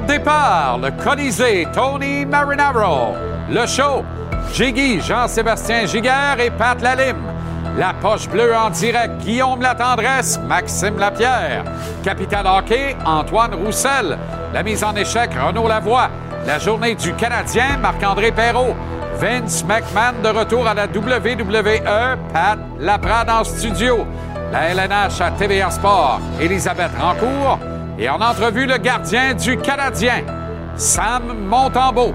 Départ, le Colisée, Tony Marinaro. Le show, Jiggy, Jean-Sébastien Giguère et Pat Lalime. La poche bleue en direct, Guillaume Latendresse, Maxime Lapierre. Capitaine hockey, Antoine Roussel. La mise en échec, Renaud Lavoie. La journée du Canadien, Marc-André Perrault. Vince McMahon de retour à la WWE, Pat Laprade en studio. La LNH à TVA Sport, Elisabeth Rancourt. Et en entrevue, le gardien du Canadien, Sam Montembeau.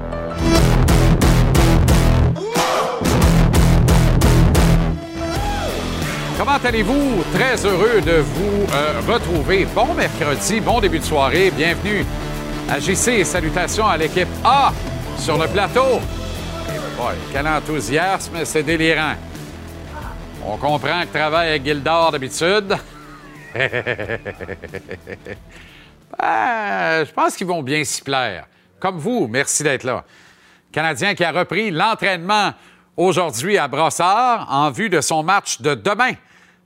Comment allez-vous? Très heureux de vous euh, retrouver. Bon mercredi, bon début de soirée. Bienvenue à JC et salutations à l'équipe A sur le plateau. Boy, quel enthousiasme, c'est délirant. On comprend que travaille avec Gildor d'habitude. Ben, je pense qu'ils vont bien s'y plaire. Comme vous, merci d'être là. Canadien qui a repris l'entraînement aujourd'hui à Brossard en vue de son match de demain,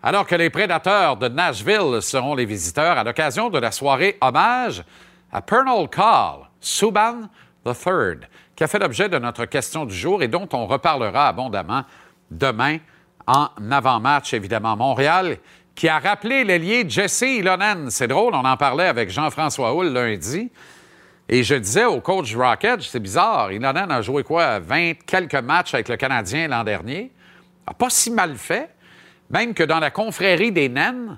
alors que les prédateurs de Nashville seront les visiteurs à l'occasion de la soirée hommage à Pernal Call, Subban III, qui a fait l'objet de notre question du jour et dont on reparlera abondamment demain en avant-match, évidemment. Montréal qui a rappelé l'ailier Jesse Ilonen. C'est drôle, on en parlait avec Jean-François Hull lundi. Et je disais au coach Rocket, c'est bizarre, Ilonen a joué quoi, 20 quelques matchs avec le Canadien l'an dernier? A pas si mal fait. Même que dans la confrérie des naines,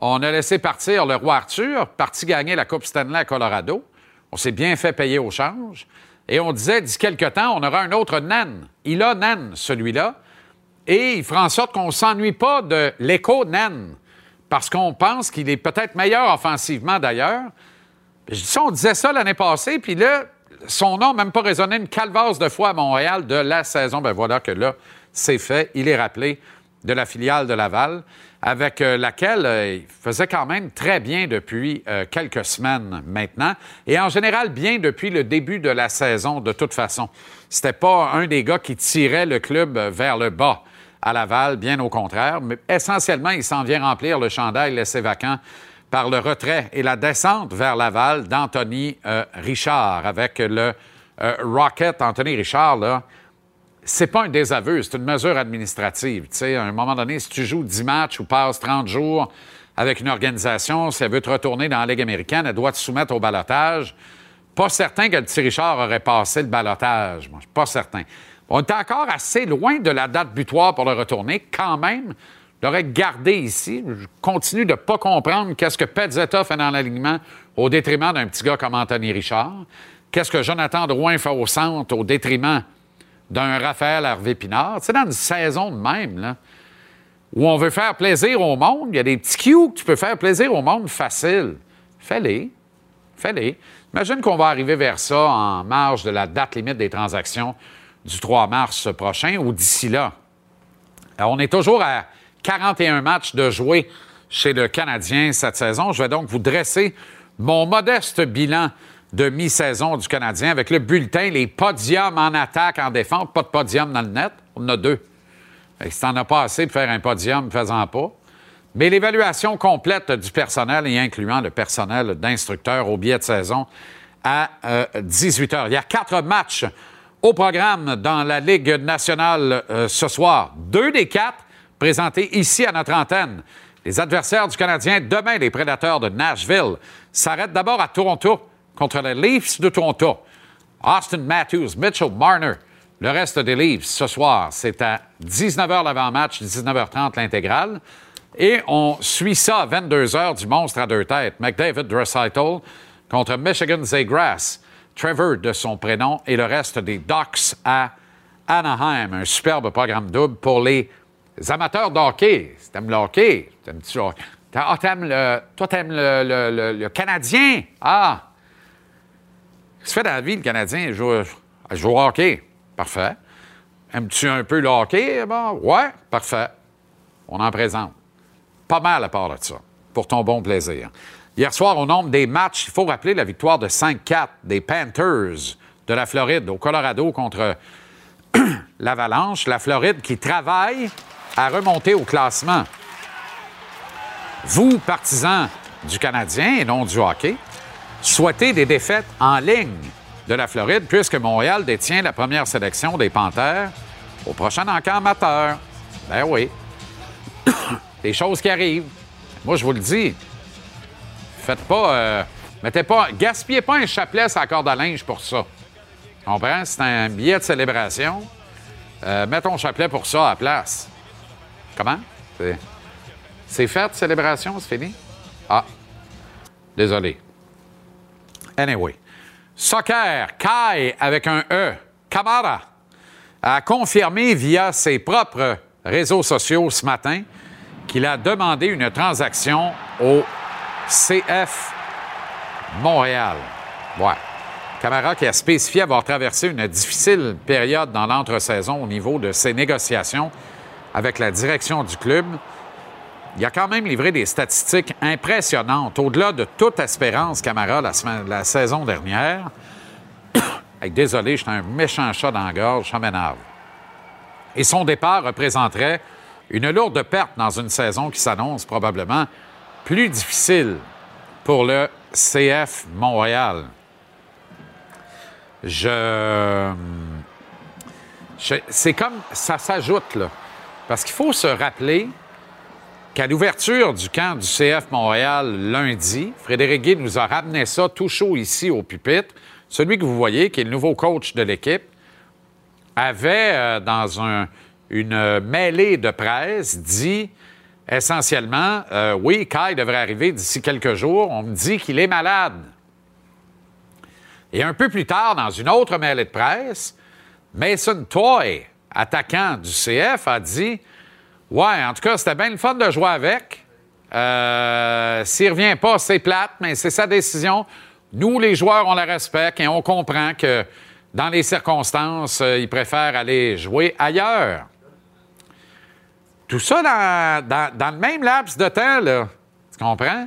on a laissé partir le roi Arthur, parti gagner la Coupe Stanley à Colorado. On s'est bien fait payer au change. Et on disait, d'ici quelques temps, on aura un autre naine. Il a celui-là. Et il fera en sorte qu'on ne s'ennuie pas de l'écho naine. Parce qu'on pense qu'il est peut-être meilleur offensivement d'ailleurs. Je dis ça, on disait ça l'année passée, puis là, son nom n'a même pas résonné une calvasse de fois à Montréal de la saison. Ben voilà que là, c'est fait. Il est rappelé de la filiale de Laval, avec euh, laquelle euh, il faisait quand même très bien depuis euh, quelques semaines maintenant, et en général bien depuis le début de la saison, de toute façon. C'était pas un des gars qui tirait le club vers le bas à Laval, bien au contraire, mais essentiellement, il s'en vient remplir le chandail laissé vacant par le retrait et la descente vers Laval d'Anthony Richard avec le Rocket. Anthony Richard, c'est pas un désaveu, c'est une mesure administrative. Tu à un moment donné, si tu joues 10 matchs ou passes 30 jours avec une organisation, si elle veut te retourner dans la Ligue américaine, elle doit te soumettre au balotage. Pas certain que le petit Richard aurait passé le balotage. Moi, je suis pas certain. On est encore assez loin de la date butoir pour le retourner. Quand même, je l'aurais gardé ici. Je continue de ne pas comprendre qu'est-ce que Petzetta fait dans l'alignement au détriment d'un petit gars comme Anthony Richard. Qu'est-ce que Jonathan Drouin fait au centre au détriment d'un Raphaël Harvey Pinard. C'est dans une saison de même, là, où on veut faire plaisir au monde. Il y a des petits cues que tu peux faire plaisir au monde facile. Fais-les. Fais-les. Imagine qu'on va arriver vers ça en marge de la date limite des transactions du 3 mars prochain ou d'ici là. On est toujours à 41 matchs de jouer chez le Canadien cette saison. Je vais donc vous dresser mon modeste bilan de mi-saison du Canadien avec le bulletin, les podiums en attaque, en défense. Pas de podium dans le net. On en a deux. Et si t'en as pas assez de faire un podium, faisant pas. Mais l'évaluation complète du personnel, y incluant le personnel d'instructeur au biais de saison, à 18 euh, h. Il y a quatre matchs au programme dans la Ligue nationale euh, ce soir. Deux des quatre présentés ici à notre antenne. Les adversaires du Canadien, demain, les prédateurs de Nashville, s'arrêtent d'abord à Toronto contre les Leafs de Toronto. Austin Matthews, Mitchell Marner. Le reste des Leafs ce soir, c'est à 19h l'avant-match, 19h30 l'intégrale. Et on suit ça à 22h du monstre à deux têtes. McDavid Dressitel contre Michigan Zagrass. Trevor de son prénom et le reste des Ducks à Anaheim. Un superbe programme double pour les amateurs de hockey. Si t'aimes le hockey, Ah, t'aimes le... Toi, t'aimes le, Canadien? Ah! Qu'est-ce que fait dans la vie, le Canadien? Joue, joue au hockey. Parfait. Aimes-tu un peu le hockey? Bon, ouais, parfait. On en présente. Pas mal à part de ça, pour ton bon plaisir. Hier soir, au nombre des matchs, il faut rappeler la victoire de 5-4 des Panthers de la Floride au Colorado contre l'Avalanche. La Floride qui travaille à remonter au classement. Vous, partisans du Canadien et non du hockey, souhaiter des défaites en ligne de la Floride, puisque Montréal détient la première sélection des Panthères au prochain encamp amateur. Ben oui. des choses qui arrivent. Moi, je vous le dis. Faites pas. euh, mettez pas. Gaspillez pas un chapelet sur corde à linge pour ça. Comprends? C'est un billet de célébration. Euh, mets ton chapelet pour ça à la place. Comment? C'est, c'est fait, célébration? C'est fini? Ah. Désolé. Anyway. Soccer, Kai avec un E, Camara, a confirmé via ses propres réseaux sociaux ce matin qu'il a demandé une transaction au CF Montréal. Ouais. Camara qui a spécifié avoir traversé une difficile période dans l'entre-saison au niveau de ses négociations avec la direction du club. Il a quand même livré des statistiques impressionnantes, au-delà de toute espérance, Camara, la, saison dernière. Hey, désolé, j'étais un méchant chat dans la gorge, ça. Et son départ représenterait une lourde perte dans une saison qui s'annonce probablement plus difficile pour le CF Montréal. Je. c'est comme. Ça s'ajoute, là. Parce qu'il faut se rappeler qu'à l'ouverture du camp du CF Montréal lundi, Frédéric Guy nous a ramené ça tout chaud ici au pupitre. Celui que vous voyez, qui est le nouveau coach de l'équipe, avait, euh, dans un- une euh, mêlée de presse, dit essentiellement euh, Oui, Kai devrait arriver d'ici quelques jours. On me dit qu'il est malade. Et un peu plus tard, dans une autre mêlée de presse, Mason Toy, attaquant du CF, a dit Ouais, en tout cas, c'était bien le fun de jouer avec. Euh, S'il revient pas, c'est plate, mais c'est sa décision. Nous, les joueurs, on la respecte et on comprend que dans les circonstances, euh, il préfère aller jouer ailleurs. Tout ça dans, le même laps de temps, là. Tu comprends?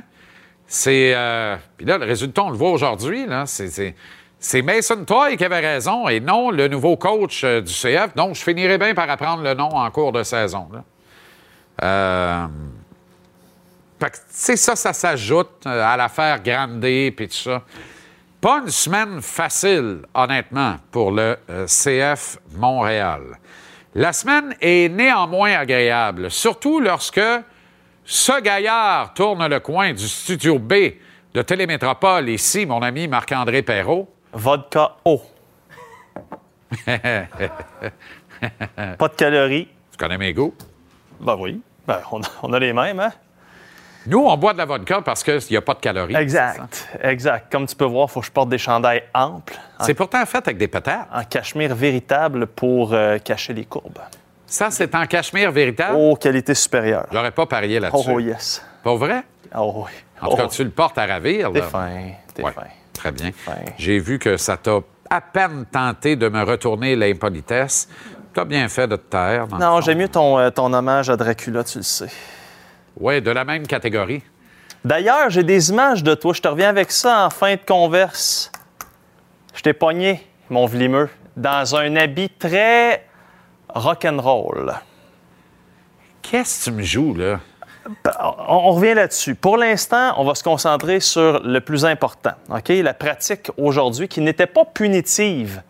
C'est. euh, Puis là, le résultat, on le voit aujourd'hui. C'est- Mason Toy qui avait raison et non le nouveau coach euh, du CF. Donc, je finirai bien par apprendre le nom en cours de saison. là. Euh, ça, ça s'ajoute à l'affaire Grandet puis tout ça. Pas une semaine facile, honnêtement, pour le CF Montréal. La semaine est néanmoins agréable, surtout lorsque ce gaillard tourne le coin du studio B de Télémétropole, ici, mon ami Marc-André Perrault. Vodka eau. Pas de calories. Tu connais mes goûts? Ben oui. Ben, on, a, on a les mêmes, hein? Nous, on boit de la vodka parce qu'il n'y a pas de calories. Exact. Exact. Comme tu peux voir, il faut que je porte des chandails amples, C'est pourtant fait avec des patates. en cachemire véritable pour euh, cacher les courbes. Ça, c'est en cachemire véritable? Oh, qualité supérieure. J'aurais pas parié Oh, là-dessus. oh, yes. Pas vrai? Oh, oui. En tout cas, Oh, tu le portes à ravir. T'es fin. T'es Ouais, fin. Très bien. J'ai vu que ça t'a à peine tenté de me retourner l'impolitesse. Tu as bien fait de te taire. dans Non, j'aime mieux ton, euh, ton hommage à Dracula, tu le sais. Oui, de la même catégorie. D'ailleurs, j'ai des images de toi. Je te reviens avec ça en fin de converse. Je t'ai pogné, mon vlimeux, dans un habit très rock'n'roll. Qu'est-ce que tu me joues, là? On, on revient là-dessus. Pour l'instant, on va se concentrer sur le plus important. OK? La pratique aujourd'hui qui n'était pas punitive.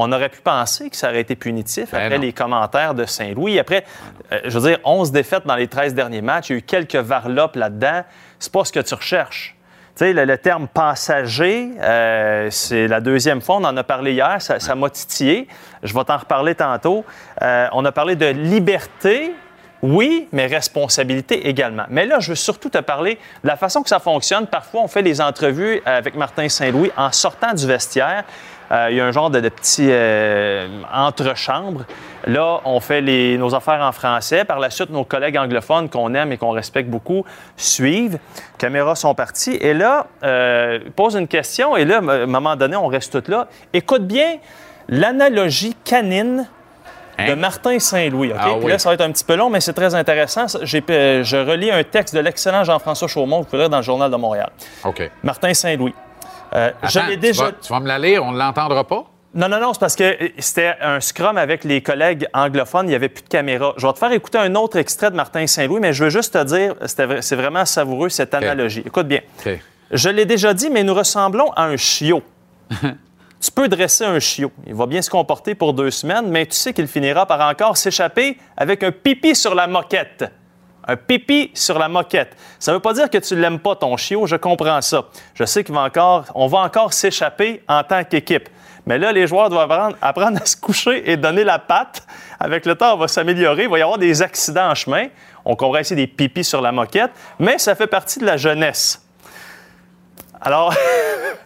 On aurait pu penser que ça aurait été punitif Ben après non. les commentaires de Saint-Louis. Après, euh, je veux dire, 11 défaites dans les 13 derniers matchs. Il y a eu quelques varlopes là-dedans. C'est pas ce que tu recherches. Tu sais, le, le terme passager, euh, c'est la deuxième fois, on en a parlé hier, ça ça m'a titillé. Je vais t'en reparler tantôt. Euh, on a parlé de liberté, oui, mais responsabilité également. Mais là, je veux surtout te parler de la façon que ça fonctionne. Parfois, on fait les entrevues avec Martin Saint-Louis en sortant du vestiaire. Euh, il y a un genre de, de petit euh, entrechambre. Là, on fait les- nos affaires en français. Par la suite, nos collègues anglophones qu'on aime et qu'on respecte beaucoup suivent. Caméras sont parties. Et là, euh, pose une question. Et là, à un moment donné, on reste tout là. Écoute bien l'analogie canine de Hein? Martin Saint-Louis. OK? Ah oui. là, ça va être un petit peu long, mais c'est très intéressant. Euh, je relis un texte de l'excellent Jean-François Chaumont, vous pouvez lire dans le Journal de Montréal. OK. Martin Saint-Louis. Euh, je tu vas- Tu vas, me la lire, on ne l'entendra pas? Non, non, non, c'est parce que c'était un scrum avec les collègues anglophones, il n'y avait plus de caméra. Je vais te faire écouter un autre extrait de Martin Saint-Louis, mais je veux juste te dire, c'est vraiment savoureux cette analogie. Écoute bien. OK. Je l'ai déjà dit, mais nous ressemblons à un chiot. tu peux dresser un chiot. Il va bien se comporter pour deux semaines, mais tu sais qu'il finira par encore s'échapper avec un pipi sur la moquette. Un pipi sur la moquette. Ça ne veut pas dire que tu l'aimes pas, ton chiot, je comprends ça. Je sais qu'on va encore, on va encore s'échapper en tant qu'équipe. Mais là, les joueurs doivent apprendre, apprendre, à se coucher et donner la patte. Avec le temps, on va s'améliorer. Il va y avoir des accidents en chemin. On comprend ici des pipis sur la moquette, mais ça fait partie de la jeunesse. Alors,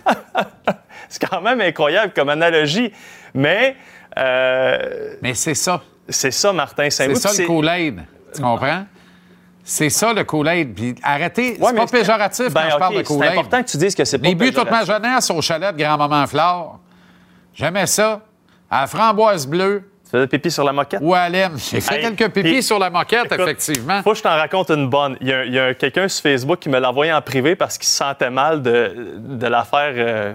c'est quand même incroyable comme analogie, mais... Euh, mais c'est ça. C'est ça, Martin. C'est ça le Kool-Aid. Tu comprends? C'est ça le. Puis arrêtez, c'est pas péjoratif quand ben, je parle de. C'est important que tu dises que c'est pas J'ai bu toute ma jeunesse au chalet de Grand-Maman Flore. J'aimais ça. À la framboise bleue. Tu faisais pipi sur la moquette? Ou à l'aime. J'ai fait quelques pipis sur la moquette, effectivement. Faut que je t'en raconte une bonne. Il y a, quelqu'un sur Facebook qui me l'a envoyé en privé parce qu'il se sentait mal de, de la faire euh,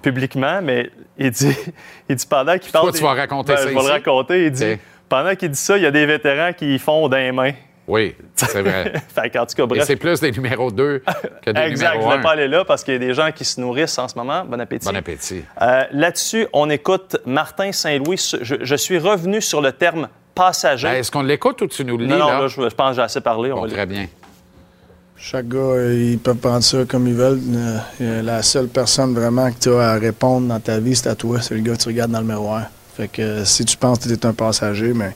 publiquement, mais il dit, il dit pendant qu'il parle. Toi, tu vas raconter ben, ça. Je vais le raconter. Il dit pendant qu'il dit ça, il y a des vétérans qui font dans les mains. Oui, c'est vrai. fait en tout cas, bref. c'est plus des numéros 2 que des exact, numéros 1. je ne vais pas aller là parce qu'il y a des gens qui se nourrissent en ce moment. Bon appétit. Bon appétit. Euh, là-dessus, on écoute Martin Saint-Louis. Je, suis revenu sur le terme passager. Ben, est-ce qu'on l'écoute ou tu nous le lis? Non, non, là? je, pense que j'ai assez parlé. Bon, très bien. Chaque gars, ils peuvent prendre ça comme ils veulent. Euh, la seule personne vraiment que tu as à répondre dans ta vie, c'est à toi. C'est le gars que tu regardes dans le miroir. Fait que euh, si tu penses que tu es un passager, mais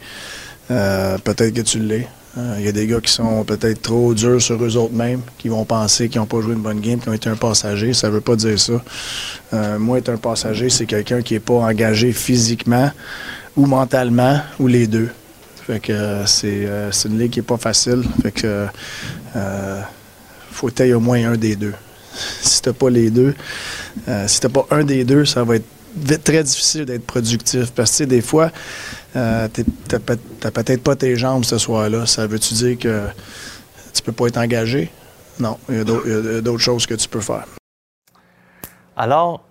peut-être que tu l'es. Euh, il y a des gars qui sont peut-être trop durs sur eux autres mêmes, qui vont penser qu'ils n'ont pas joué une bonne game, qui ont été un passager. Ça ne veut pas dire ça. Euh, moi, être un passager, c'est quelqu'un qui n'est pas engagé physiquement ou mentalement, ou les deux. Fait que euh, c'est une ligue qui n'est pas facile. Fait que faut être au moins un des deux. Si t'as pas les deux, si t'as pas un des deux, ça va être très difficile d'être productif. Parce que des fois, euh, tu n'as peut-être pas tes jambes ce soir-là. Ça veut-tu dire que tu peux pas être engagé? Non, il y a d'autres choses que tu peux faire. Alors,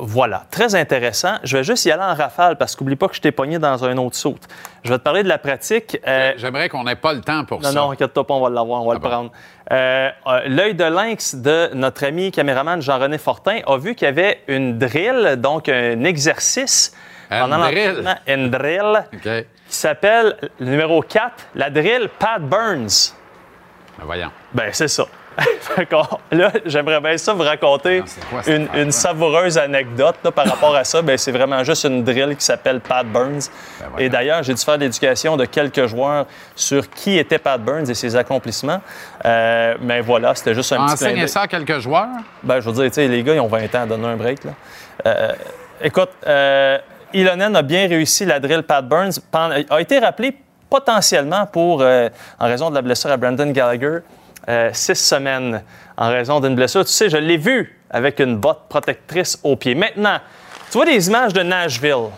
voilà, très intéressant. Je vais juste y aller en rafale parce qu'oublie pas que je t'ai pogné dans un autre saut. Je vais te parler de la pratique. Euh, j'aimerais qu'on n'ait pas le temps pour ça. Non, non, inquiète-toi pas, on va l'avoir, on va ah le prendre. Euh, l'œil de lynx de notre ami caméraman Jean-René Fortin a vu qu'il y avait une drill, donc un exercice pendant l'entraînement, une drill qui s'appelle, le numéro 4, la drill Pat Burns. Ben voyons. Ben, c'est ça. là, j'aimerais bien ça vous raconter une, savoureuse anecdote par rapport à ça. Ben, c'est vraiment juste une drill qui s'appelle Pat Burns. Ben, et d'ailleurs, j'ai dû faire l'éducation de quelques joueurs sur qui était Pat Burns et ses accomplissements. Euh, mais voilà, c'était juste un petit Enseigner ça à quelques joueurs? Ben, je veux dire, les gars, ils ont 20 ans à donner un break. Là. Euh, écoute, euh, Ilonen a bien réussi la drill Pat Burns, a été rappelé potentiellement pour, euh, en raison de la blessure à Brandon Gallagher, euh, six semaines en raison d'une blessure. Tu sais, je l'ai vu avec une botte protectrice au pied. Maintenant, tu vois des images de Nashville.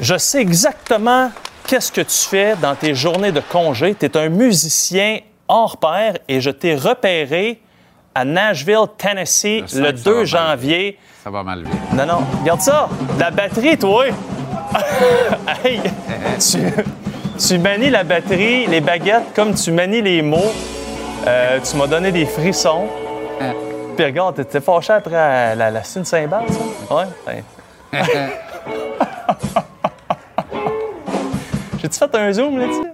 Je sais exactement qu'est-ce que tu fais dans tes journées de congé. Tu es un musicien hors pair et je t'ai repéré à Nashville, Tennessee, le 2 janvier. Ça va mal vite. Non, non, regarde ça. La batterie, toi. hey, tu, tu, manies la batterie, les baguettes, comme tu manies les mots. Euh, tu m'as donné des frissons. Hein. Puis regarde, t'étais fâché après la, la Saint-Bal, ça? Ouais. J'ai-tu fait un zoom là-dessus?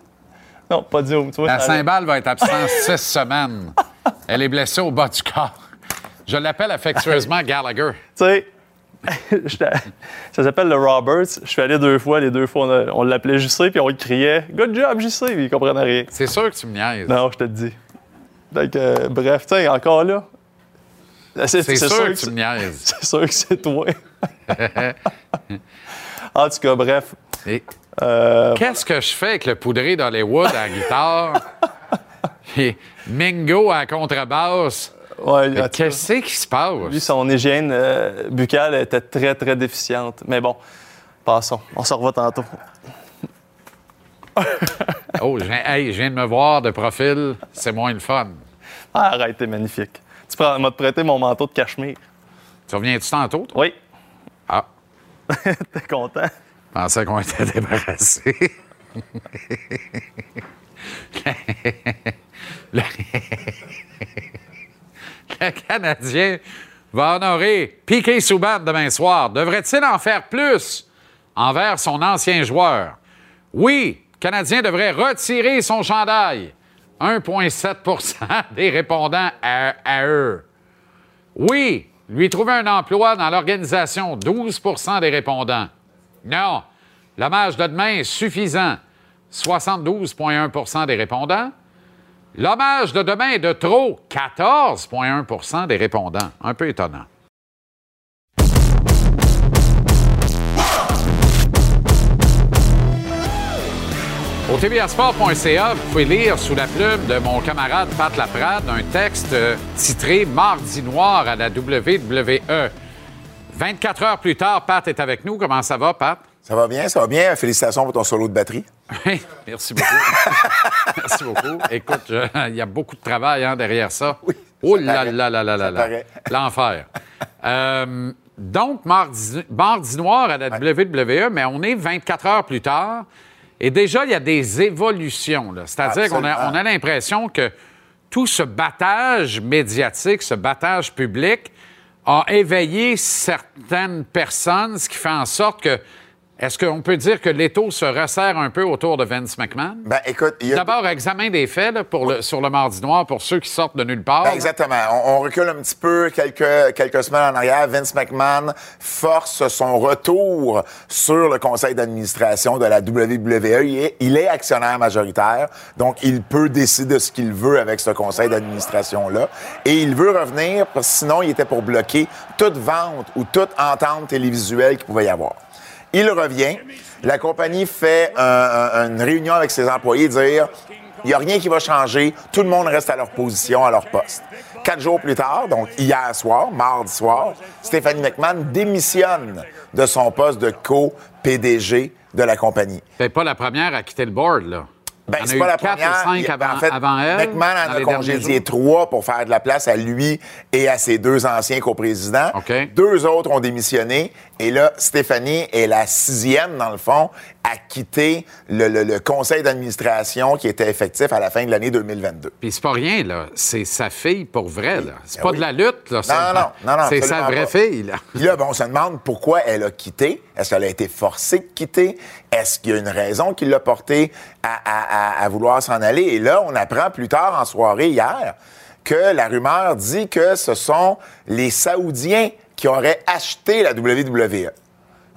Non, pas de zoom. Tu vois, la Saint-Bal va être absente six semaines. Elle est blessée au bas du corps. Je l'appelle affectueusement Gallagher. Tu sais, ça s'appelle le Roberts. Je suis allé deux fois. Les deux fois, on, l'appelait JC, puis on lui criait Good job, JC, puis il comprenait rien. C'est sûr que tu me niaises. Non, je te le dis. Donc, euh, bref, tu encore là. C'est sûr, que, tu me niaises. C'est sûr que c'est toi. en tout cas, bref. Euh, Qu'est-ce que je fais avec le poudré d'Hollywood à la guitare? Et Mingo à la contrebasse? Ouais, Qu'est-ce qui se passe? Lui, son hygiène euh, buccale était très, très déficiente. Mais bon, passons. On se revoit tantôt. oh, je viens, de me voir de profil. C'est moins le fun. Ah, arrête, t'es magnifique. Tu m'as prêté mon manteau de cachemire. Tu reviens-tu tantôt? Oui. Ah. T'es content? Je pensais qu'on était débarrassés. le... Canadien va honorer Piqué Souban demain soir, devrait-il en faire plus envers son ancien joueur? Oui, le Canadien devrait retirer son chandail. 1,7% des répondants à, à eux. Oui, lui trouver un emploi dans l'organisation, 12% des répondants. Non, l'hommage de demain est suffisant, 72,1% des répondants. L'hommage de demain est de trop, 14,1% des répondants. Un peu étonnant. Au tvasport.ca, vous pouvez lire sous la plume de mon camarade Pat Laprade un texte euh, titré Mardi noir à la WWE. 24 heures plus tard, Pat est avec nous. Comment ça va, Pat? Ça va bien, ça va bien. Félicitations pour ton solo de batterie. Oui, merci beaucoup. merci beaucoup. Écoute, je- il y a beaucoup de travail hein, derrière ça. Oui, Oh là là là là là là. L'enfer. Euh, donc, mardi, mardi noir à la WWE, mais on est 24 heures plus tard. Et déjà, il y a des évolutions. C'est-à-dire qu'on a, Absolument. on a l'impression que tout ce battage médiatique, ce battage public, a éveillé certaines personnes, ce qui fait en sorte que. Est-ce qu'on peut dire que l'étau se resserre un peu autour de Vince McMahon? Ben, écoute. D'abord, examen des faits là, pour le- sur le mardi noir pour ceux qui sortent de nulle part. Ben, exactement. On, on recule un petit peu quelques, quelques semaines en arrière. Vince McMahon force son retour sur le conseil d'administration de la WWE. Il est, il est actionnaire majoritaire, donc il peut décider de ce qu'il veut avec ce conseil d'administration-là. Et il veut revenir, parce que sinon, il était pour bloquer toute vente ou toute entente télévisuelle qu'il pouvait y avoir. Il revient. La compagnie fait un- un- une réunion avec ses employés, dire il n'y a rien qui va changer, tout le monde reste à leur position, à leur poste. Quatre jours plus tard, donc hier soir, mardi soir, Stéphanie McMahon démissionne de son poste de co-PDG de la compagnie. C'est pas la première à quitter le board, là. Ben, c'est pas la première. cinq avant, en fait, avant elle. McMahon en a congédié trois pour faire de la place à lui et à ses deux anciens coprésidents. OK. Deux autres ont démissionné. Et là, Stéphanie est la sixième, dans le fond, à quitter le, le- le conseil d'administration qui était effectif à la fin de l'année 2022. Puis c'est pas rien, là. C'est sa fille pour vrai, là. C'est Ben pas oui. de la lutte, là. ça. non, non, non, C'est sa vraie pas. fille, là. Puis là, ben, on se demande pourquoi elle a quitté. Est-ce qu'elle a été forcée de quitter? Est-ce qu'il y a une raison qui l'a à- à vouloir s'en aller? Et là, on apprend plus tard en soirée hier que la rumeur dit que ce sont les Saoudiens qui auraient acheté la WWE.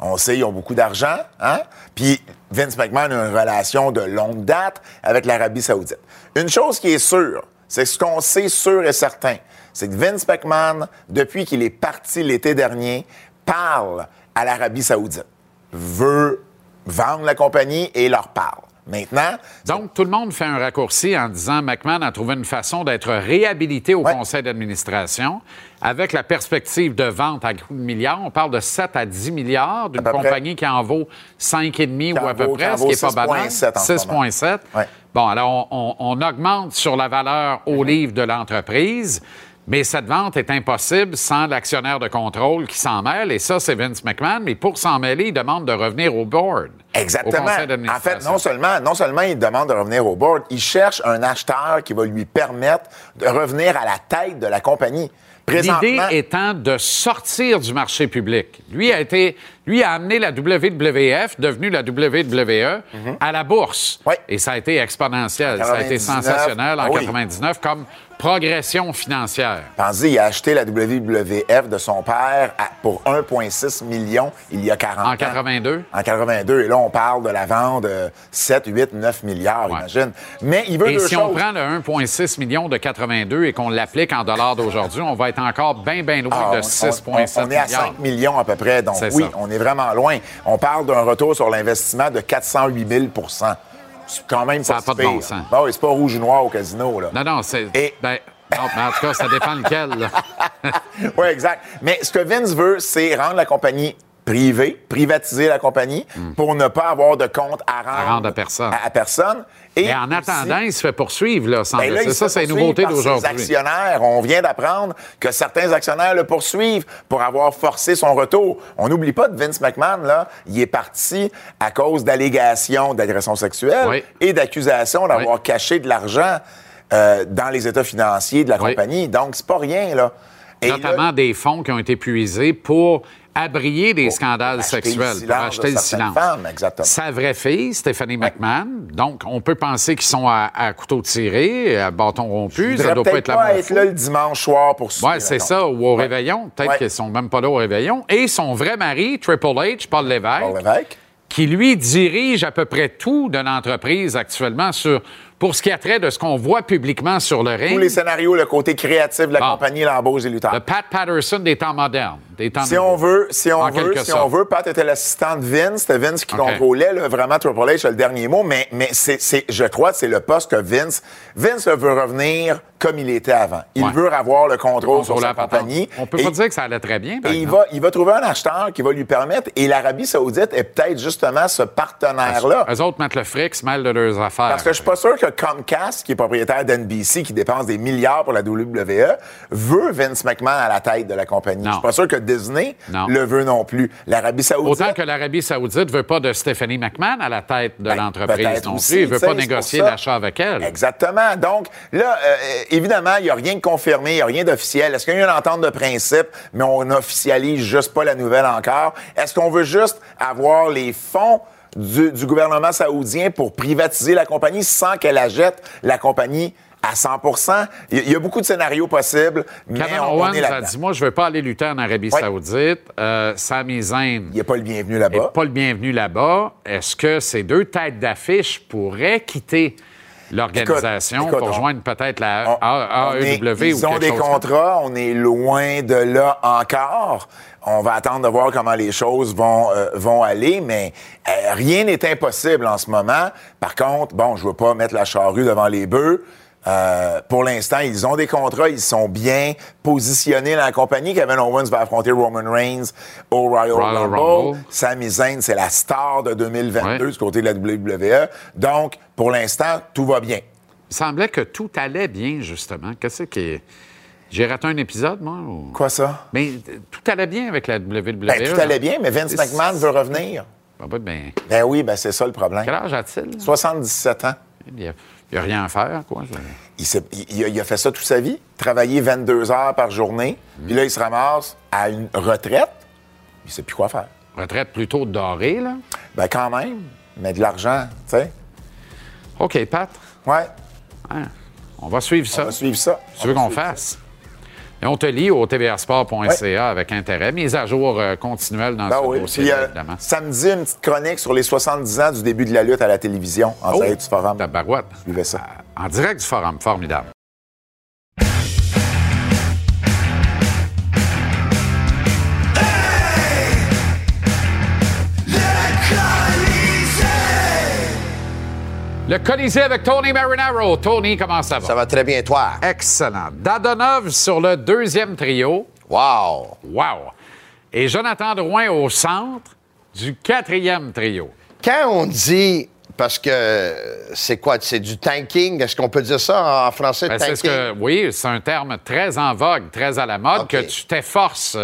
On sait, ils ont beaucoup d'argent, hein? Puis Vince McMahon a une relation de longue date avec l'Arabie Saoudite. Une chose qui est sûre, c'est ce qu'on sait sûr et certain, c'est que Vince McMahon, depuis qu'il est parti l'été dernier, parle à l'Arabie Saoudite, veut vendre la compagnie et leur parle. Maintenant, Donc, tout le monde fait un raccourci en disant McMahon a trouvé une façon d'être réhabilité au Ouais. conseil d'administration avec la perspective de vente à coups de milliards. On parle de 7 à 10 milliards d'une près. compagnie qui en vaut 5,5 Qui ou à peu vaut- près, ce qui n'est pas banal. 6,7 en ce moment. 6,7. Ouais. Bon, alors, on, on- on augmente sur la valeur au livre de l'entreprise. Mais cette vente est impossible sans l'actionnaire de contrôle qui s'en mêle. Et ça, c'est Vince McMahon. Mais pour s'en mêler, il demande de revenir au board. Exactement. Au En fait, non seulement, non seulement il demande de revenir au board, il cherche un acheteur qui va lui permettre de revenir à la tête de la compagnie. L'idée étant de sortir du marché public. Lui a été, lui a amené la WWF, devenue la WWE, à la bourse. Oui. Et ça a été exponentiel. Ça a été 99, sensationnel en ah oui. 99 comme progression financière. pensez, il a acheté la WWF de son père à- pour 1,6 million il y a 40 ans. En 82. En 82. Et là, on parle de la vente de 7, 8, 9 milliards, Ouais. imagine. Mais il veut Et deux si choses. on prend le 1,6 million de 82 et qu'on l'applique en dollars d'aujourd'hui, on va être encore bien, bien loin Ah, de on- 6,7 on, on est à milliards. 5 millions à peu près. Donc, oui, ça. on est vraiment loin. On parle d'un retour sur l'investissement de 408 000 C'est quand même Ça pas pas de bon sens. Ben oui, c'est pas rouge ou noir au casino, là. Non, non, c'est. Et- Ben, non, mais en tout cas, ça dépend lequel. là. Oui, exact. Mais ce que Vince veut, c'est rendre la compagnie privée, privatiser la compagnie pour ne pas avoir de compte à rendre, rendre à personne. À, à personne. Et Mais en aussi- attendant, il se fait poursuivre, là, semble Ben là, ça, c'est une nouveauté d'aujourd'hui. actionnaires. On vient d'apprendre que certains actionnaires le poursuivent pour avoir forcé son retour. On n'oublie pas de Vince McMahon, là, il est parti à cause d'allégations d'agression sexuelle Oui. et d'accusations d'avoir Oui. caché de l'argent euh, dans les états financiers de la Oui. compagnie. Donc, c'est pas rien, là. Et notamment là- des fonds qui ont été puisés pour abrier des Pour scandales sexuels, pour acheter le silence. femmes, exactement. Sa vraie fille, Stéphanie McMahon. Donc, on peut penser qu'ils sont à, à couteau tiré, à bâton rompu. Ça doit pas être pas être là le dimanche soir pour souper, Ouais, c'est ça, ou au Ouais. réveillon. Peut-être Ouais. qu'ils sont même pas là au réveillon. Et son vrai mari, Triple H, Paul Lévesque, Paul Lévesque. qui lui dirige à peu près tout de l'entreprise actuellement sur, pour ce qui a trait de ce qu'on voit publiquement sur le ring. Tous les scénarios, le côté créatif de la Bon. compagnie, l'embauche des lutteurs. Le Pat Patterson des temps modernes. Si on veut, si on veut, si sorte. on veut, Pat était l'assistant de Vince. C'était Vince qui OK. contrôlait là, vraiment Triple H, a le dernier mot. Mais, mais c'est, c'est- je crois que c'est le poste que Vince. Vince veut revenir comme il était avant. Il Ouais. veut avoir le contrôle sur Contrôler sa la patente. compagnie. On peut Et- pas dire que ça allait très bien. par Et il va, il va trouver un acheteur qui va lui permettre. Et l'Arabie Saoudite est peut-être justement ce partenaire-là. Eux autres mettent le fric, se mêlent de leurs affaires. Parce que je suis pas sûr que Comcast, qui est propriétaire d'NBC, qui dépense des milliards pour la WWE, veut Vince McMahon à la tête de la compagnie. Non. Je suis pas sûr que Disney Non. le veut non plus. L'Arabie Saoudite. Autant que l'Arabie Saoudite veut pas de Stephanie McMahon à la tête de Ben, l'entreprise non plus. Il veut tu sais, pas négocier l'achat avec elle. Exactement. Donc, là, euh, évidemment, il n'y a rien de confirmé, il n'y a rien d'officiel. Est-ce qu'il y a une entente de principe, mais on n'officialise juste pas la nouvelle encore? Est-ce qu'on veut juste avoir les fonds du, du gouvernement saoudien pour privatiser la compagnie sans qu'elle achète la compagnie à 100 Il y a- il y a beaucoup de scénarios possibles, mais Kevin on, on Owens est a dit Moi, je veux pas aller lutter en Arabie. Saoudite. Euh, Sami Zayn Il n'est pas le bienvenu là-bas. pas le bienvenu là-bas. Est-ce que ces deux têtes d'affiche pourraient quitter l'organisation pour on- joindre peut-être la AEW ils ou ont quelque des chose comme- contrats, on est loin de là encore. On va attendre de voir comment les choses vont, euh, vont aller, mais euh, rien n'est impossible en ce moment. Par contre, bon, je veux pas mettre la charrue devant les bœufs. Euh, pour l'instant, ils ont des contrats, ils sont bien positionnés dans la compagnie. Kevin Owens va affronter Roman Reigns au Royal, Royal Rumble. Rumble. Sami Zayn, c'est la star de 2022 Ouais. du côté de la WWE. Donc, pour l'instant, tout va bien. Il semblait que tout allait bien, justement. Qu'est-ce qui est. J'ai raté un épisode, moi? ou- Quoi ça? Mais euh, tout allait bien avec la WWE. Ben, tout allait bien, mais Vince McMahon veut revenir. Ben, ben, ben, Ben oui, ben c'est ça le problème. quel âge a-t-il? 77 ans. Il n'y a, rien à faire, quoi. Il, s'est- il- il a, fait ça toute sa vie, travailler 22 heures par journée, puis là, il se ramasse à une retraite, il sait plus quoi faire. Retraite plutôt dorée, là? Ben quand même, mais de l'argent, tu sais. OK, Pat, Ouais, hein, on va suivre ça. on va suivre ça. Tu veux qu'on fasse? Et on te lit au tvrsport.ca Ouais. avec intérêt. Mise à jour euh, continuelle dans Ben ce oui. dossier, Puis, euh, évidemment. samedi, une petite chronique sur les 70 ans du début de la lutte à la télévision en Oh, direct du forum. Ta barouette. Suivez ça. En direct du forum. Formidable. Le Colisée avec Tony Marinaro. Tony, comment ça va? Ça va très bien, toi? Excellent. Dadonov sur le deuxième trio. Wow! Wow. Et Jonathan Drouin au centre du quatrième trio. Quand on dit, parce que c'est quoi, c'est du tanking, est-ce qu'on peut dire ça en français, Ben, tanking? c'est ce que, oui, c'est un terme très en vogue, très à la mode, que tu t'efforces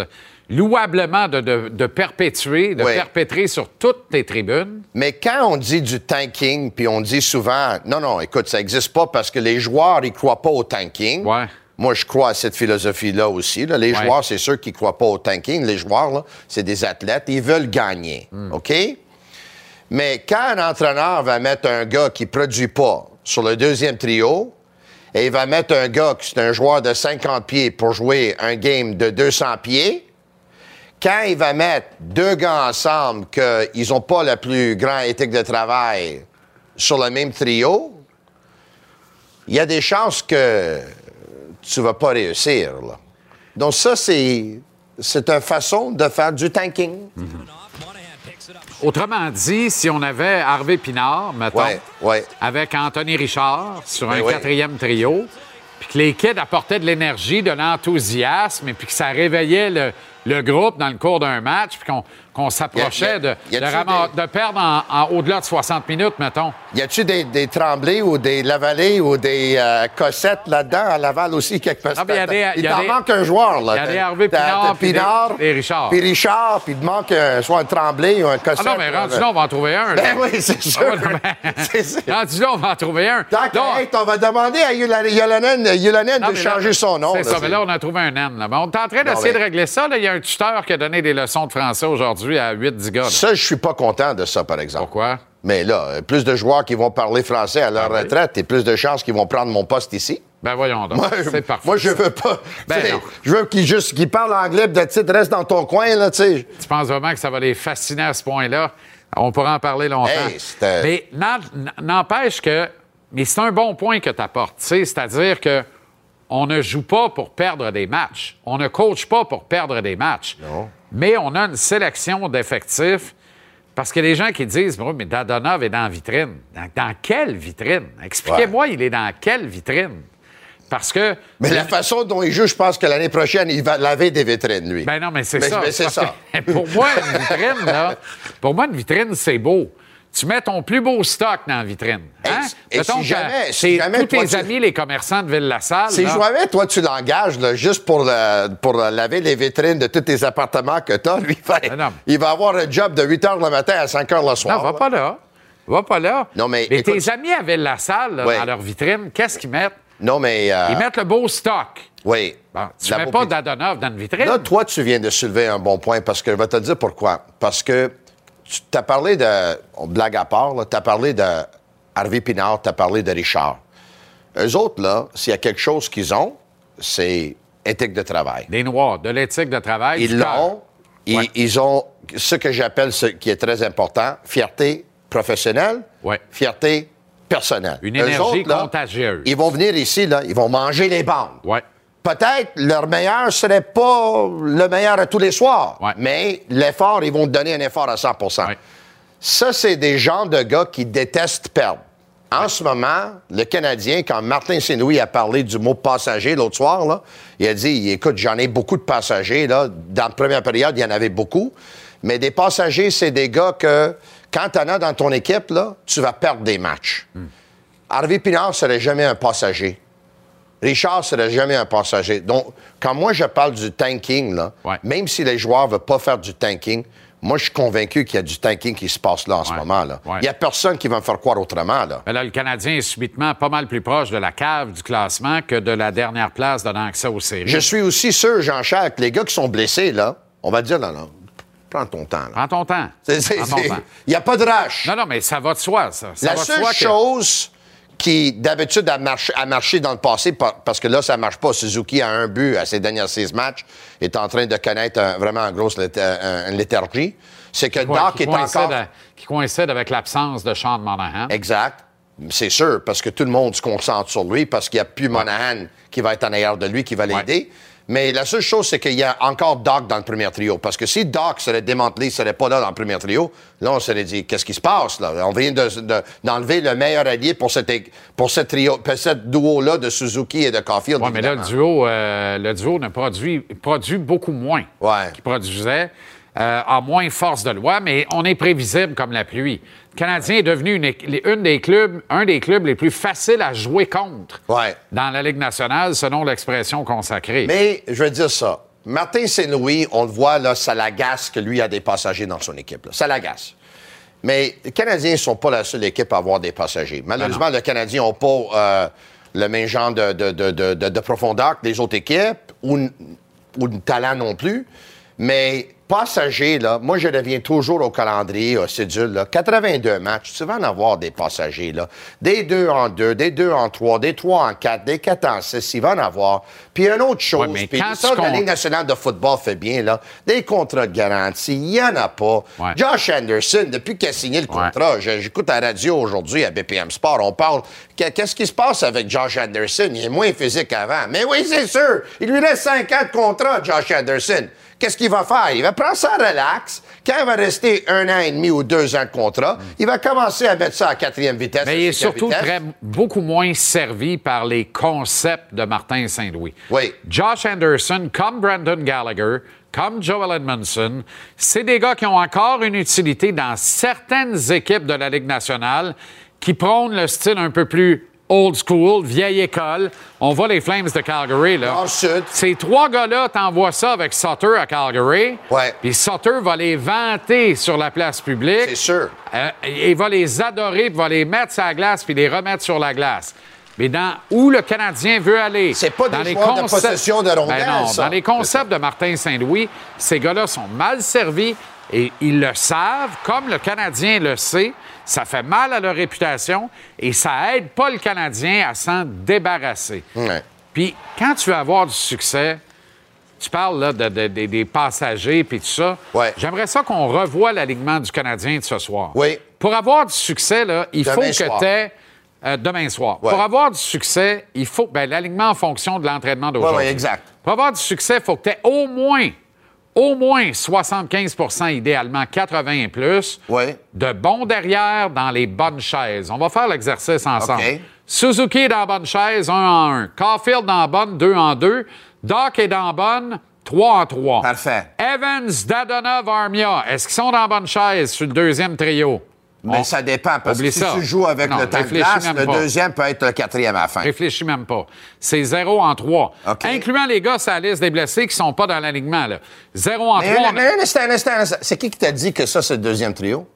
louablement de, de- de perpétuer, de Oui. perpétrer sur toutes tes tribunes. Mais quand on dit du tanking, puis on dit souvent, non, non, écoute, ça n'existe pas parce que les joueurs, ils croient pas au tanking. Ouais. Moi, je crois à cette philosophie-là aussi. là. Les Ouais. joueurs, c'est ceux qui croient pas au tanking. Les joueurs, c'est des athlètes. Ils veulent gagner. Hmm. OK? Mais quand un entraîneur va mettre un gars qui produit pas sur le deuxième trio, et il va mettre un gars qui est un joueur de 50 pieds pour jouer un game de 200 pieds, quand il va mettre deux gars ensemble qu'ils n'ont pas la plus grande éthique de travail sur le même trio, il y a des chances que tu vas pas réussir. là. Donc ça, c'est, c'est une façon de faire du tanking. Autrement dit, si on avait Harvey Pinard, mettons, Ouais, ouais. avec Anthony Richard sur un Ben oui. quatrième trio, puis que les kids apportaient de l'énergie, de l'enthousiasme, et puis que ça réveillait le, le groupe dans le cours d'un match, puis qu'on s'approchait de, de, ramar- des- de perdre en, en au-delà de 60 minutes, mettons. Y a-tu des, des Tremblay ou des Lavalais ou des euh, Cossettes là-dedans, à Laval aussi, quelque part? Ah, ben, Il des- manque un joueur, là. y a des Harvey Pinard puis Richard. Puis Richard, puis il manque un- soit un Tremblay ou un Cossette. Ah non, mais rendu là, on va en trouver un. là. Ben oui, c'est sûr. Rendu là, on va en trouver un. Donc- on va demander à Non, de changer son nom. C'est ça, mais là, on a trouvé un N. On est en train d'essayer de régler ça. là. Il y a un tuteur qui a donné des leçons de français aujourd'hui à 8-10 gars. là. Ça, je suis pas content de ça, par exemple. Pourquoi? Mais là, plus de joueurs qui vont parler français à leur Ah oui. retraite et plus de chances qu'ils vont prendre mon poste ici. Ben voyons donc. Moi, c'est parfait. moi, je veux pas. Ben non. je veux qu'ils juste qu'ils parlent anglais, de titre reste dans ton coin, là, tu sais. Tu penses vraiment que ça va les fasciner à ce point-là? On pourra en parler longtemps. Hey, mais n'empêche que. Mais c'est un bon point que tu apportes. C'est-à-dire que on ne joue pas pour perdre des matchs. On ne coach pas pour perdre des matchs. Non. Mais on a une sélection d'effectifs. Parce que les gens qui disent, mais Dadonov est dans la vitrine. Dans, dans quelle vitrine? Expliquez-moi, il est dans quelle vitrine? Parce que. Mais la façon dont il joue, je pense que l'année prochaine, il va laver des vitrines, lui. Ben non, mais c'est ça. mais ça. que pour moi, une vitrine, là, pour moi, une vitrine, c'est beau. Tu mets ton plus beau stock dans la vitrine. Hein? Et- et si jamais- si jamais tous toi, tes tu- amis, les commerçants de Ville-la-Salle. Si jamais, toi, tu l'engages là, juste pour, le- pour laver les vitrines de tous tes appartements que tu as, lui, Ben non. il va avoir un job de 8 h le matin à 5 h le soir. Non, va là. pas là. Va pas là. Non, mais tes écoute- amis à Ville-la-Salle, Ouais. dans leur vitrine, qu'est-ce qu'ils mettent? Non, mais. euh, Ils mettent le beau stock. Oui. Bon, tu La mets pas d'Adonov dans une vitrine. Là, toi, tu viens de soulever un bon point parce que je vais te dire pourquoi. Parce que tu as parlé de. on blague à part, tu as parlé de Harvey Pinard, tu as parlé de Richard. Eux autres, là, s'il y a quelque chose qu'ils ont, c'est éthique de travail. Des Noirs, de l'éthique de travail. Ils l'ont. Ils, Ouais. ils ont ce que j'appelle ce qui est très important fierté professionnelle, Ouais. fierté personnelle. Une énergie autres, là, contagieuse. Ils vont venir ici, là, ils vont manger les bandes. Ouais. Peut-être leur meilleur serait pas le meilleur à tous les soirs, Ouais. mais l'effort, ils vont te donner un effort à 100 Ouais. Ça, c'est des gens de gars qui détestent perdre. En ce moment, le Canadien, quand Martin Saint-Louis a parlé du mot passager l'autre soir, là, il a dit écoute, j'en ai beaucoup de passagers. Là. Dans la première période, il y en avait beaucoup. Mais des passagers, c'est des gars que, quand tu en as dans ton équipe, là, tu vas perdre des matchs. Harvey Pinard serait jamais un passager. Richard serait jamais un passager. Donc, quand moi je parle du tanking, là, Ouais. même si les joueurs ne veulent pas faire du tanking, moi je suis convaincu qu'il y a du tanking qui se passe là en ce moment. là. Il Ouais. n'y a personne qui va me faire croire autrement. Là. Ben là, le Canadien est subitement pas mal plus proche de la cave du classement que de la dernière place donnant accès aux séries. Je suis aussi sûr, Jean-Charles, que les gars qui sont blessés, là, on va dire, non, non, prends ton temps. là. Prends ton temps. Il n'y a pas de rush. Non, non, mais ça va de soi, ça. Ça La va de seule soi chose qui, d'habitude, a marché, a marché dans le passé, par- parce que là, ça ne marche pas. Suzuki a un but à ses derniers six matchs, est en train de connaître un- vraiment une grosse une léthargie. C'est que Doc qui, est coïncide encore... qui coïncide avec l'absence de Sean Monahan. Exact. C'est sûr, parce que tout le monde se concentre sur lui, parce qu'il n'y a plus Monahan qui va être en arrière de lui, qui va l'aider. Mais la seule chose, c'est qu'il y a encore Doc dans le premier trio. Parce que si Doc serait démantelé, il serait pas là dans le premier trio, là, on serait dit, qu'est-ce qui se passe, là? On vient de- de- d'enlever le meilleur allié pour cette, pour cette trio, pour cette duo-là de Suzuki et de Caulfield. Oui, mais là, le duo, euh, le duo ne produit, produit beaucoup moins Ouais. qu'il produisait, euh, a moins force de loi, mais on est prévisible comme la pluie. Le Canadien est devenu une, des clubs, un des clubs les plus faciles à jouer contre Ouais. dans la Ligue nationale, selon l'expression consacrée. Mais je veux dire ça. Martin Saint-Louis, on le voit, là, ça l'agace que lui a des passagers dans son équipe. là. Ça l'agace. Mais les Canadiens ne sont pas la seule équipe à avoir des passagers. Malheureusement, les Canadiens n'ont pas euh, le même genre de, de- de- de- de- de profondeur que les autres équipes ou, ou de talent non plus. Mais passagers, là, moi, je reviens toujours au calendrier, au cédule. Là. 82 matchs, tu vas en avoir des passagers. Là. Des 2 en 2, des 2 en 3, des 3 en 4, des 4 en 6, il va en avoir. Puis une autre chose, Ouais, puis ça, la Ligue nationale de football fait bien, là, des contrats de garantie, il n'y en a pas. Ouais. Josh Anderson, depuis qu'il a signé le contrat, j'écoute la radio aujourd'hui à BPM Sport, on parle, que- qu'est-ce qui se passe avec Josh Anderson? Il est moins physique qu'avant. Mais oui, c'est sûr, il lui reste 5 ans de contrat, Josh Anderson. Qu'est-ce qu'il va faire? Il va prendre ça relax. Quand il va rester un an et demi ou deux ans de contrat, il va commencer à mettre ça à quatrième vitesse. Mais il est surtout très, beaucoup moins servi par les concepts de Martin Saint-Louis. Oui. Josh Anderson, comme Brandon Gallagher, comme Joel Edmondson, c'est des gars qui ont encore une utilité dans certaines équipes de la Ligue nationale qui prônent le style un peu plus old school, vieille école. On voit les Flames de Calgary, là. Nord-sud. Ces trois gars-là, t'envoies ça avec Sutter à Calgary. Ouais. Puis Sutter va les vanter sur la place publique. C'est sûr. Euh, il va les adorer, puis va les mettre sur la glace, puis les remettre sur la glace. Mais dans où le Canadien veut aller? C'est pas dans les de possession de rondelles, Ben non, ça. Dans les concepts de Martin Saint-Louis, ces gars-là sont mal servis et ils le savent, comme le Canadien le sait. Ça fait mal à leur réputation et ça aide pas le Canadien à s'en débarrasser. Ouais. Puis quand tu veux avoir du succès, tu parles là, de- de- de- des passagers puis tout ça. Ouais. J'aimerais ça qu'on revoie l'alignement du Canadien de ce soir. Oui. Pour avoir du succès, là, il Demain faut que tu aies. demain soir. Ouais. Pour avoir du succès, il faut. Ben, l'alignement en fonction de l'entraînement d'aujourd'hui. Ouais, exact. Pour avoir du succès, il faut que tu aies au moins, au moins 75% idéalement 80 et plus, Ouais. de bons derrière dans les bonnes chaises. On va faire l'exercice ensemble. OK. Suzuki est dans la bonne chaise, 1 en 1. Caulfield dans la bonne, 2 en 2. Doc est dans la bonne, 3 en 3. Parfait. Evans, Dadonov, Armia, est-ce qu'ils sont dans la bonne chaise sur le deuxième trio? Mais On- ça dépend, parce Oublie que si ça. tu joues avec Non, le temps de glace, le pas. deuxième peut être le quatrième à la fin. Réfléchis même pas. C'est 0 en 3. OK. Incluant les gars sur la liste des blessés qui sont pas dans l'alignement. 0 en Mais 3. un, mais un instant, un instant, un instant. C'est qui qui t'a dit que ça, c'est le deuxième trio?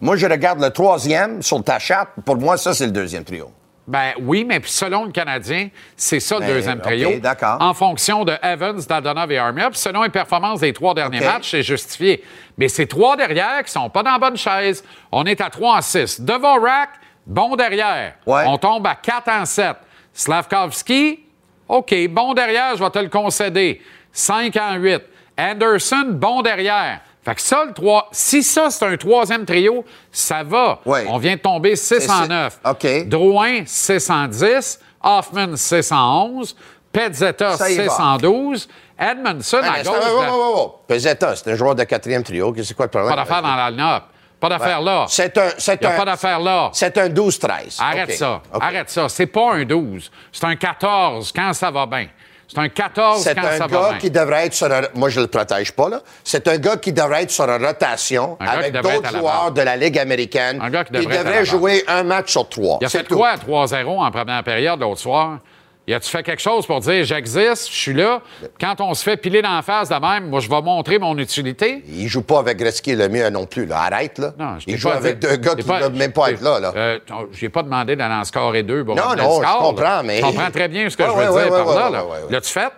Moi, je regarde le troisième sur ta charte. Pour moi, ça, c'est le deuxième trio. Ben oui, mais puis selon le Canadien, c'est ça le Ben, deuxième trio. d'accord. En fonction de Evans, Dadonov et Armia. Puis selon les performances des trois derniers matchs, c'est justifié. Mais ces trois derrière qui sont pas dans la bonne chaise, on est à 3 en 6. Dvorak, bon derrière. Ouais. On tombe à 4 en 7. Slavkovski, OK, bon derrière, je vais te le concéder. 5 en 8. Anderson, bon derrière. Fait que ça, le 3, si ça, c'est un troisième trio, ça va. Ouais. On vient de tomber 6 C'est- en c'est- 9. OK. Drouin, 610. Hoffman, 611. Pezzetta, Ça y va. 612. Edmondson, Un à gauche. wow, wow. Pezzetta, c'est un joueur de quatrième trio. C'est quoi le problème? Pas d'affaire dans la line-up. Pas d'affaire là. C'est un. C'est un- pas d'affaire là. C'est un 12-13. Arrête ça. Arrête ça. C'est pas un 12. C'est un 14 quand ça va bien? C'est un 14 C'est un ça gars qui devrait être sur un- Moi, je le protège pas, là. C'est un gars qui devrait être sur une rotation Un avec d'autres joueurs de la Ligue américaine. Un gars qui Il devrait la devrait jouer un match sur trois. Il a fait quoi à 3-0 en première période l'autre soir? Il a-tu fait quelque chose pour dire j'existe, je suis là? Quand on se fait piler dans la face de même, moi, je vais montrer mon utilité. Il joue pas avec Gretzky et Lemieux non plus. Là. Arrête, là. Non, je il joue pas avec deux gars j'ai qui ne même pas j'ai- être là. là. Euh, je n'ai pas demandé d'aller en scorer deux. Pour Non, non, le je score, comprends, là. mais- Je comprends très bien ce que Ouais, je veux ouais, dire ouais, par là. L'as-tu fait?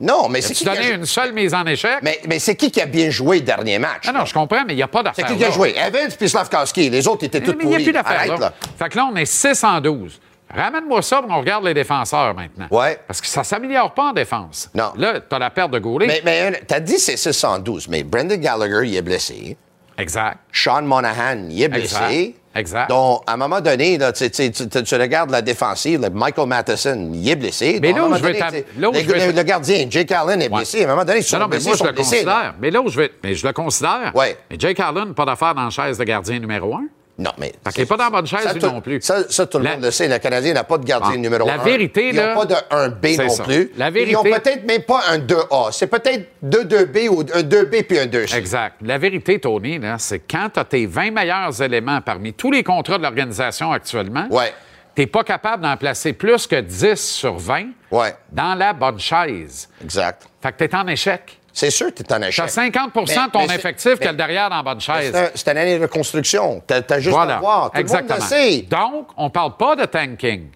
non, mais c'est Tu qui, donné qui a... une seule mise en échec? mais, mais c'est qui qui a bien joué le dernier match? Ah non, je comprends, mais il n'y a pas c'est d'affaire. qui qui a joué? Evans puis Slavkowski. Les autres étaient Mais tous il n'y a pourris. plus d'affaire. Fait que là, on est 6 en 12. Ramène-moi ça, on regarde les défenseurs maintenant. Ouais. Parce que ça ne s'améliore pas en défense. Non. Là, tu as la perte de Goulet. Mais, mais euh, t'as dit c'est 612, mais Brendan Gallagher, il est blessé. Exact. Sean Monahan, il est blessé. Exact. Exact. Donc, à un moment donné, là, tu, tu- tu- tu regardes la défensive, là, Michael Matheson, il est blessé. Mais là où veux donné, tu là où le, je veux- le- le gardien, Jake Allen, est Ouais. blessé. À un moment donné, ils sont Non, non, mais blessés, moi, je le blessés, là. considère. Mais là où je vais. Mais je le considère. Ouais. Mais Jake Allen, pas d'affaire dans la chaise de gardien numéro un. Non, mais. Fait qu'il est pas dans la bonne chaise, ça, lui tout- non plus. Ça, ça, tout le La- monde le sait. Le Canadien n'a pas de gardien Ah, numéro la 1. vérité, Ils n'ont pas de 1B c'est non ça. plus. La Ils n'ont vérité- peut-être même pas un 2A. C'est peut-être 2-2B ou un 2B puis un 2C. Exact. La vérité, Tony, là, c'est quand tu as tes 20 meilleurs éléments parmi tous les contrats de l'organisation actuellement, Ouais. tu n'es pas capable d'en placer plus que 10 sur 20 Ouais. dans la bonne chaise. Exact. Fait que tu es en échec. C'est sûr que tu es en Tu échec. as 50% de ton mais effectif qui est le derrière dans la bonne chaise. C'est un- C'est une année de reconstruction. T'as as juste Voilà. à voir. Tout Exactement. le monde le sait. Donc, on ne parle pas de tanking,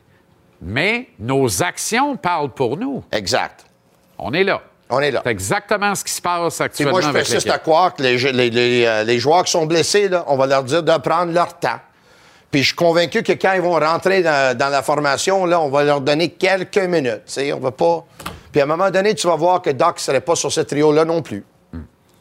mais nos actions parlent pour nous. Exact. On est là. On est là. C'est exactement ce qui se passe actuellement moi, je avec persiste à croire que les, les- les- euh, les joueurs qui sont blessés, là, on va leur dire de prendre leur temps. Puis je suis convaincu que quand ils vont rentrer dans, dans la formation, là, on va leur donner quelques minutes. tu sais, On va pas. Puis à un moment donné, tu vas voir que Doc ne serait pas sur ce trio-là non plus.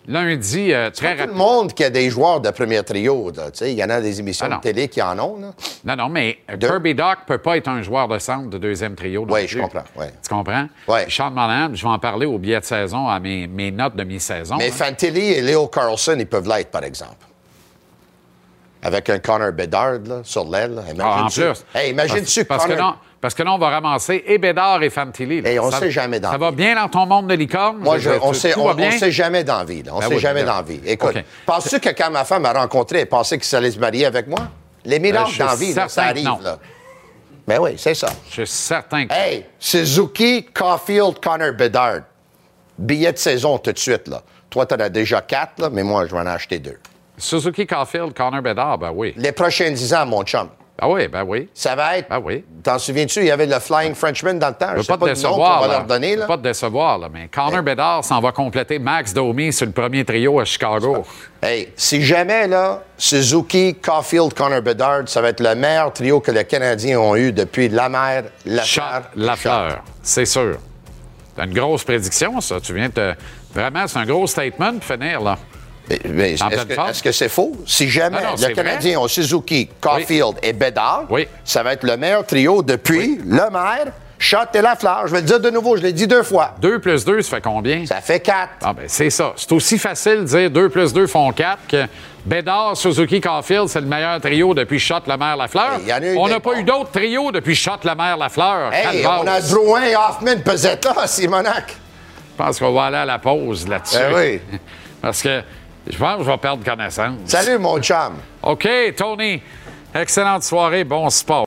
lundi euh, très Tout le monde qui a des joueurs de premier trio, là, tu sais, il y en a des émissions Ah, de télé qui en ont. Là. Non, non, mais euh, De- Kirby Doc peut pas être un joueur de centre de deuxième trio. Oui, je comprends, ouais. Tu comprends? Ouais. Sean Monahan, je vais en parler au billet de saison, à mes, mes notes de mi-saison. Mais hein. Fantilli et Leo Carlson, ils peuvent l'être, par exemple. Avec un Connor Bedard là, sur l'aile. là. Ah, en Imagine-tu- plus. Hey, imagine-tu parce, parce que non, parce que là, on va ramasser et Bédard et Fantilli. là. Hey, on Ça- sait jamais dans Ça va bien dans ton monde de licorne? Moi, je- on tout- sait, on, jamais dans la vie. là. On Ben sait oui, jamais ben- dans la vie. Écoute, OK. penses-tu que quand ma femme m'a rencontré, elle pensait qu'il allait se marier avec moi? Les Euh, miracles je dans la suis vie, là, ça arrive. non. Là. Ben oui, c'est ça. Je suis certain que... Hey, Suzuki, Caulfield, Connor Bedard. Billet de saison tout de suite. Là. Toi, tu en as déjà quatre, là, mais moi, je vais en acheter deux. Suzuki Caulfield, Connor Bedard, ben oui. Les prochains dix ans, mon chum, Ben oui, ben oui. ça va être. Ben oui. T'en souviens-tu, il y avait le Flying Frenchman dans le temps? Je sais pas pas te nom décevoir. va là. leur donner. Je veux Là. pas te décevoir, là, mais Connor Bedard s'en va compléter Max Domi sur le premier trio à Chicago. Hey, si jamais, là, Suzuki, Caulfield, Connor Bedard, ça va être le meilleur trio que les Canadiens ont eu depuis Lamère, Shot Lafleur. Lafleur, c'est sûr. C'est une grosse prédiction, ça. Tu viens de... Vraiment, c'est un gros statement pour finir, là. En Est-ce que c'est faux? Si jamais Non, non, c'est les Canadiens ont Suzuki, Caulfield et Bedard, Oui. ça va être le meilleur trio depuis Lemaire, Schott et Lafleur. Je vais le dire de nouveau, je l'ai dit deux fois. 2 plus 2, ça fait combien? Ça fait quatre. Ah ben c'est ça. C'est aussi facile de dire 2 plus 2 font 4 que Bédard, Suzuki, Caulfield, c'est le meilleur trio depuis Shot, Lemaire, Lafleur. Hey, y en a eu On n'a pas eu d'autres trios depuis Shot, Lemaire, Lafleur. Hey, Calvaire. on a Drouin, Hoffman, Pezzetta, Simonac. Je pense qu'on va aller à la pause là-dessus. Ben oui. Parce que je pense que je vais perdre connaissance. Salut, mon chum. OK, Tony. Excellente soirée, bon sport.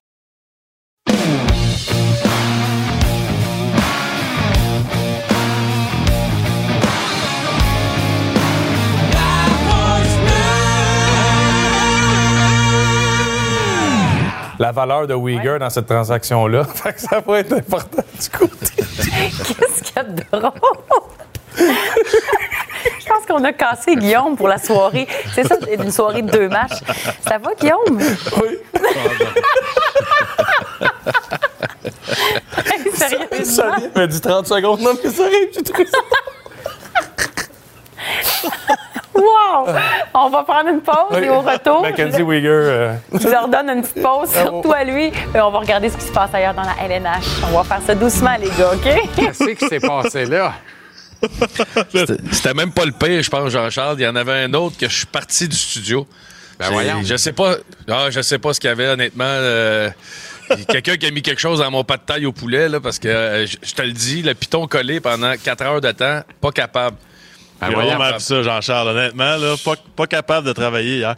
la valeur de Uyghur dans cette transaction-là. Ça va être important du côté. Qu'est-ce qu'il y a de drôle? Je pense qu'on a cassé Guillaume pour la soirée. C'est ça, une soirée de deux matchs. Ça va, Guillaume? Oui. Hey, Sérieusement? Ça m'a dit 30 secondes. Non, mais ça arrive, j'ai trouvé ça. Wow! On va prendre une pause et au retour, Mackenzie Uyghur. euh, je leur donne une petite pause, surtout à lui. Et on va regarder ce qui se passe ailleurs dans la LNH. On va faire ça doucement, les gars, OK? Qu'est-ce qui s'est passé là? C'était- même pas le pire, je pense, Jean-Charles. Il y en avait un autre que je suis parti du studio. Ben voyons. Je sais pas. Ah, je sais pas ce qu'il y avait, honnêtement. euh, Quelqu'un qui a mis quelque chose dans mon pas de taille au poulet, là, parce que euh, je je te le dis, le piton collé pendant 4 heures de temps, pas capable. Ben J'ai voyons. ça, Jean-Charles, honnêtement, là, pas, pas capable de travailler hier.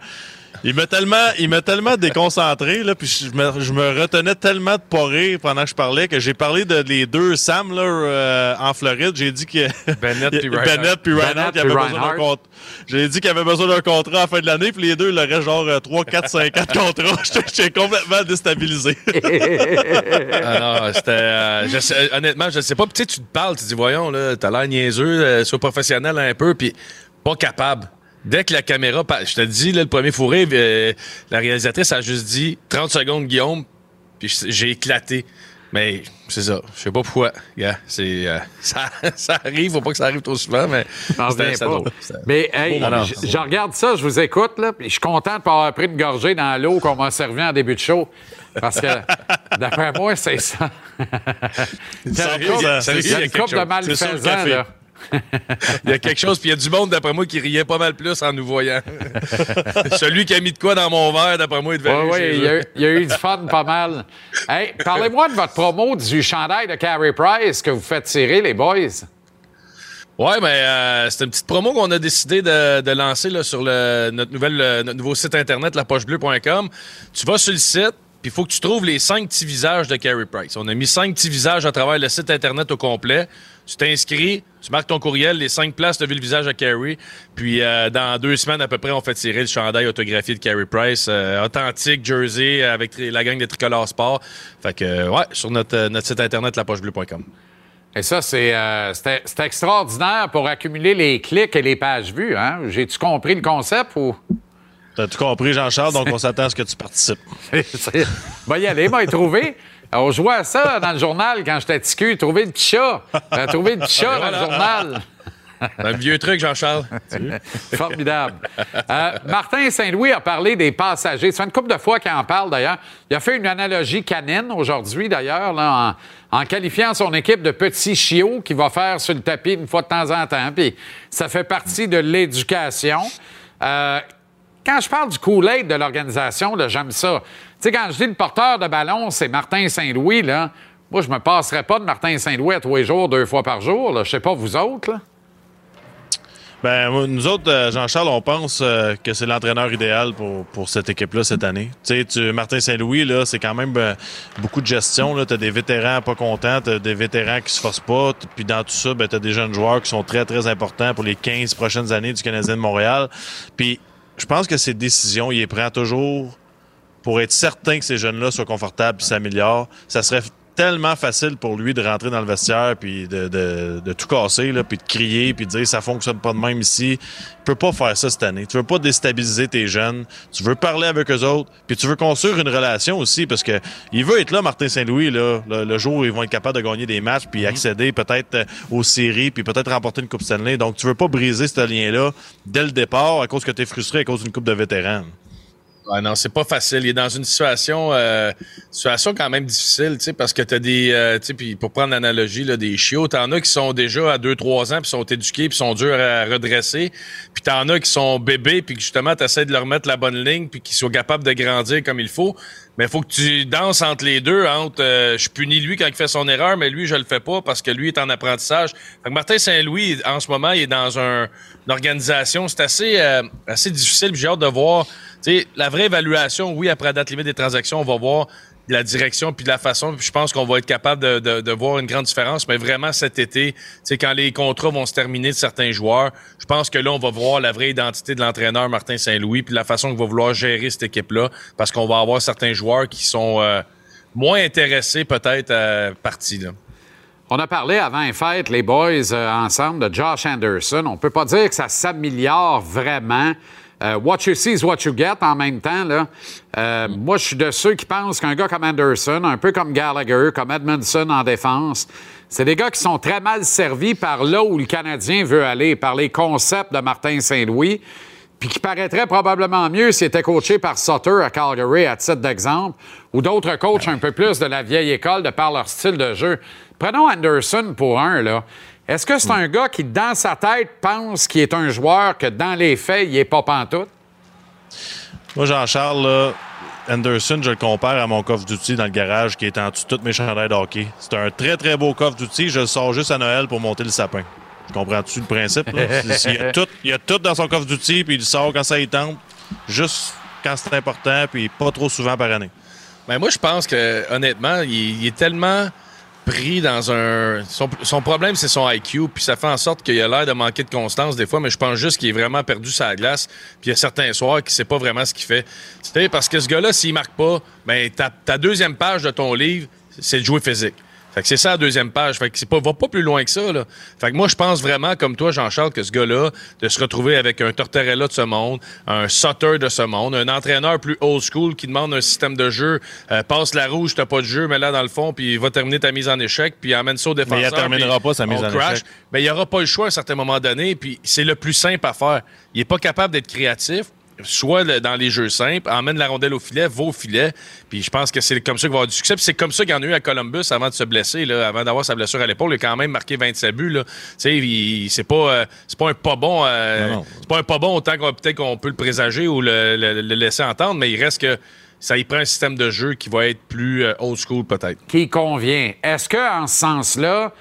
Il m'a tellement, il m'a tellement déconcentré, là, puis je me, je me retenais tellement de pas rire pendant que je parlais que j'ai parlé de les deux Sam là, euh, en Floride. J'ai dit que Bennett puis Reinhardt. Bennett puis Reinhardt, Bennett qui avaient puis besoin d'un contrat. J'ai dit qu'il avait besoin d'un contrat à la fin de l'année, puis les deux, il leur reste genre 3, 4, 5 ans de contrat. J'étais- J'étais complètement déstabilisé. Ah non, c'était. euh, je sais- honnêtement, je sais pas. Puis Tu sais, tu te parles, tu dis, voyons, là, t'as l'air niaiseux, euh, sois professionnel un peu, puis pas capable. Dès que la caméra. pa- Je te dis, là, le premier fourré, euh, la réalisatrice a juste dit 30 secondes, Guillaume, puis j'ai éclaté. Mais c'est ça. Je sais pas pourquoi. Gars, c'est, euh, ça, ça arrive, faut pas que ça arrive trop souvent, mais c'était c'était pas. drôle. Mais hey, Non, non. je, je regarde ça, je vous écoute, là, puis je suis content de pas avoir pris une gorgée dans l'eau qu'on m'a servi en début de show. Parce que, d'après moi, c'est ça. Il y a une Sérieux, couple- sérieux, il y a une couple de malfaisants, là. Il y a quelque chose, puis il y a du monde, d'après moi, qui riait pas mal plus en nous voyant. Celui qui a mis de quoi dans mon verre, d'après moi, il devait Oui, oui, il y, a eu- il y a eu du fun pas mal. Hey, parlez-moi de votre promo du chandail de Carey Price que vous faites tirer, les boys. Ouais, mais euh, c'est une petite promo qu'on a décidé de, de lancer là, sur le, notre, nouvelle, notre nouveau site internet, lapochebleu.com. Tu vas sur le site, puis il faut que tu trouves les cinq petits visages de Carey Price. On a mis cinq petits visages à travers le site internet au complet. Tu t'inscris, tu marques ton courriel, les cinq places, tu as le visage de Carey. Puis euh, dans deux semaines à peu près, on fait tirer le chandail autographié de Carey Price, euh, authentique, jersey, avec la gang de Tricolore Sport. Fait que, euh, ouais, sur notre, notre site internet, lapochebleu.com. Et ça, c'est extraordinaire pour accumuler les clics et les pages vues. Hein? J'ai-tu compris le concept ou? T'as tout compris, Jean-Charles, donc on s'attend à ce que tu participes. Va y aller, m'a trouvé. On jouait à ça dans le journal quand j'étais petit cul, trouver le petit chat. Euh, trouver le petit chat dans le journal. Un vieux truc, Jean-Charles. Formidable. Euh, Martin Saint-Louis a parlé des passagers. C'est une couple de fois qu'il en parle, d'ailleurs. Il a fait une analogie canine aujourd'hui, d'ailleurs, en qualifiant son équipe de petits chiots qu'il va faire sur le tapis une fois de temps en temps. Puis ça fait partie de l'éducation. Euh, quand je parle du Kool-Aid de l'organisation, j'aime ça. Tu sais, quand je dis le porteur de ballon, c'est Martin Saint-Louis, là, moi, je me passerais pas de Martin Saint-Louis à tous les jours, deux fois par jour. Je sais pas, vous autres, là. Ben, nous autres, euh, Jean-Charles, on pense euh, que c'est l'entraîneur idéal pour, pour cette équipe-là cette année. Martin Saint-Louis, là, c'est quand même ben, beaucoup de gestion. Tu as des vétérans pas contents, tu des vétérans qui se forcent pas. Puis dans tout ça, ben, tu as des jeunes joueurs qui sont très, très importants pour les 15 prochaines années du Canadien de Montréal. Puis je pense que ces décisions, il les prend toujours pour être certain que ces jeunes-là soient confortables et s'améliorent. Ça serait tellement facile pour lui de rentrer dans le vestiaire puis de, de, de tout casser là, puis de crier puis de dire ça fonctionne pas de même ici. Tu peux pas faire ça cette année. Tu veux pas déstabiliser tes jeunes. Tu veux parler avec eux autres puis tu veux construire une relation aussi parce que il veut être là Martin Saint-Louis là le, le jour où ils vont être capables de gagner des matchs puis accéder peut-être euh, aux séries puis peut-être remporter une coupe Stanley. Donc tu veux pas briser ce lien là dès le départ à cause que tu es frustré à cause d'une coupe de vétérans. Ouais, non, c'est pas facile. Il est dans une situation, euh, situation quand même difficile, tu sais, parce que t'as des, euh, tu sais, pour prendre l'analogie là, des chiots, t'en as qui sont déjà à 2-3 ans, puis sont éduqués, puis sont durs à redresser, puis t'en as qui sont bébés, puis justement t'essaies de leur mettre la bonne ligne, puis qu'ils soient capables de grandir comme il faut. Mais il faut que tu danses entre les deux, entre euh, je punis lui quand il fait son erreur, mais lui je le fais pas parce que lui est en apprentissage. Fait que Martin Saint-Louis, en ce moment, il est dans un, une organisation, c'est assez, euh, assez difficile. J'ai hâte de voir. Sais, la vraie évaluation, oui, après la date limite des transactions, on va voir la direction puis de la façon. Je pense qu'on va être capable de, voir une grande différence. Mais vraiment, cet été, sais, quand les contrats vont se terminer de certains joueurs, je pense que là, on va voir la vraie identité de l'entraîneur Martin Saint-Louis puis la façon qu'il va vouloir gérer cette équipe-là. Parce qu'on va avoir certains joueurs qui sont euh, moins intéressés peut-être à partie. Là. On a parlé avant les fêtes, les boys, euh, ensemble, de Josh Anderson. On peut pas dire que ça s'améliore vraiment. Euh, what you see is what you get en même temps. Là. Euh, Moi, je suis de ceux qui pensent qu'un gars comme Anderson, un peu comme Gallagher, comme Edmondson en défense, c'est des gars qui sont très mal servis par là où le Canadien veut aller, par les concepts de Martin Saint-Louis, puis qui paraîtrait probablement mieux s'il était coaché par Sutter à Calgary, à titre d'exemple, ou d'autres coachs un peu plus de la vieille école de par leur style de jeu. Prenons Anderson pour un, là. Est-ce que c'est un gars qui, dans sa tête, pense qu'il est un joueur que, dans les faits, il est pas pantoute? Moi, Jean-Charles, là, Anderson, je le compare à mon coffre d'outils dans le garage qui est en dessous de toutes mes chandails de hockey. C'est un très, très beau coffre d'outils. Je le sors juste à Noël pour monter le sapin. Comprends-tu le principe? là? il, y a tout, il y a tout dans son coffre d'outils, puis il le sort quand ça y tente, juste quand c'est important, puis pas trop souvent par année. Ben moi, je pense que, honnêtement, il, il est tellement pris dans un. Son, problème, c'est son IQ, puis ça fait en sorte qu'il a l'air de manquer de constance des fois, mais je pense juste qu'il est vraiment perdu sa glace, puis il y a certains soirs qu'il sait pas vraiment ce qu'il fait. Sais, parce que ce gars-là, s'il marque pas, ben ta, ta deuxième page de ton livre, c'est de jouer physique. Fait que c'est ça la deuxième page. Fait que c'est pas, va pas plus loin que ça, là. Fait que moi, je pense vraiment, comme toi, Jean-Charles, que ce gars-là, de se retrouver avec un Tortorella de ce monde, un Sutter de ce monde, un entraîneur plus old school qui demande un système de jeu, euh, passe la rouge, t'as pas de jeu, mais là dans le fond, puis il va terminer ta mise en échec, puis amène ça au défenseur. Mais il terminera pas sa mise en crash. échec. Ben, il y aura pas le choix à un certain moment donné, puis c'est le plus simple à faire. Il est pas capable d'être créatif. Soit dans les jeux simples, emmène la rondelle au filet, va au filet. Puis je pense que c'est comme ça qu'il va avoir du succès. Puis c'est comme ça qu'il y en a eu à Columbus avant de se blesser, là, avant d'avoir sa blessure à l'épaule. Il a quand même marqué 27 buts. C'est pas, euh, pas un pas bon. euh, c'est pas un pas bon autant qu'on peut-être qu'on peut le présager ou le, le- le laisser entendre, mais il reste que ça y prend un système de jeu qui va être plus euh, old school peut-être. qui convient. Est-ce que, en ce sens-là,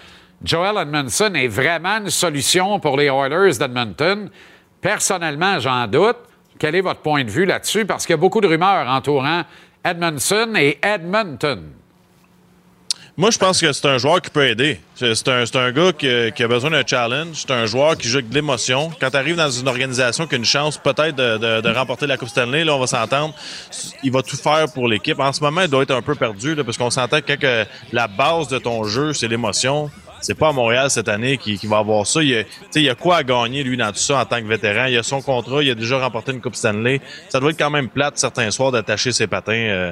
Joel Edmondson est vraiment une solution pour les Oilers d'Edmonton? Personnellement, j'en doute. Quel est votre point de vue là-dessus? Parce qu'il y a beaucoup de rumeurs entourant Edmondson et Edmonton. Moi, je pense que c'est un joueur qui peut aider. C'est un, un gars qui, qui a besoin d'un challenge. C'est un joueur qui joue avec de l'émotion. Quand tu arrives dans une organisation qui a une chance peut-être de, de- de remporter la Coupe Stanley, là, on va s'entendre, il va tout faire pour l'équipe. En ce moment, il doit être un peu perdu là, parce qu'on s'entend que, la base de ton jeu, c'est l'émotion. C'est pas à Montréal cette année qui, qui va avoir ça. Il y, a, il a quoi à gagner, lui, dans tout ça en tant que vétéran? Il a son contrat, il a déjà remporté une Coupe Stanley. Ça doit être quand même plate certains soirs d'attacher ses patins. euh,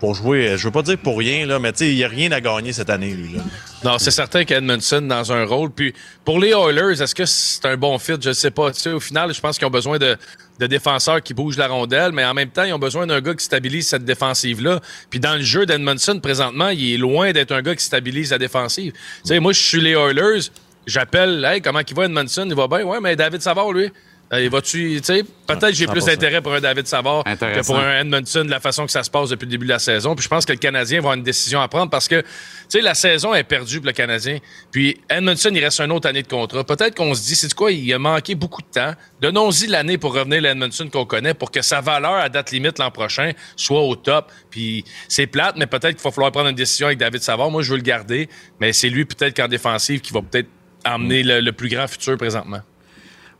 pour jouer, je veux pas dire pour rien, là, mais il n'y a rien à gagner cette année, lui. Là. Non, c'est certain qu'Edmondson dans un rôle. Puis pour les Oilers, est-ce que c'est un bon fit? Je ne sais pas. Tu au final, je pense qu'ils ont besoin de, de défenseurs qui bougent la rondelle, mais en même temps, ils ont besoin d'un gars qui stabilise cette défensive-là. Puis dans le jeu d'Edmondson, présentement, il est loin d'être un gars qui stabilise la défensive. Tu sais, moi, je suis les Oilers, j'appelle, hey, comment il va Edmondson? Il va bien, ouais, mais David Savard, lui. Il va-tu, tu sais, peut-être j'ai plus 100%. d'intérêt pour un David Savard que pour un Edmondson de la façon que ça se passe depuis le début de la saison. Puis je pense que le Canadien va avoir une décision à prendre parce que, tu sais, la saison est perdue pour le Canadien. Puis Edmondson, il reste une autre année de contrat. Peut-être qu'on se dit, c'est quoi, il a manqué beaucoup de temps. Donnons-y l'année pour revenir à l'Edmondson qu'on connaît pour que sa valeur à date limite l'an prochain soit au top. Puis c'est plate, mais peut-être qu'il va falloir prendre une décision avec David Savard. Moi, je veux le garder, mais c'est lui peut-être qu'en défensive qui va peut-être emmener le, le plus grand futur présentement.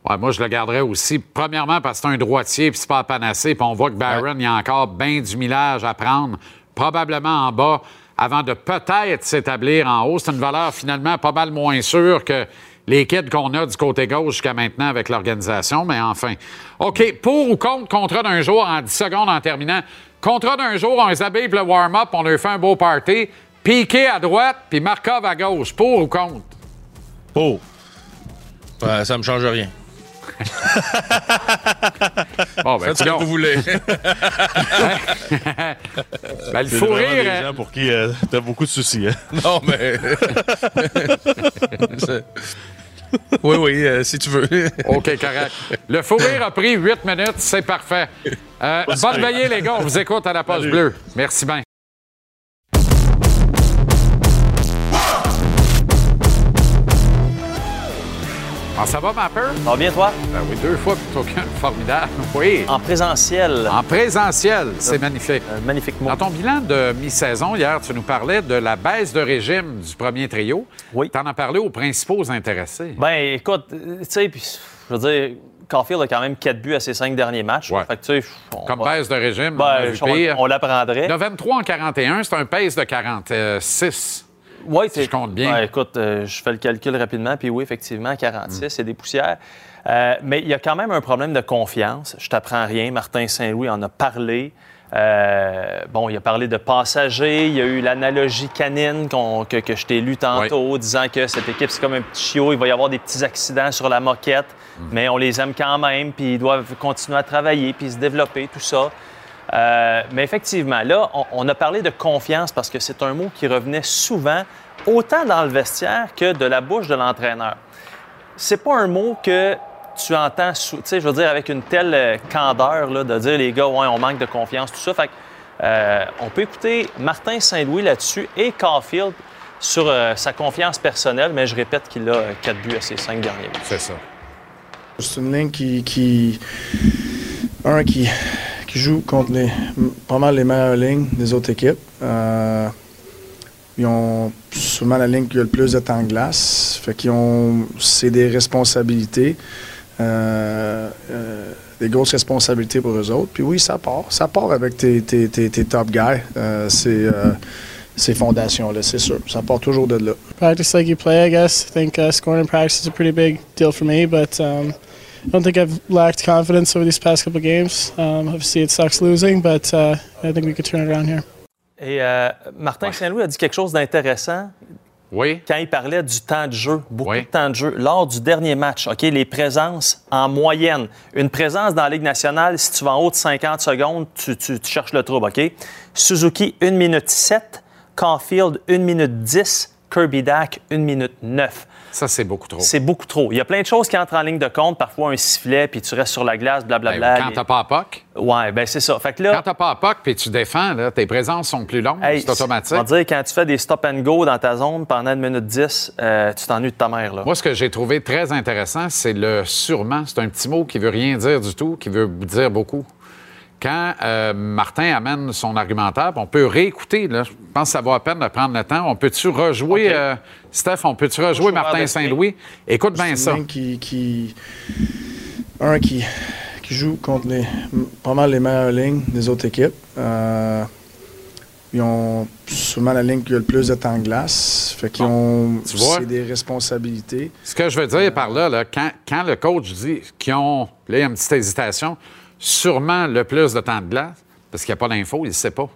Ouais, moi, je le garderais aussi. Premièrement, parce que c'est un droitier, puis c'est pas à panacée. Puis on voit que Barron, il y a encore bien du millage à prendre, probablement en bas, avant de peut-être s'établir en haut. C'est une valeur finalement pas mal moins sûre que les kids qu'on a du côté gauche jusqu'à maintenant avec l'organisation, mais enfin. OK, pour ou contre contrat d'un jour en 10 secondes en terminant. Contrat d'un jour, on les habille pour le warm-up, on leur fait un beau party. Piqué à droite, puis Markov à gauche. Pour ou contre? Oh! Ouais, ça me change rien. Bon, ben, Faites ce que vous voulez. Ben, le C'est fou rire, des hein. gens pour qui euh, t'as beaucoup de soucis. Hein? non, mais. Oui, oui, euh, si tu veux. OK, correct. Le fou rire a pris 8 minutes, c'est parfait. Euh, bonne veillée, les gars. On vous écoute à la page Salut. bleue. Merci bien. Ah, ça va, ma peur? Ça va bien, toi? Ben oui, deux fois plutôt qu'un. Formidable. Oui. En présentiel. En présentiel, c'est magnifique. Un magnifique mot. Dans ton bilan de mi-saison, hier, tu nous parlais de la baisse de régime du premier trio. Oui. Tu en as parlé aux principaux intéressés. Ben, écoute, tu sais, puis, je veux dire, Caulfield a quand même 4 buts à ses 5 derniers matchs. Ouais. Fait que, tu sais, on Comme va- baisse de régime, Ben, on, on l'apprendrait. Le 23 en 41, c'est un pace de 46. Oui, je compte bien. Ouais, écoute, euh, je fais le calcul rapidement, puis oui, effectivement, 46, c'est des poussières. Euh, mais il y a quand même un problème de confiance. Je t'apprends rien. Martin Saint-Louis en a parlé. Euh, bon, il a parlé de passagers. Il y a eu l'analogie canine que, que je t'ai lu tantôt, disant que cette équipe, c'est comme un petit chiot. Il va y avoir des petits accidents sur la moquette, mais on les aime quand même, puis ils doivent continuer à travailler, puis se développer, tout ça. Euh, mais effectivement, là, on, on a parlé de confiance parce que c'est un mot qui revenait souvent, autant dans le vestiaire que de la bouche de l'entraîneur. C'est pas un mot que tu entends, tu sais, je veux dire, avec une telle euh, candeur, là, de dire les gars, ouais, on manque de confiance, tout ça. Fait que, euh, on peut écouter Martin Saint-Louis là-dessus et Caulfield sur euh, sa confiance personnelle, mais je répète qu'il a euh, quatre buts à ses cinq derniers. C'est ça. C'est une ligne qui, qui- un qui, qui joue contre les, pas mal les meilleures lignes des autres équipes. Euh, ils ont sûrement la ligne qui a le plus de temps de glace. Fait qu'ils ont, c'est des responsabilités, euh, euh, des grosses responsabilités pour eux autres. Puis oui, ça part. Ça part avec tes, tes, tes, top guys. C'est, ces fondations-là, c'est sûr. Ça part toujours de là. practice like you play, I guess. I think uh, scoring in practice is a pretty big deal for me, but um, I don't think I've lacked confidence over these past couple games. Um, obviously, it sucks losing, but uh, I think we could turn it around here. Et euh, Martin Saint-Louis a dit quelque chose d'intéressant Oui. quand il parlait du temps de jeu, beaucoup Oui. de temps de jeu. Lors du dernier match, OK, les présences en moyenne. Une présence dans la Ligue nationale, si tu vas en haut de 50 secondes, tu, tu- tu cherches le trouble, OK? Suzuki, 1 minute 7. Caulfield, 1 minute 10. Kirby Dack, 1 minute 9. Ça, c'est beaucoup trop. C'est beaucoup trop. Il y a plein de choses qui entrent en ligne de compte. Parfois, un sifflet, puis tu restes sur la glace, Ben, blablabla. quand t'as pas à POC, Ouais, ben c'est ça. Fait que quand là, t'as pas à POC puis tu défends, là, tes présences sont plus longues, hey, c'est automatique. on va dire, quand tu fais des stop and go dans ta zone pendant une minute 10, euh, tu t'ennuies de ta mère, là. Moi, ce que j'ai trouvé très intéressant, c'est le sûrement. C'est un petit mot qui veut rien dire du tout, qui veut dire beaucoup. Quand euh, Martin amène son argumentaire, on peut réécouter. Là. Je pense que ça vaut la peine de prendre le temps. On peut-tu rejouer, euh, Steph, on peut-tu rejouer Martin. Saint-Louis? Écoute bien ça. qui, qui- un qui, qui joue contre les, pas mal les meilleures lignes des autres équipes. Euh, ils ont sûrement la ligne qui a le plus de temps de glace. Fait qu'ils ont, des responsabilités. Ce que je veux dire par là, là, quand, quand le coach dit qu'ils ont, là, il y a une petite hésitation, sûrement le plus de temps de glace, parce qu'il n'y a pas d'info, il ne sait pas.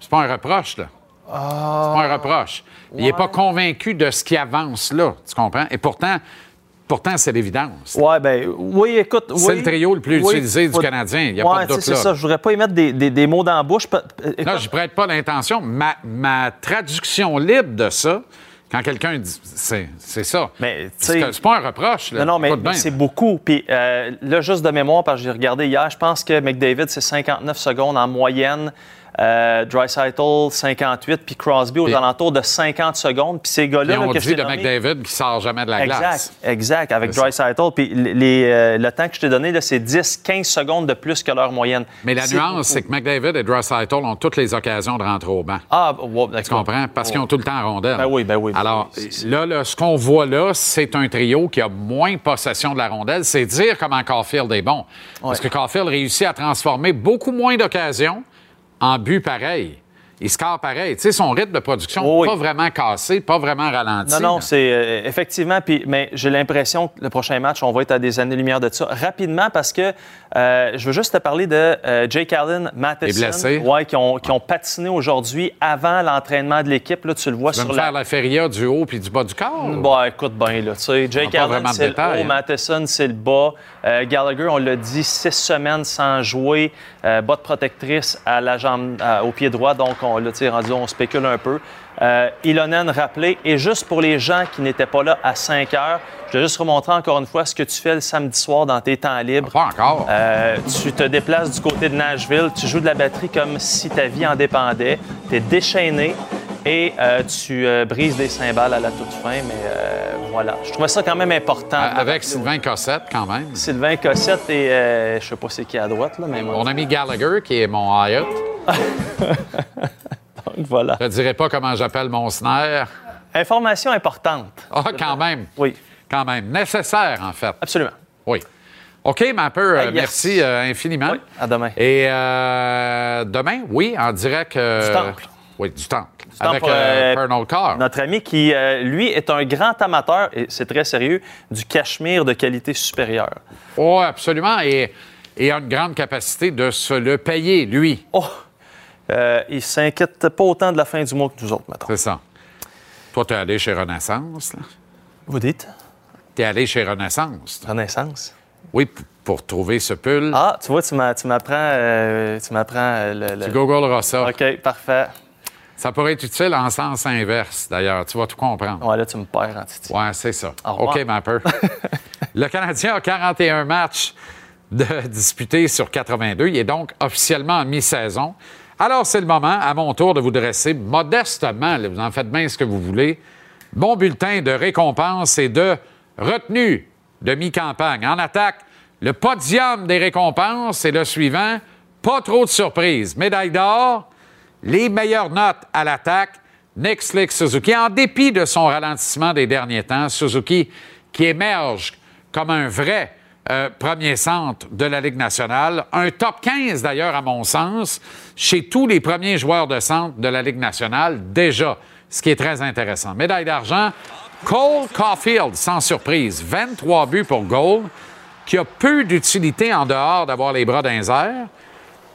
C'est pas un reproche, là. C'est pas un reproche. Il n'est pas convaincu de ce qui avance là, tu comprends? Et pourtant, pourtant c'est l'évidence. Ouais, ben, oui, écoute. C'est le trio le plus oui, utilisé du Canadien. Il n'y a Ouais, pas de doute c'est là. ça. Je voudrais pas y mettre des, des- des mots dans la bouche. Là, je prête pas l'intention. Ma, ma traduction libre de ça, quand quelqu'un dit. C'est c'est ça. Mais, c'est pas un reproche. Là. Non, non, mais c'est beaucoup. Puis euh, là, juste de mémoire, parce que j'ai regardé hier, je pense que McDavid, c'est 59 secondes en moyenne. Euh, Dreisaitl, 58, puis Crosby aux alentours de 50 secondes. Puis ces gars-là là, on que dit de McDavid qui sort jamais de la Exact, glace. exact, avec C'est ça. Dreisaitl. Puis les, euh, le temps que je t'ai donné, c'est 10-15 secondes de plus que leur moyenne. Mais la nuance, c'est que McDavid et Draisaitl ont toutes les occasions de rentrer au banc. Ah, wow, Tu comprends? Parce qu'ils ont tout le temps rondelle. Ben oui, ben oui. Alors, là, là, ce qu'on voit là, c'est un trio qui a moins possession de la rondelle. C'est dire comment Caulfield est bon. Parce que Caulfield réussit à transformer beaucoup moins d'occasions en but pareil. Il score pareil. Tu sais, son rythme de production oui. pas vraiment cassé, pas vraiment ralenti. Non, non, c'est euh, effectivement. Puis, mais j'ai l'impression que le prochain match, on va être à des années-lumière de ça. Rapidement, parce que euh, je veux juste te parler de euh, Jake Allen, Matheson. Les blessés. Ouais, qui ont, qui ont patiné aujourd'hui avant l'entraînement de l'équipe. Là, tu le vois Tu sur me la. faire la feria du haut puis du bas du corps? Bon, écoute bien, là. Tu sais, Jake Allen, c'est le haut, hein. Matheson, c'est le bas. Euh, Gallagher, on l'a dit, six semaines sans jouer. Botte protectrice à la jambe, à- au pied droit. Donc, on l'a tu sais, rendu, on spécule un peu. Euh, Ilonen rappelé. Et juste pour les gens qui n'étaient pas là à 5 heures, je vais juste remontrer encore une fois ce que tu fais le samedi soir dans tes temps libres. Pas encore. Euh, tu te déplaces du côté de Nashville, tu joues de la batterie comme si ta vie en dépendait, tu es déchaîné et euh, tu euh, brises des cymbales à la toute fin. Mais euh, voilà, je trouvais ça quand même important. Avec Sylvain Cossette, quand même. Sylvain Cossette et je sais pas c'est qui à droite, là, mais Mon ami Gallagher, qui est mon Hyatt. voilà. Je ne dirais pas comment j'appelle mon snare. Information importante. Ah, quand même. Oui, Quand même. Nécessaire, en fait. absolument. Oui. OK, euh, Ah, yes. merci euh, infiniment. Oui, à demain. Et euh, demain, oui, en direct. Du temple. Oui, du temple. Avec euh, euh, Pernod Carr. Notre ami qui, euh, lui, est un grand amateur, et c'est très sérieux, du cachemire de qualité supérieure. Oui, absolument. Et, et a une grande capacité de se le payer, lui. Oh! Euh, il s'inquiète pas autant de la fin du mois que nous autres, mettons. C'est ça. Toi, tu es allé chez Renaissance. là. Vous dites? Tu es allé chez Renaissance. toi. Renaissance. Oui, pour trouver ce pull. Ah, tu vois, tu m'a- tu m'apprends tu m'apprends le, le- Tu googleras ça. OK, parfait. Ça pourrait être utile en sens inverse, d'ailleurs. Tu vas tout comprendre. Ouais, là, tu me perds en titi. Ouais, c'est ça. OK, Mapper. le Canadien a 41 matchs de disputés sur 82. Il est donc officiellement en mi-saison. Alors, c'est le moment, à mon tour, de vous dresser modestement, là, vous en faites bien ce que vous voulez, mon bulletin de récompense et de retenue de mi-campagne. En attaque, le podium des récompenses est le suivant. Pas trop de surprises. Médaille d'or, les meilleures notes à l'attaque, Nick Slick Suzuki. En dépit de son ralentissement des derniers temps, Suzuki qui émerge comme un vrai euh, premier centre de la Ligue nationale. Un top 15, d'ailleurs, à mon sens, chez tous les premiers joueurs de centre de la Ligue nationale, déjà, ce qui est très intéressant. Médaille d'argent, Cole Caulfield, sans surprise. 23 buts pour Gold, qui a peu d'utilité en dehors d'avoir les bras d'un.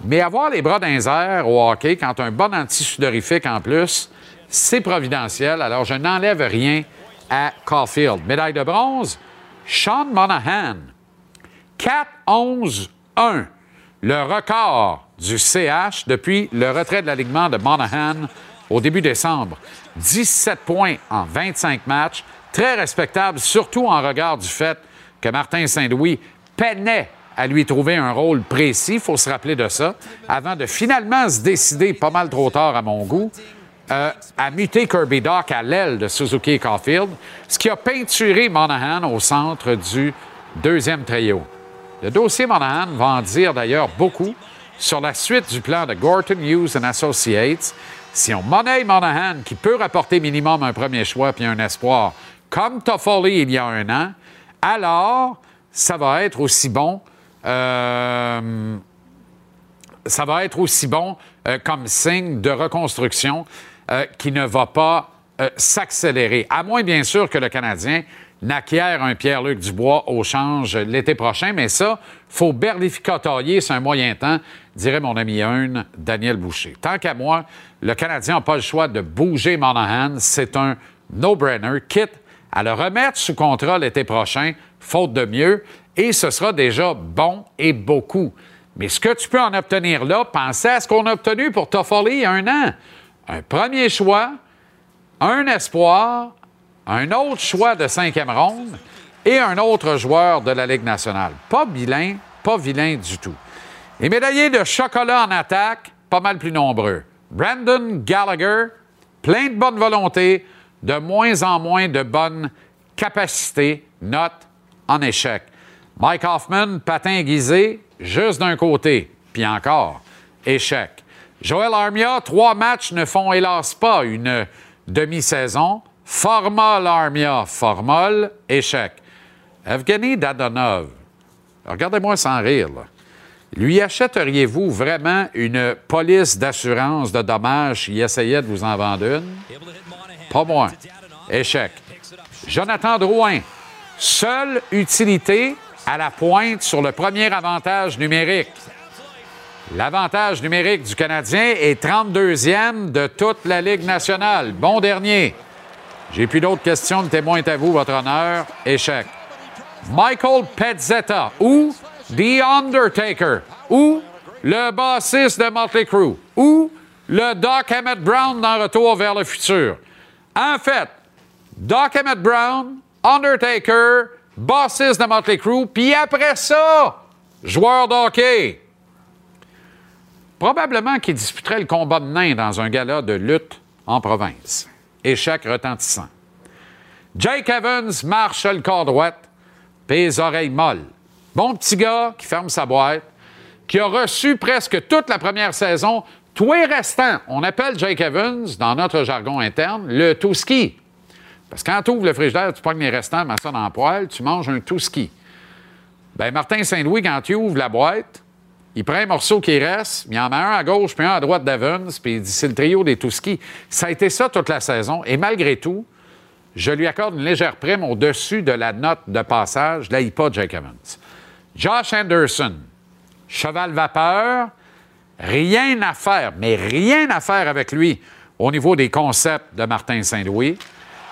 Mais avoir les bras airs au hockey, quand un bon anti-sudorifique en plus, c'est providentiel. Alors, je n'enlève rien à Caulfield. Médaille de bronze, Sean Monahan. 4-11-1. Le record du CH depuis le retrait de l'alignement de Monahan au début décembre. 17 points en 25 matchs. Très respectable, surtout en regard du fait que Martin Saint-Louis peinait à lui trouver un rôle précis, il faut se rappeler de ça, avant de finalement se décider, pas mal trop tard à mon goût, euh, à muter Kirby Dock à l'aile de Suzuki et Caulfield, ce qui a peinturé Monahan au centre du deuxième trio. Le dossier Monahan va en dire d'ailleurs beaucoup sur la suite du plan de Gorton Hughes and Associates. Si on monnaie Monahan, qui peut rapporter minimum un premier choix puis un espoir, comme Toffoli il y a un an, alors ça va être aussi bon. Euh, ça va être aussi bon euh, comme signe de reconstruction euh, qui ne va pas s'accélérer. À moins, bien sûr, que le Canadien n'acquiert un Pierre-Luc Dubois au change l'été prochain, mais ça, faut berlificotailler sur un moyen temps dirait mon ami un, Daniel Boucher. Tant qu'à moi, le Canadien n'a pas le choix de bouger Monahan. C'est un no-brainer, quitte à le remettre sous contrat l'été prochain, faute de mieux, et ce sera déjà bon et beaucoup. Mais ce que tu peux en obtenir là, pensez à ce qu'on a obtenu pour Toffoli il y a un an. Un premier choix, un espoir, un autre choix de cinquième ronde et un autre joueur de la Ligue nationale. Pas vilain, pas vilain du tout. Les médaillés de chocolat en attaque, pas mal plus nombreux. Brandon Gallagher, plein de bonne volonté, de moins en moins de bonne capacité, note en échec. Mike Hoffman, patin aiguisé, juste d'un côté, puis encore, échec. Joel Armia, trois matchs ne font hélas pas une demi-saison. Formol Armia, formol, échec. Evgeny Dadonov, regardez-moi sans rire. Lui achèteriez-vous vraiment une police d'assurance de dommages s'il essayait de vous en vendre une? Pas moi. Échec. Jonathan Drouin, seule utilité à la pointe sur le premier avantage numérique. L'avantage numérique du Canadien est 32e de toute la Ligue nationale. Bon dernier. J'ai plus d'autres questions. Le témoin à vous, votre honneur. Échec. Michael Pezzetta ou The Undertaker ou le bassiste de Motley Crue ou le Doc Emmett Brown dans Retour vers le futur. En fait, Doc Emmett Brown, Undertaker, bassiste de Motley Crue, puis après ça, joueur d'hockey. Probablement qu'il disputerait le combat de nains dans un gala de lutte en province. Échec retentissant. Jake Evans marche le corps droit, puis les oreilles molles. Bon petit gars qui ferme sa boîte, qui a reçu presque toute la première saison. Tous les restants, on appelle Jake Evans, dans notre jargon interne, le tout ski. Parce que quand tu ouvres le frigidaire, tu pognes les restants, mets ça dans le poêle, tu manges un tout ski. Bien, Martin Saint-Louis, quand tu ouvres la boîte, il prend un morceau qui reste, il en met un à gauche puis un à droite d'Evans, puis il dit c'est le trio des tout skis. Ça a été ça toute la saison. Et malgré tout, je lui accorde une légère prime au-dessus de la note de passage. Là, il pas Jake Evans. Josh Anderson, cheval vapeur, rien à faire, mais rien à faire avec lui au niveau des concepts de Martin Saint-Louis.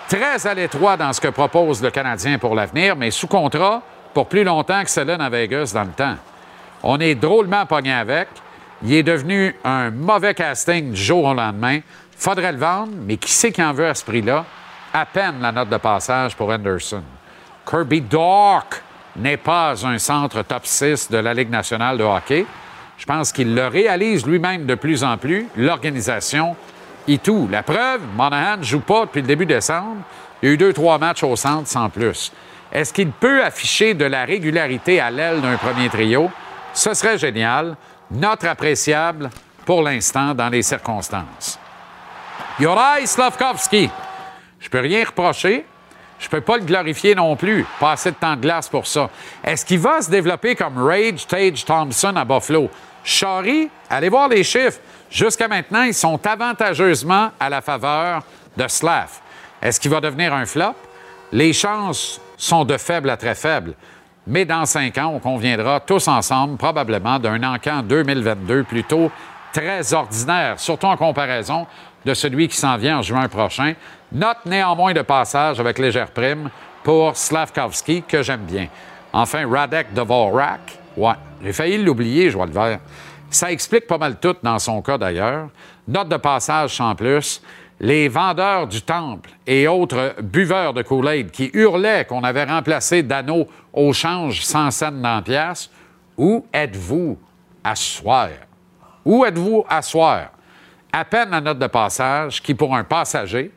Très à l'étroit dans ce que propose le Canadien pour l'avenir, mais sous contrat pour plus longtemps que Cellen à Vegas dans le temps. On est drôlement pogné avec. Il est devenu un mauvais casting du jour au lendemain. Faudrait le vendre, mais qui sait qui en veut à ce prix-là? À peine la note de passage pour Anderson. Kirby Dork n'est pas un centre top 6 de la Ligue nationale de hockey. Je pense qu'il le réalise lui-même de plus en plus, l'organisation et tout. La preuve, Monahan ne joue pas depuis le début décembre. Il y a eu deux, trois matchs au centre sans plus. Est-ce qu'il peut afficher de la régularité à l'aile d'un premier trio? Ce serait génial. Notre appréciable pour l'instant dans les circonstances. Yorai Slavkovski. Je peux rien reprocher. Je peux pas le glorifier non plus. Pas assez de temps de glace pour ça. Est-ce qu'il va se développer comme Rage Tage Thompson à Buffalo? Shari, allez voir les chiffres. Jusqu'à maintenant, ils sont avantageusement à la faveur de Slav. Est-ce qu'il va devenir un flop? Les chances sont de faibles à très faibles. Mais dans cinq ans, on conviendra tous ensemble probablement d'un encan 2022 plutôt très ordinaire, surtout en comparaison de celui qui s'en vient en juin prochain. Note néanmoins de passage avec légère prime pour Slavkovski, que j'aime bien. Enfin, Radek Dvorak, ouais, j'ai failli l'oublier, je vois le vert. Ça explique pas mal tout dans son cas d'ailleurs. Note de passage sans plus. Les vendeurs du temple et autres buveurs de Kool-Aid qui hurlaient qu'on avait remplacé Dano au change sans scène dans pièce, où êtes-vous à soir? Où êtes-vous à soir? À peine la note de passage qui, pour un passager,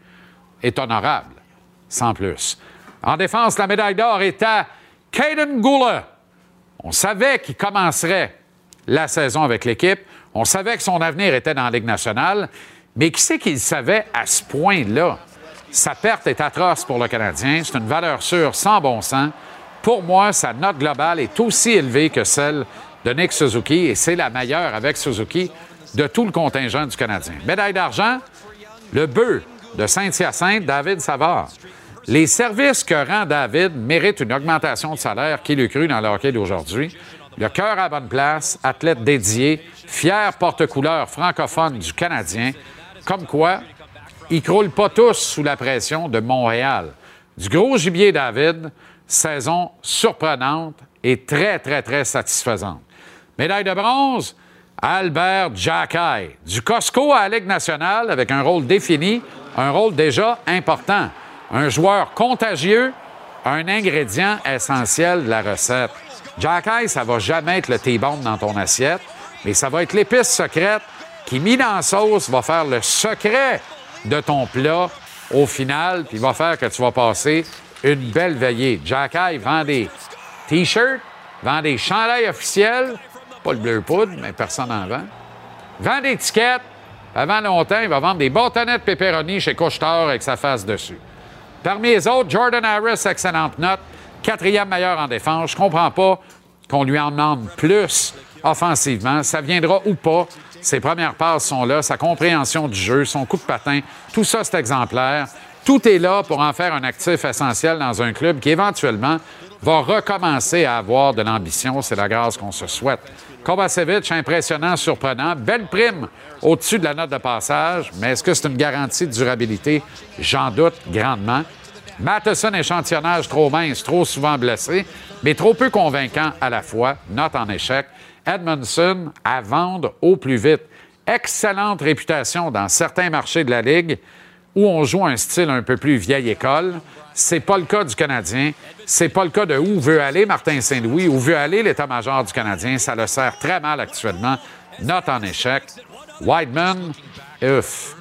est honorable, sans plus. En défense, la médaille d'or est à Caden Gula. On savait qu'il commencerait la saison avec l'équipe. On savait que son avenir était dans la Ligue nationale. Mais qui c'est qu'il savait à ce point-là? Sa perte est atroce pour le Canadien. C'est une valeur sûre sans bon sens. Pour moi, sa note globale est aussi élevée que celle de Nick Suzuki et c'est la meilleure avec Suzuki de tout le contingent du Canadien. Médaille d'argent, le bœuf de Saint-Hyacinthe, David Savard. Les services que rend David méritent une augmentation de salaire qui le cru dans le hockey d'aujourd'hui. Le cœur à bonne place, athlète dédié, fier porte-couleur francophone du Canadien. Comme quoi, ils croulent pas tous sous la pression de Montréal. Du gros gibier David, saison surprenante et très, très, très satisfaisante. Médaille de bronze, Albert Jackay. Du Costco à la nationale avec un rôle défini, un rôle déjà important. Un joueur contagieux, un ingrédient essentiel de la recette. Jackay, ça va jamais être le T-bone dans ton assiette, mais ça va être l'épice secrète qui, mis dans sauce, va faire le secret de ton plat au final, puis va faire que tu vas passer une belle veillée. Jackay vend des T-shirts, vend des chandails officiels, pas le bleu poudre, mais personne n'en vend. Vend des tickets. Avant longtemps, il va vendre des bâtonnets de pepperoni chez Couchetard avec sa face dessus. Parmi les autres, Jordan Harris, excellente note. Quatrième meilleur en défense. Je comprends pas qu'on lui en demande plus offensivement. Ça viendra ou pas. Ses premières passes sont là, sa compréhension du jeu, son coup de patin, tout ça, c'est exemplaire. Tout est là pour en faire un actif essentiel dans un club qui, éventuellement, va recommencer à avoir de l'ambition. C'est la grâce qu'on se souhaite. Kovacevic, impressionnant, surprenant. Belle prime au-dessus de la note de passage, mais est-ce que c'est une garantie de durabilité? J'en doute grandement. Matheson, échantillonnage trop mince, trop souvent blessé, mais trop peu convaincant à la fois. Note en échec. Edmondson à vendre au plus vite. Excellente réputation dans certains marchés de la Ligue où on joue un style un peu plus vieille école. C'est pas le cas du Canadien. C'est pas le cas de où veut aller Martin Saint-Louis, où veut aller l'état-major du Canadien. Ça le sert très mal actuellement. Note en échec. Whiteman, ouf.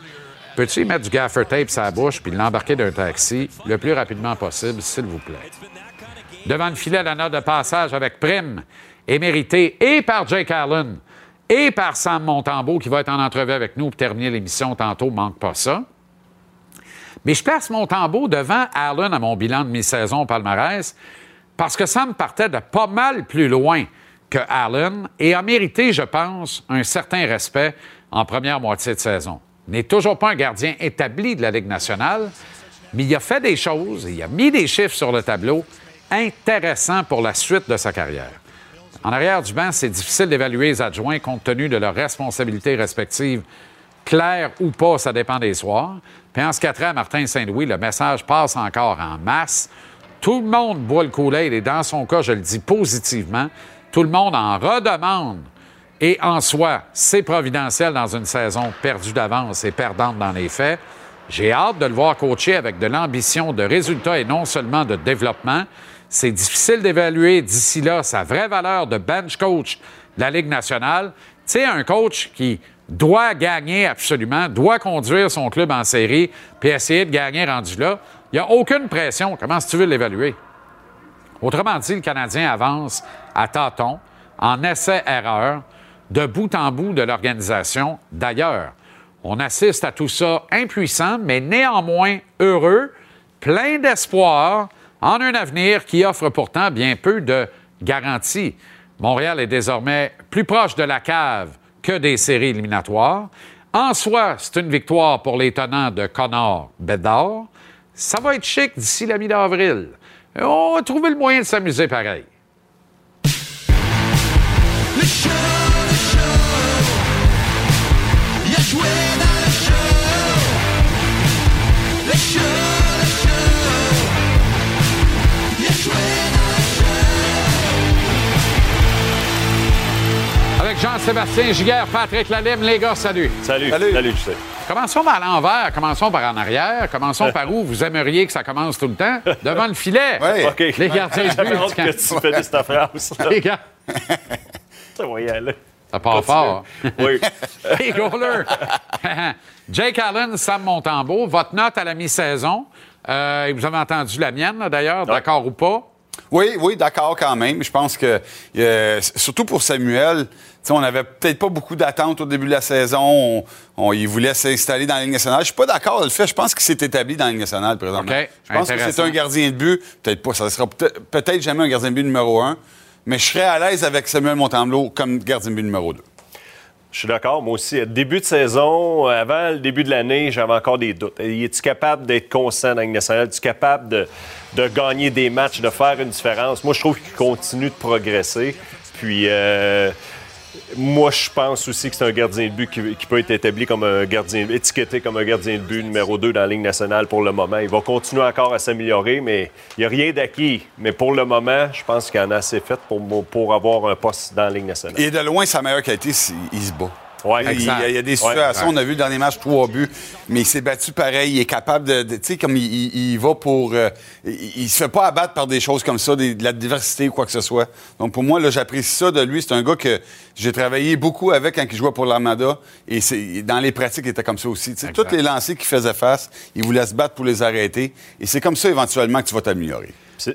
Peux-tu mettre du gaffer tape la bouche puis l'embarquer d'un taxi le plus rapidement possible, s'il vous plaît? Devant le filet, la note de passage avec prime et mérité et par Jake Allen et par Sam Montembeau qui va être en entrevue avec nous pour terminer l'émission tantôt. Manque pas ça. Mais je place mon tambour devant Allen à mon bilan de mi-saison au palmarès parce que ça me partait de pas mal plus loin que Allen et a mérité, je pense, un certain respect en première moitié de saison. N'est toujours pas un gardien établi de la Ligue nationale, mais il a fait des choses, il a mis des chiffres sur le tableau intéressants pour la suite de sa carrière. En arrière du banc, c'est difficile d'évaluer les adjoints compte tenu de leurs responsabilités respectives. Claires ou pas, ça dépend des soirs. Puis en ce qui à Martin Saint-Louis, le message passe encore en masse. Tout le monde boit le coulet et dans son cas, je le dis positivement, tout le monde en redemande. Et en soi, c'est providentiel dans une saison perdue d'avance et perdante dans les faits. J'ai hâte de le voir coacher avec de l'ambition de résultats et non seulement de développement. C'est difficile d'évaluer d'ici là sa vraie valeur de bench coach de la Ligue nationale. Tu sais, un coach qui doit gagner absolument, doit conduire son club en série, puis essayer de gagner rendu là. Il n'y a aucune pression. Comment est-ce que tu veux l'évaluer? Autrement dit, le Canadien avance à tâtons, en essai-erreur, de bout en bout de l'organisation. D'ailleurs, on assiste à tout ça impuissant, mais néanmoins heureux, plein d'espoir en un avenir qui offre pourtant bien peu de garanties. Montréal est désormais plus proche de la cave que des séries éliminatoires. En soi, c'est une victoire pour les tenants de Connor Bedard. Ça va être chic d'ici la mi-avril. On va trouver le moyen de s'amuser pareil. Jean-Sébastien Giguère, Patrick Lalime, les gars, salut. Salut. Salut. Salut, sais. Commençons par l'envers, commençons par en arrière, commençons par où vous aimeriez que ça commence tout le temps? Devant le filet. Oui. OK. Les gardiens de but. que tu finisses ta phrase. Les gars. Ça y aller. Ça part fort. Oui. les goalers. Jake Allen, Sam Montembeau, votre note à la mi-saison. Euh, vous avez entendu la mienne, d'ailleurs, d'accord ou pas? Oui, oui, d'accord quand même. Je pense que, euh, surtout pour Samuel, on n'avait peut-être pas beaucoup d'attentes au début de la saison. On, il voulait s'installer dans la Ligue nationale. Je suis pas d'accord. Le fait, je pense qu'il s'est établi dans la Ligue nationale présentement. Je pense que c'est un gardien de but. Peut-être pas. Ça sera peut-être jamais un gardien de but numéro un. Mais je serais à l'aise avec Samuel Montembeau comme gardien de but numéro deux. Je suis d'accord, moi aussi. Début de saison, avant le début de l'année, j'avais encore des doutes. Es-tu capable d'être constant dans nationale? Es-tu capable de, de, gagner des matchs, de faire une différence? Moi, je trouve qu'il continue de progresser. Puis euh, moi, je pense aussi que c'est un gardien de but qui, peut être établi comme un gardien, étiqueté comme un gardien de but numéro 2 dans la Ligue nationale pour le moment. Il va continuer encore à s'améliorer, mais il n'y a rien d'acquis. Mais pour le moment, je pense qu'il en a assez fait pour, avoir un poste dans la Ligue nationale. Et de loin, sa meilleure qualité, il se bat. Ouais, il, y a des Ouais. situations, on a vu le dernier match, trois buts, mais il s'est battu pareil. Il est capable de. de- tu sais, comme il, il- va pour. euh, il, se fait pas abattre par des choses comme ça, des- de la diversité ou quoi que ce soit. Donc pour moi, là, j'apprécie ça de lui. C'est un gars que j'ai travaillé beaucoup avec quand il jouait pour l'Armada. Et c'est, dans les pratiques, il était comme ça aussi. Tu sais, tous les lancers qu'il faisait face, il voulait se battre pour les arrêter. Et c'est comme ça, éventuellement, que tu vas t'améliorer.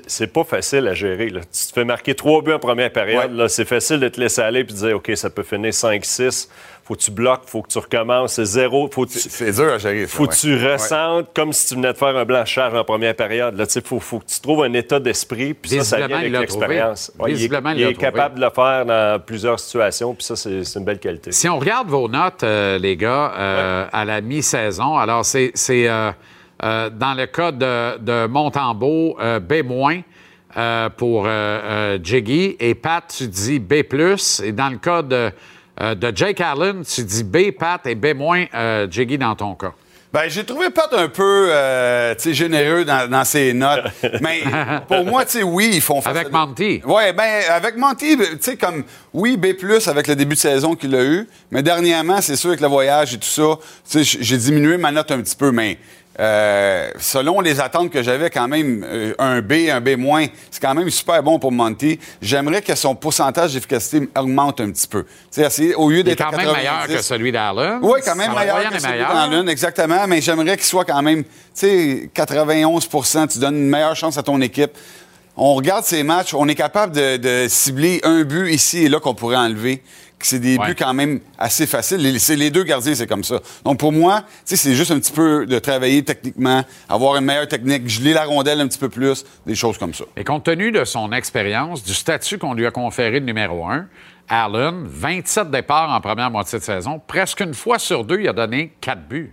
C'est pas facile à gérer. Là. Tu te fais marquer trois buts en première période. là, C'est facile de te laisser aller et de dire OK, ça peut finir 5-6. Faut que tu bloques, faut que tu recommences. C'est zéro. Faut que tu- C'est dur à gérer. ça, faut ouais. que tu ressentes comme si tu venais de faire un blanchage en première période. Il faut, faut que tu trouves un état d'esprit, puis ça, ça vient Visiblement, il avec l'expérience. Ouais, il il est capable de le faire dans plusieurs situations, puis ça, c'est c'est une belle qualité. Si on regarde vos notes, euh, les gars, euh, à la mi-saison, alors c'est c'est, euh, euh, dans le cas de, de Montembeau, euh, B- euh, pour euh, euh, Jiggy, et Pat, tu dis B+, et dans le cas de, euh, de Jake Allen, tu dis B, Pat, et B- euh, Jiggy dans ton cas. Ben, j'ai trouvé Pat un peu euh, généreux dans, dans ses notes. Mais pour moi, tu sais, oui, ils font Avec Monty. Ouais, ben avec Monty, tu sais, comme, oui, B+, avec le début de saison qu'il a eu, mais dernièrement, c'est sûr, avec le voyage et tout ça, j'ai diminué ma note un petit peu, mais euh, selon les attentes que j'avais, quand même, euh, un B, un B-, c'est quand même super bon pour Monty. J'aimerais que son pourcentage d'efficacité augmente un petit peu. Tu sais, essayer, au lieu d'être quand même meilleur 90, que celui d'Allen. oui, quand même meilleur que celui l'une, exactement. Mais j'aimerais qu'il soit quand même, tu sais, 91% Tu donnes une meilleure chance à ton équipe. On regarde ces matchs, on est capable de, de cibler un but ici et là qu'on pourrait enlever. Que C'est des Ouais. buts quand même assez faciles. Les, c'est les deux gardiens, c'est comme ça. Donc pour moi, c'est juste un petit peu de travailler techniquement, avoir une meilleure technique, geler la rondelle un petit peu plus, des choses comme ça. Et compte tenu de son expérience, du statut qu'on lui a conféré de numéro un, Allen, 27 départs en première moitié de saison, presque une fois sur deux, il a donné quatre buts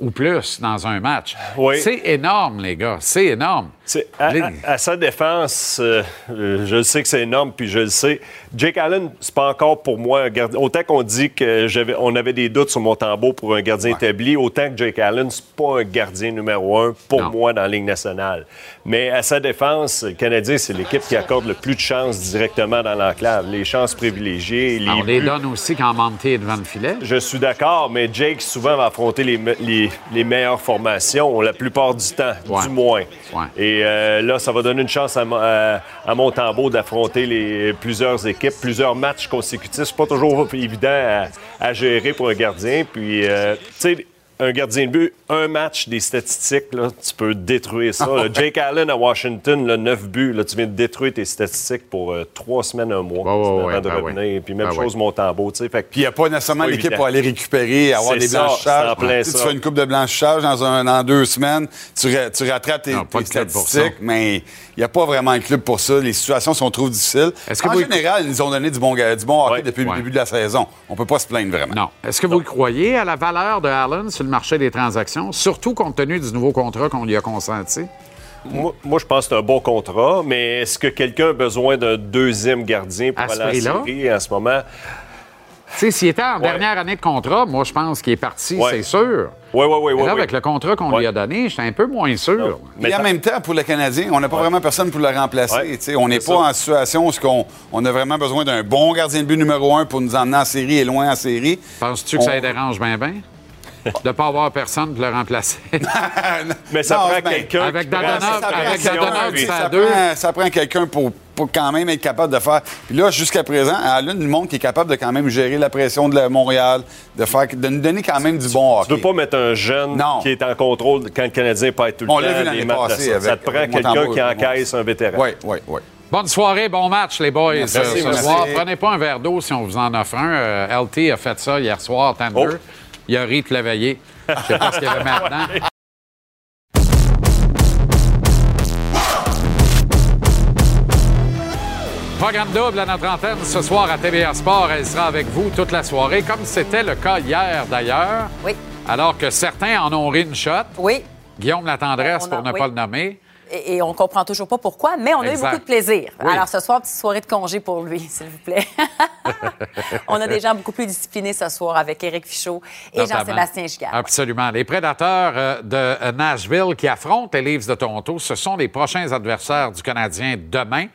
ou plus dans un match. Oui. C'est énorme, les gars. C'est énorme. À, Les- à- à sa défense, euh, euh, je le sais que c'est énorme, puis je le sais. Jake Allen, c'est pas encore pour moi un gardien. Autant qu'on dit que j'avais, on avait des doutes sur Montembeau pour un gardien établi, autant que Jake Allen, c'est pas un gardien numéro un pour Non. moi dans la Ligue nationale. Mais à sa défense, le Canadien, c'est l'équipe qui accorde le plus de chances directement dans l'enclave. Les chances privilégiées, les On les donne aussi quand Monty est devant le filet. Je suis d'accord, mais Jake souvent va affronter les, me- les- les meilleures formations, la plupart du temps, Ouais. du moins. Ouais. Et euh, là, ça va donner une chance à, Mo- à, d'affronter plusieurs équipes, plusieurs matchs consécutifs. C'est pas toujours évident à, à gérer pour un gardien. Puis, euh, tu sais, un gardien de but, un match des statistiques, là, tu peux détruire ça. Là. Jake Allen à Washington, là, 9 buts, là, tu viens de détruire tes statistiques pour euh, trois semaines, un mois ouais, avant de ben revenir. Puis même Ben chose, ouais. Montembeau. Puis il n'y a pas nécessairement l'équipe pour aller récupérer, avoir des ça, blanchissages. c'est en plein Tu ça. fais une coupe de blanchissage dans, un, dans deux semaines, tu, ra- tu rattrapes tes, Non, statistiques, mais il n'y a pas vraiment un club pour ça. Les situations sont trop difficiles. Que en vous- général, ils nous ont donné du bon, du bon hockey depuis le début de la saison. On peut pas se plaindre vraiment. Non. Est-ce que vous croyez à la valeur de Allen sur le marché des transactions, surtout compte tenu du nouveau contrat qu'on lui a consenti? Moi, moi, je pense que c'est un bon contrat, mais est-ce que quelqu'un a besoin d'un deuxième gardien pour À aller en série en ce moment? Tu sais, s'il était en dernière année de contrat, moi, je pense qu'il est parti, Ouais. c'est sûr. Oui, oui, oui. Mais oui, là, avec le contrat qu'on lui a donné, j'étais un peu moins sûr. Mais en ta- même temps, pour le Canadien, on n'a pas vraiment personne pour le remplacer. On n'est pas ça. en situation où -ce on, on a vraiment besoin d'un bon gardien de but numéro un pour nous emmener en série et loin en série. Penses-tu que ça les dérange bien, bien? De ne pas avoir personne pour le remplacer. Mais ça Non, prend ben, quelqu'un avec qui Dadonov, prend Ça prend avec Dadonov, ça- ça, à deux. prend, ça prend quelqu'un pour, pour quand même être capable de faire. Puis là, jusqu'à présent, Allen nous montre qu'il est capable de quand même gérer la pression de Montréal, de, faire, de nous donner quand même du bon Tu hockey. veux pas mettre un jeune Non. qui est en contrôle quand le Canadien peut être tout le On temps. l'a vu matchs passée ça. avec- Ça te prend quelqu'un qui encaisse un vétéran. Oui, oui, oui. Bonne soirée, bon match, les boys. Merci, ce merci. soir, prenez pas un verre d'eau si on vous en offre un. Euh, LT a fait ça hier soir, Tender. Oh. Il a ri de l'éveiller. Je sais pas ce qu'il y avait maintenant. Programme double à notre antenne ce soir à TVA Sport. Elle sera avec vous toute la soirée, comme c'était le cas hier d'ailleurs. Oui. Alors que certains en ont ri une shot. Oui. Guillaume La Tendresse, On a- pour ne oui. pas le nommer. Et, et on comprend toujours pas pourquoi, mais on a eu beaucoup de plaisir. Oui. Alors ce soir, petite soirée de congé pour lui, s'il vous plaît. on a des gens beaucoup plus disciplinés ce soir avec Éric Fichaud et. Jean-Sébastien Gigard. Absolument. Les prédateurs euh, de Nashville qui affrontent les Leafs de Toronto, ce sont les prochains adversaires du Canadien demain.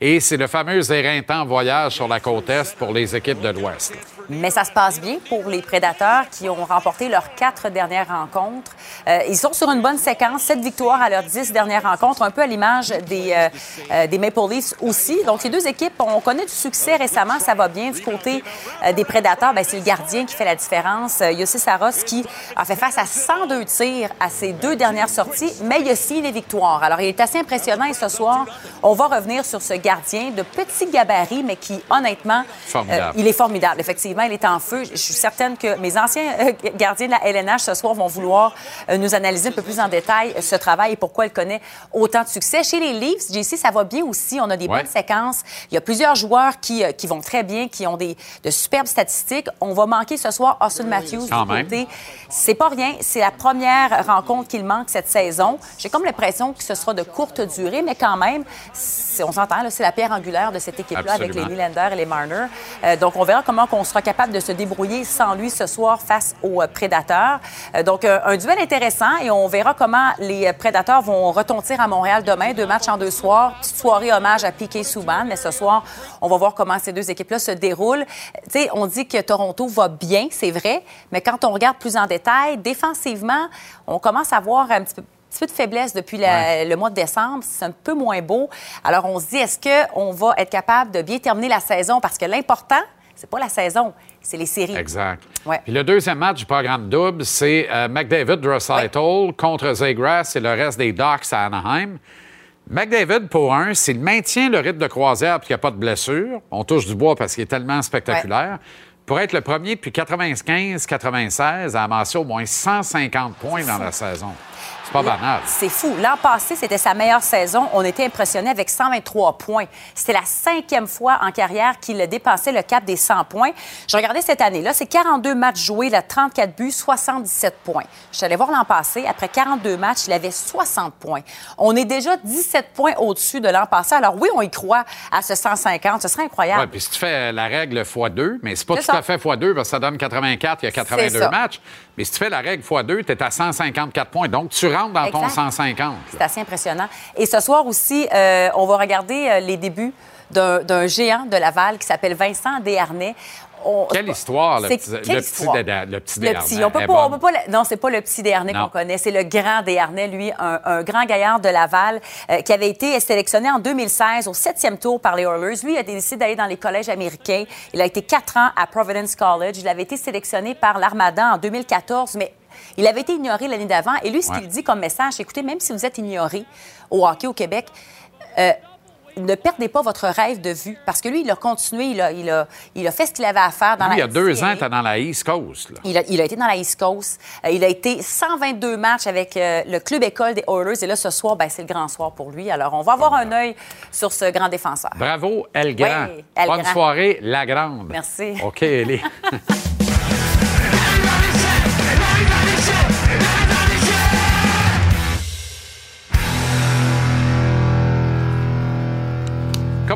Et c'est le fameux éreintant voyage sur la côte Est pour les équipes de l'Ouest. Mais ça se passe bien pour les Prédateurs qui ont remporté leurs quatre dernières rencontres. Euh, ils sont sur une bonne séquence, sept victoires à leurs dix dernières rencontres, un peu à l'image des, euh, euh, des Maple Leafs aussi. Donc, les deux équipes, on connaît du succès récemment, ça va bien. Du côté euh, des Prédateurs, ben, c'est le gardien qui fait la différence. Euh, Yossi Saros qui a fait face à 102 tirs à ses deux dernières sorties, mais il a signé les victoires. Alors, il est assez impressionnant et ce soir, on va revenir sur ce gardien de petit gabarit, mais qui, honnêtement, il est formidable, effectivement. Il est en feu. Je suis certaine que mes anciens euh, gardiens de la LNH ce soir vont vouloir euh, nous analyser un peu plus en détail euh, ce travail et pourquoi il connaît autant de succès. Chez les Leafs, JC, ça va bien aussi. On a des Ouais. bonnes séquences. Il y a plusieurs joueurs qui, qui vont très bien, qui ont des, de superbes statistiques. On va manquer ce soir Austin Matthews Quand du même. côté. C'est pas rien. C'est la première rencontre qu'il manque cette saison. J'ai comme l'impression que ce sera de courte durée, mais quand même, on s'entend, c'est la pierre angulaire de cette équipe-là avec les. Nylander et les Marner. Euh, donc, on verra comment on sera capable de se débrouiller sans lui ce soir face aux euh, Prédateurs. Euh, donc, euh, un duel intéressant et on verra comment les Prédateurs vont retentir à Montréal demain. Deux matchs en deux soirs. Petite soirée hommage à Piquet Souban. Mais ce soir, on va voir comment ces deux équipes-là se déroulent. Tu sais, on dit que Toronto va bien, c'est vrai. Mais quand on regarde plus en détail, défensivement, on commence à voir un petit peu petit peu de faiblesse depuis la- le mois de décembre. C'est un peu moins beau. Alors, on se dit, est-ce qu'on va être capable de bien terminer la saison? Parce que l'important, c'est pas la saison, c'est les séries. Exact. Ouais. Puis le deuxième match du programme double, c'est euh, McDavid Draisaitl contre Zegras et le reste des Ducks à Anaheim. McDavid, pour un, s'il maintient le rythme de croisière et qu'il n'y a pas de blessure, on touche du bois parce qu'il est tellement spectaculaire, pour être le premier depuis 95-96 à amasser au moins 150 points dans la saison. C'est pas banal. C'est fou. L'an passé, c'était sa meilleure saison. On était impressionnés avec 123 points. C'était la cinquième fois en carrière qu'il a dépassé le cap des 100 points. Je regardais cette année-là, c'est 42 matchs joués, là, 34 buts, 77 points. Je suis allée voir l'an passé. Après 42 matchs, il avait 60 points. On est déjà 17 points au-dessus de l'an passé. Alors oui, on y croit à ce 150. Ce serait incroyable. Oui, puis si tu fais la règle x2, mais c'est pas tout ça. à fait x2 parce que ça donne 84, il y a 82 ça. matchs. Mais si tu fais la règle x2, tu es à 154 points. Donc, tu rentres dans ton Exact. 150. C'est assez impressionnant. Et ce soir aussi, euh, on va regarder euh, les débuts d'un d'un géant de Laval qui s'appelle Vincent Desharnais. On- Quelle histoire, le petit, le quelle petit, histoire? Déda- le petit Le petit. On peut pas, on peut pas non, c'est pas le petit Desharnais qu'on connaît, c'est le grand Desharnais, lui, un, un grand gaillard de Laval euh, qui avait été sélectionné en 2016 au septième tour par les Oilers. Lui, il a décidé d'aller dans les collèges américains. Il a été quatre ans à Providence College. Il avait été sélectionné par l'Armada en 2014, mais il avait été ignoré l'année d'avant. Et lui, ce Ouais. qu'il dit comme message, écoutez, même si vous êtes ignoré au hockey au Québec, euh, ne perdez pas votre rêve de vue. Parce que lui, il a continué, il a, il a, il a fait ce qu'il avait à faire dans Lui, la il y a deux série. ans, tu dans la East Coast. là. Il a, il a été dans la East Coast. Euh, il a été 122 matchs avec euh, le club école des Oilers. Et là, ce soir, ben, c'est le grand soir pour lui. Alors, on va avoir un œil sur ce grand défenseur. Bravo, El Grand. Oui, El Bonne Grand. soirée, La Grande. Merci. OK, Ellie.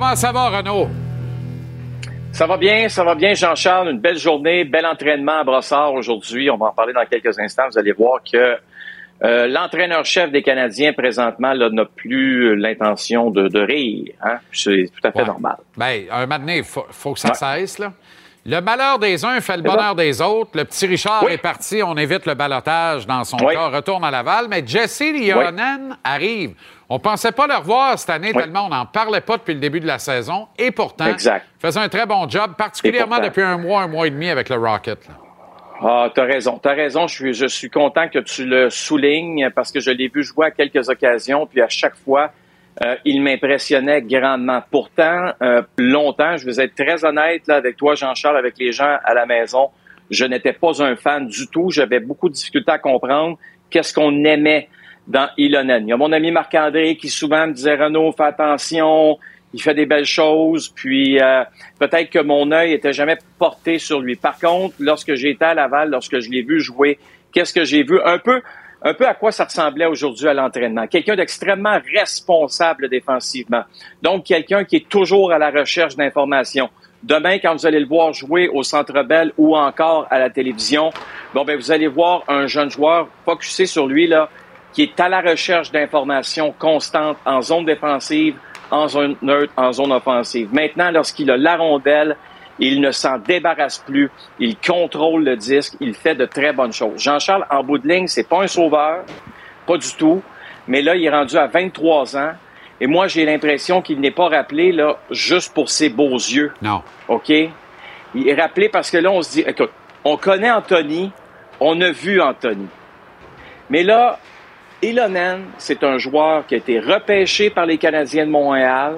Comment ça va, Renaud? Ça va bien, ça va bien, Jean-Charles. Une belle journée, bel entraînement à Brossard aujourd'hui. On va en parler dans quelques instants. Vous allez voir que euh, l'entraîneur-chef des Canadiens, présentement, n'a plus l'intention de, de rire. Hein? C'est tout à fait Ouais. normal. Bien, un moment donné, il faut, faut que ça Ouais. cesse. Là. Le malheur des uns fait le bonheur des autres. Le petit Richard Oui. est parti. On évite le balotage dans son Oui. cas. Retourne à Laval. Mais Jesse Lionen arrive. On pensait pas le revoir cette année Oui. tellement on n'en parlait pas depuis le début de la saison. Et pourtant, Exact. il faisait un très bon job, particulièrement pourtant. depuis un mois, un mois et demi avec le Rocket. là. Ah, t'as raison, t'as raison. Je suis, je suis content que tu le soulignes parce que je l'ai vu jouer à quelques occasions, puis à chaque fois, euh, il m'impressionnait grandement. Pourtant, euh, longtemps, je vais être très honnête là, avec toi, Jean-Charles, avec les gens à la maison, je n'étais pas un fan du tout. J'avais beaucoup de difficultés à comprendre qu'est-ce qu'on aimait dans Ilonen. Il y a mon ami Marc-André qui souvent me disait, Renaud, fais attention, il fait des belles choses, puis euh, peut-être que mon œil était jamais porté sur lui. Par contre, lorsque été à Laval, lorsque je l'ai vu jouer, qu'est-ce que j'ai vu? Un peu un peu à quoi ça ressemblait aujourd'hui à l'entraînement. Quelqu'un d'extrêmement responsable défensivement. Donc, quelqu'un qui est toujours à la recherche d'informations. Demain, quand vous allez le voir jouer au Centre Bell ou encore à la télévision, bon, ben, vous allez voir un jeune joueur focusé sur lui, là, qui est à la recherche d'informations constantes en zone défensive, en zone neutre, en zone offensive. Maintenant, lorsqu'il a la rondelle, il ne s'en débarrasse plus. Il contrôle le disque. Il fait de très bonnes choses. Jean-Charles, en bout de ligne, c'est pas un sauveur. Pas du tout. Mais là, il est rendu à 23 ans. Et moi, j'ai l'impression qu'il n'est pas rappelé, là, juste pour ses beaux yeux. Non. OK? Il est rappelé parce que là, on se dit, écoute, on connaît Anthony. On a vu Anthony. Mais là, Ilonen, c'est un joueur qui a été repêché par les Canadiens de Montréal.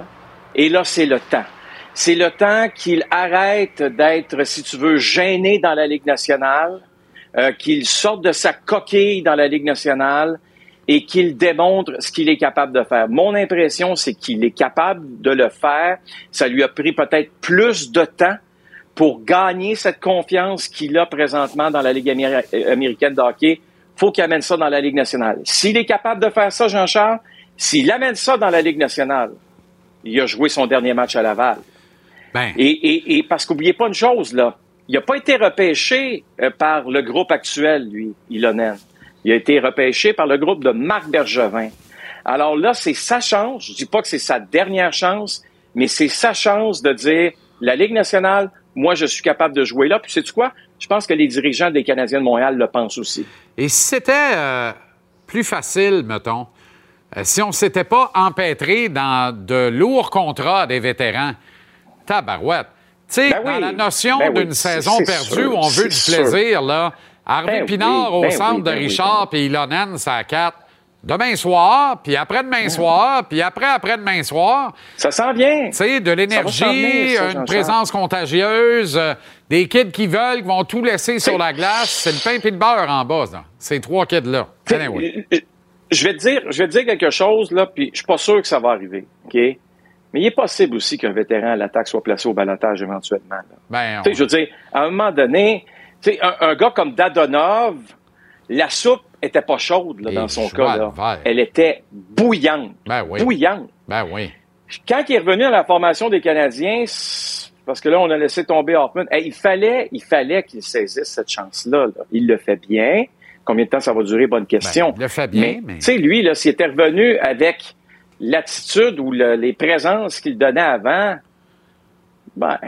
Et là, c'est le temps. C'est le temps qu'il arrête d'être, si tu veux, gêné dans la Ligue nationale, euh, qu'il sorte de sa coquille dans la Ligue nationale et qu'il démontre ce qu'il est capable de faire. Mon impression, c'est qu'il est capable de le faire. Ça lui a pris peut-être plus de temps pour gagner cette confiance qu'il a présentement dans la Ligue américaine de hockey faut qu'il amène ça dans la Ligue nationale. S'il est capable de faire ça, Jean-Charles, s'il amène ça dans la Ligue nationale, il a joué son dernier match à Laval. Ben. Et, et, et, parce qu'oubliez pas une chose, là, il n'a pas été repêché euh, par le groupe actuel, lui, Ilonen. Il a été repêché par le groupe de Marc Bergevin. Alors là, c'est sa chance. Je dis pas que c'est sa dernière chance, mais c'est sa chance de dire la Ligue nationale, moi, je suis capable de jouer là. Puis, sais-tu quoi? Je pense que les dirigeants des Canadiens de Montréal le pensent aussi. Et si c'était euh, plus facile, mettons, euh, si on ne s'était pas empêtré dans de lourds contrats des vétérans, tabarouette. Tu sais, Ben oui. dans la notion Ben oui. d'une saison perdue sûr. où on veut du plaisir, là, Harvey Ben oui, Pinard au centre de Richard, puis Ilonen, c'est à 4. Demain soir, puis après-demain soir, puis après après-demain soir. Ça s'en vient. Tu sais, de Ça l'énergie, ça, une présence contagieuse, euh, des kids qui veulent, qui vont tout laisser sur la glace. C'est le pain et le beurre en bas, là. Ces trois kids-là. Anyway. Euh, Je vais te dire, je vais te dire quelque chose, là, puis je suis pas sûr que ça va arriver, OK? Mais il est possible aussi qu'un vétéran à l'attaque soit placé au balotage éventuellement. Ben, sais, je veux dire, à un moment donné, un, un gars comme Dadonov, la soupe était pas chaude là, dans son cas. Là. Elle était bouillante. Ben oui. Bouillante. Ben oui. Quand il est revenu à la formation des Canadiens, parce que là, on a laissé tomber Hoffman, hey, il fallait, il fallait qu'il saisisse cette chance-là. là. Il le fait bien. Combien de temps ça va durer? Bonne question. Ben, il le fait bien, mais, mais- tu sais, lui, là, s'il était revenu avec l'attitude ou le- les présences qu'il donnait avant, ben,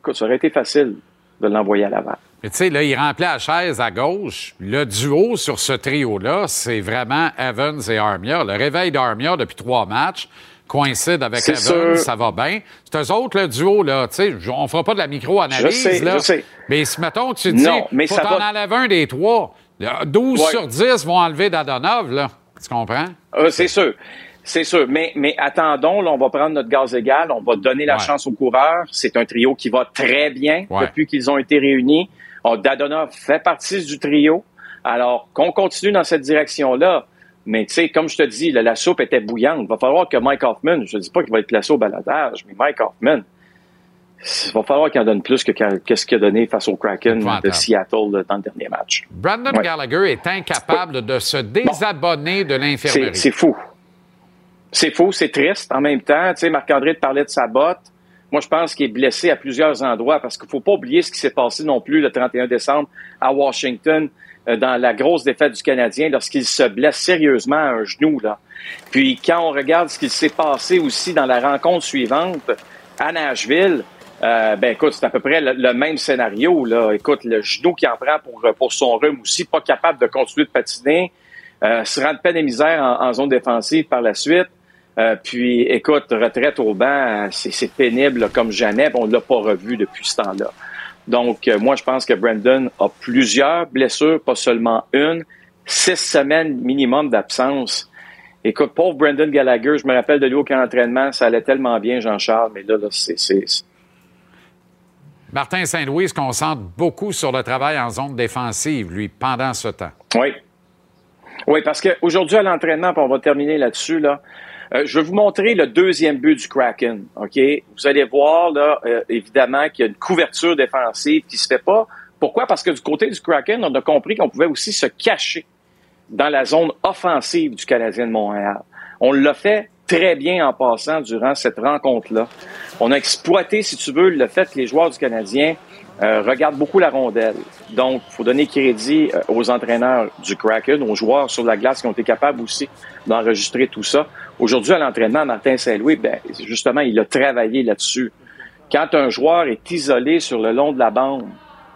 écoute, ça aurait été facile de l'envoyer à Laval. Mais tu sais, là, il remplit la chaise à gauche. Le duo sur ce trio-là, c'est vraiment Evans et Armia. Le réveil d'Armia depuis trois matchs coïncide avec Evans, sûr. ça va bien. C'est eux autres, le duo, là, tu sais, on fera pas de la micro-analyse, Je sais, là. je sais. Mais si, mettons, tu dis, Non, mais faut t'en va- enlèver un des trois. Là, 12 Ouais. sur 10 vont enlever Dadonov, là. Tu comprends? Euh, c'est sûr. C'est sûr. Mais, mais attendons, là, on va prendre notre gaz égal, on va donner la Ouais. chance aux coureurs. C'est un trio qui va très bien Ouais. depuis qu'ils ont été réunis. Oh, Dadonov fait partie du trio. Alors, qu'on continue dans cette direction-là. Mais tu sais, comme je te dis, là, la soupe était bouillante. Il va falloir que Mike Hoffman, je ne dis pas qu'il va être placé au baladage, mais Mike Hoffman, il va falloir qu'il en donne plus que, ce qu'il a donné face au Kraken de. Seattle dans le dernier match. Brandon Ouais. Gallagher est incapable de se désabonner de l'infirmerie. c'est fou. C'est fou, c'est triste en même temps. Tu sais, Marc-André te parlait de sa botte. Moi, je pense qu'il est blessé à plusieurs endroits parce qu'il faut pas oublier ce qui s'est passé non plus le 31 décembre à Washington dans la grosse défaite du Canadien lorsqu'il se blesse sérieusement à un genou. Là. Puis quand on regarde ce qui s'est passé aussi dans la rencontre suivante à Nashville, euh, ben écoute, c'est à peu près le, même scénario. Là. Écoute, le genou qui en prend pour, pour son rhume aussi, pas capable de continuer de patiner, euh, se rend de peine et misère en, en zone défensive par la suite. Euh, puis, écoute, retraite au banc, c'est pénible là, comme jamais. On ne l'a pas revu depuis ce temps-là. Donc, euh, moi, je pense que Brandon a plusieurs blessures, pas seulement une. Six semaines minimum d'absence. Écoute, pauvre Brandon Gallagher, je me rappelle de lui au camp d'entraînement, ça allait tellement bien, Jean-Charles, mais là, là c'est- c'est Martin Saint-Louis se concentre beaucoup sur le travail en zone défensive, lui, pendant ce temps. Oui. Oui, parce qu'aujourd'hui, à l'entraînement, puis on va terminer là-dessus, là, euh, je vais vous montrer le deuxième but du Kraken. OK? Vous allez voir, là, euh, évidemment, qu'il y a une couverture défensive qui se fait pas. Pourquoi? Parce que du côté du Kraken, on a compris qu'on pouvait aussi se cacher dans la zone offensive du Canadien de Montréal. On l'a fait très bien en passant durant cette rencontre-là. On a exploité, si tu veux, le fait que les joueurs du Canadien euh, regardent beaucoup la rondelle. Donc, faut donner crédit aux entraîneurs du Kraken, aux joueurs sur la glace qui ont été capables aussi d'enregistrer tout ça. Aujourd'hui, à l'entraînement, Martin Saint-Louis, ben, justement, il a travaillé là-dessus. Quand un joueur est isolé sur le long de la bande,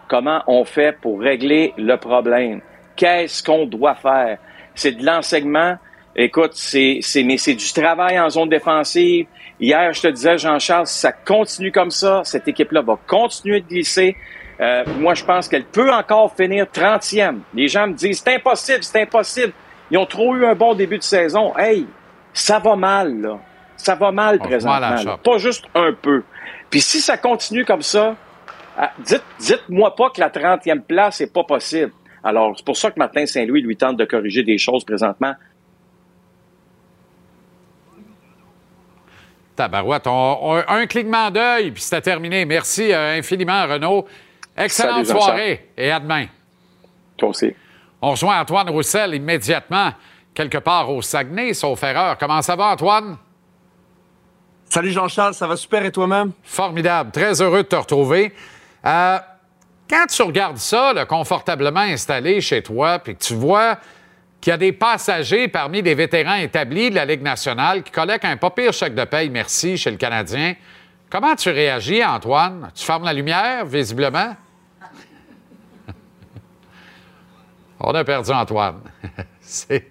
comment on fait pour régler le problème? Qu'est-ce qu'on doit faire? C'est de l'enseignement. Écoute, c'est, c'est, mais c'est du travail en zone défensive. Hier, je te disais, Jean-Charles, si ça continue comme ça, cette équipe-là va continuer de glisser. Euh, moi, je pense qu'elle peut encore finir 30e. Les gens me disent, c'est impossible, c'est impossible. Ils ont trop eu un bon début de saison. Hey, ça va mal, là. Ça va mal présentement. Pas juste un peu. Puis si ça continue comme ça, ah, dites, dites-moi pas que la 30e place n'est pas possible. Alors, c'est pour ça que Martin Saint-Louis lui tente de corriger des choses présentement. Tabarouette, un clignement d'œil, puis c'était terminé. Merci euh, infiniment, Renaud. Excellente soirée et à demain. Toi aussi. On rejoint Antoine Roussel immédiatement, quelque part au Saguenay, sauf erreur. Comment ça va, Antoine? Salut Jean-Charles, ça va super et toi-même? Formidable, très heureux de te retrouver. Euh, quand tu regardes ça, confortablement installé chez toi, puis que tu vois qu'il y a des passagers parmi les vétérans établis de la Ligue nationale qui collectent un pas pire chèque de paye, merci, chez le Canadien, comment tu réagis, Antoine? Tu fermes la lumière, visiblement? On a perdu Antoine. c'est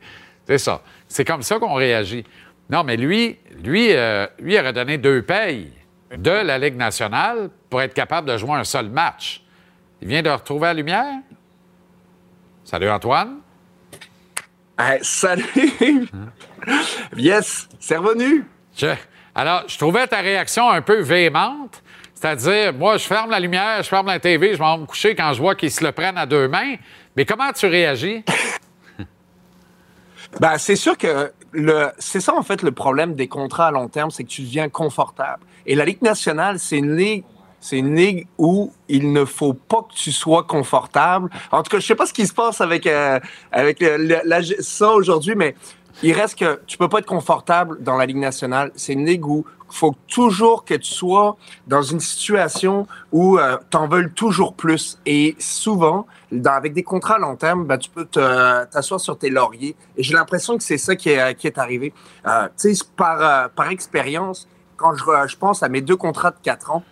ça. C'est comme ça qu'on réagit. Non, mais lui, lui, euh, lui aurait donné deux payes de la Ligue nationale pour être capable de jouer un seul match. Il vient de retrouver la lumière. Salut Antoine. salut. yes, c'est revenu. alors, je trouvais ta réaction un peu véhémente. C'est-à-dire, moi, je ferme la lumière, je ferme la TV, je vais me coucher quand je vois qu'ils se le prennent à deux mains. Mais comment tu réagis? ben, c'est sûr que le, c'est ça, en fait, le problème des contrats à long terme, c'est que tu deviens confortable. Et la Ligue nationale, c'est une ligue c'est une ligue où il ne faut pas que tu sois confortable. En tout cas, je sais pas ce qui se passe avec euh, avec ça aujourd'hui, mais il reste que tu peux pas être confortable dans la Ligue nationale. C'est une ligue où faut toujours que tu sois dans une situation où euh, tu en veux toujours plus. Et souvent, avec des contrats à long terme, ben, tu peux t'asseoir sur tes lauriers. Et j'ai l'impression que c'est ça qui est, qui est arrivé. Euh, tu sais, par, euh, par expérience, quand je, je pense à mes deux contrats de quatre ans,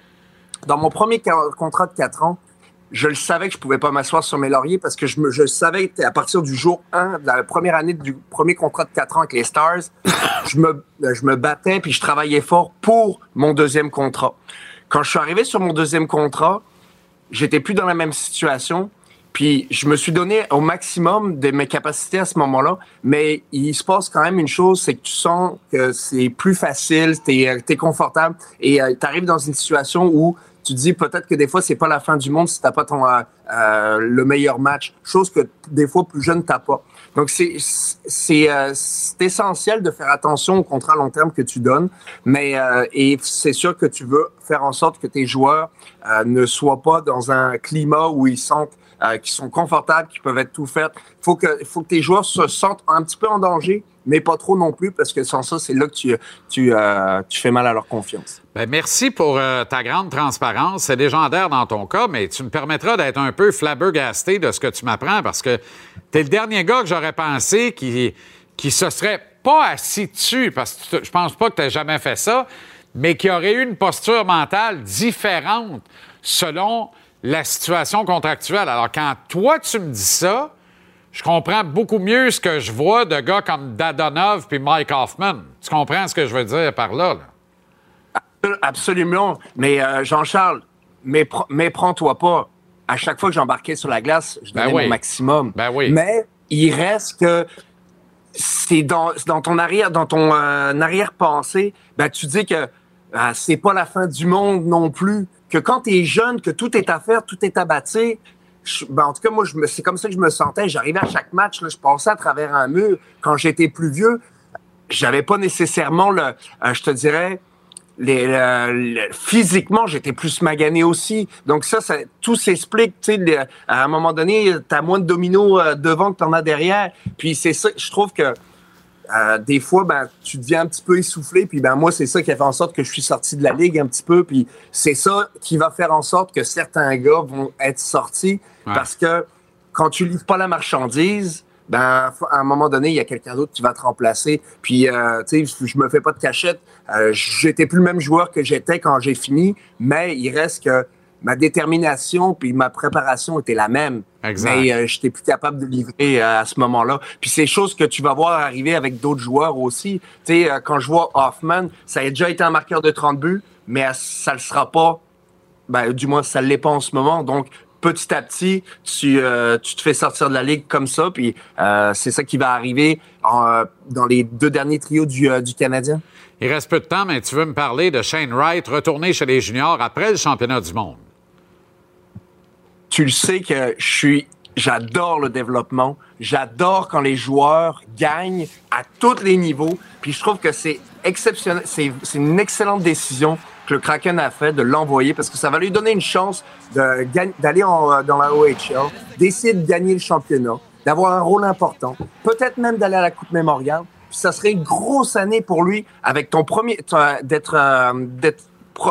dans mon premier contrat de 4 ans, je le savais que je pouvais pas m'asseoir sur mes lauriers parce que je, me, je savais à partir du jour 1 de la première année du premier contrat de 4 ans avec les Stars, je me, je me battais puis je travaillais fort pour mon deuxième contrat. Quand je suis arrivé sur mon deuxième contrat, j'étais plus dans la même situation. Puis je me suis donné au maximum de mes capacités à ce moment-là, mais il se passe quand même une chose, c'est que tu sens que c'est plus facile, tu es, es, confortable et euh, tu arrives dans une situation où tu dis peut-être que des fois c'est pas la fin du monde si t'as pas ton euh, euh, le meilleur match, chose que des fois plus jeune t'as pas. Donc c'est c'est euh, essentiel de faire attention au contrat long terme que tu donnes, mais euh, et c'est sûr que tu veux faire en sorte que tes joueurs ne soient pas dans un climat où ils sentent qu'ils sont confortables, qu'ils peuvent être tout faits. Faut que faut que tes joueurs se sentent un petit peu en danger mais pas trop non plus, parce que sans ça, c'est là que tu, tu, euh, tu, fais mal à leur confiance. Bien, merci pour euh, ta grande transparence. C'est légendaire dans ton cas, mais tu me permettras d'être un peu flabbergasté de ce que tu m'apprends, parce que tu es le dernier gars que j'aurais pensé qui, qui se serait pas assis dessus, parce que je pense pas que tu jamais fait ça, mais qui aurait eu une posture mentale différente selon la situation contractuelle. Alors, quand toi, tu me dis ça, je comprends beaucoup mieux ce que je vois de gars comme Dadonov puis Mike Hoffman. Tu comprends ce que je veux dire par là? Absolument. Mais euh, Jean-Charles, méprends-toi pas. À chaque fois que j'embarquais sur la glace, je ben donnais mon maximum. Ben oui. Mais il reste que c'est dans, ton arrière, dans ton euh, arrière-pensée, ben, tu dis que euh, c'est pas la fin du monde non plus. Que quand tu es jeune, que tout est à faire, tout est à bâtir, ben, en tout cas, moi, je c'est comme ça que je me sentais. J'arrivais à chaque match, là, je passais à travers un mur. Quand j'étais plus vieux, j'avais pas nécessairement le, euh, je te dirais, les, le- physiquement, j'étais plus magané aussi. Donc ça, ça tout s'explique. Tu sais, à un moment donné, t'as moins de dominos euh, devant que t'en as derrière. Puis c'est ça, je trouve que euh, des fois, ben, tu deviens un petit peu essoufflé. Puis ben moi, c'est ça qui a fait en sorte que je suis sorti de la ligue un petit peu. Puis c'est ça qui va faire en sorte que certains gars vont être sortis Ouais. parce que quand tu livres pas la marchandise, ben à un moment donné, il y a quelqu'un d'autre qui va te remplacer. Puis euh, tu sais, je me fais pas de cachette. Euh, j'étais plus le même joueur que j'étais quand j'ai fini, mais il reste que ma détermination puis ma préparation était la même. Exact. Mais euh, j'étais plus capable de livrer euh, à ce moment-là. Puis c'est choses que tu vas voir arriver avec d'autres joueurs aussi. Tu sais, euh, quand je vois Hoffman, ça a déjà été un marqueur de 30 buts, mais ça le sera pas. Ben, du moins, ça ne l'est pas en ce moment. Donc, petit à petit, tu, euh, tu te fais sortir de la ligue comme ça. Puis euh, c'est ça qui va arriver en, dans les deux derniers trios du, euh, du Canadien. Il reste peu de temps, mais tu veux me parler de Shane Wright retourner chez les juniors après le championnat du monde. Tu le sais que je suis, j'adore le développement. J'adore quand les joueurs gagnent à tous les niveaux. Puis je trouve que c'est exceptionnel. C'est, une excellente décision que le Kraken a fait de l'envoyer parce que ça va lui donner une chance de d'aller euh, dans la OHL, d'essayer de gagner le championnat, d'avoir un rôle important, peut-être même d'aller à la Coupe Mémoriale. Puis ça serait une grosse année pour lui avec ton premier, d'être, euh, d'être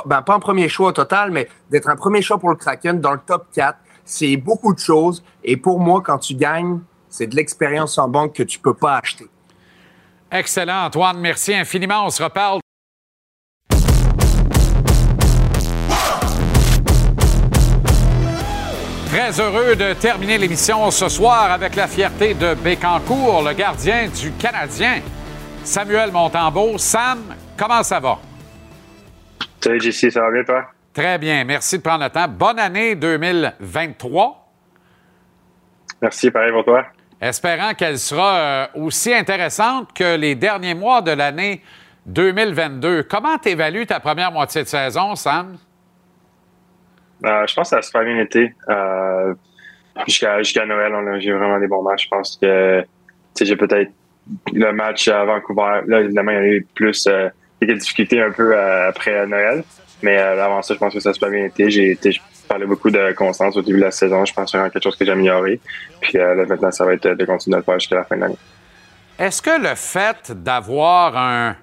ben, pas un premier choix au total, mais d'être un premier choix pour le Kraken dans le top 4, c'est beaucoup de choses. Et pour moi, quand tu gagnes, c'est de l'expérience en banque que tu peux pas acheter. Excellent, Antoine. Merci infiniment. On se reparle. Très heureux de terminer l'émission ce soir avec la fierté de Bécancourt, le gardien du Canadien, Samuel Montembeau. Sam, comment ça va? Salut JC, ça va bien toi? Très bien. Merci de prendre le temps. Bonne année 2023. Merci, pareil pour toi. Espérant qu'elle sera euh, aussi intéressante que les derniers mois de l'année 2022. Comment t'évalues ta première moitié de saison, Sam? Euh, je pense que ça a super bien été. Euh, Jusqu'à Noël, j'ai vraiment des bons matchs. Je pense que j'ai peut-être le match à Vancouver. Là, évidemment, il y a eu plus euh, quelques difficultés un peu euh, après Noël. Mais euh, avant ça, je pense que ça a super bien été. J'ai été, je parlais beaucoup de constance au début de la saison. Je pense que c'est vraiment quelque chose que j'ai amélioré. Puis euh, là, maintenant, ça va être de continuer à le faire jusqu'à la fin de l'année. Est-ce que le fait d'avoir un,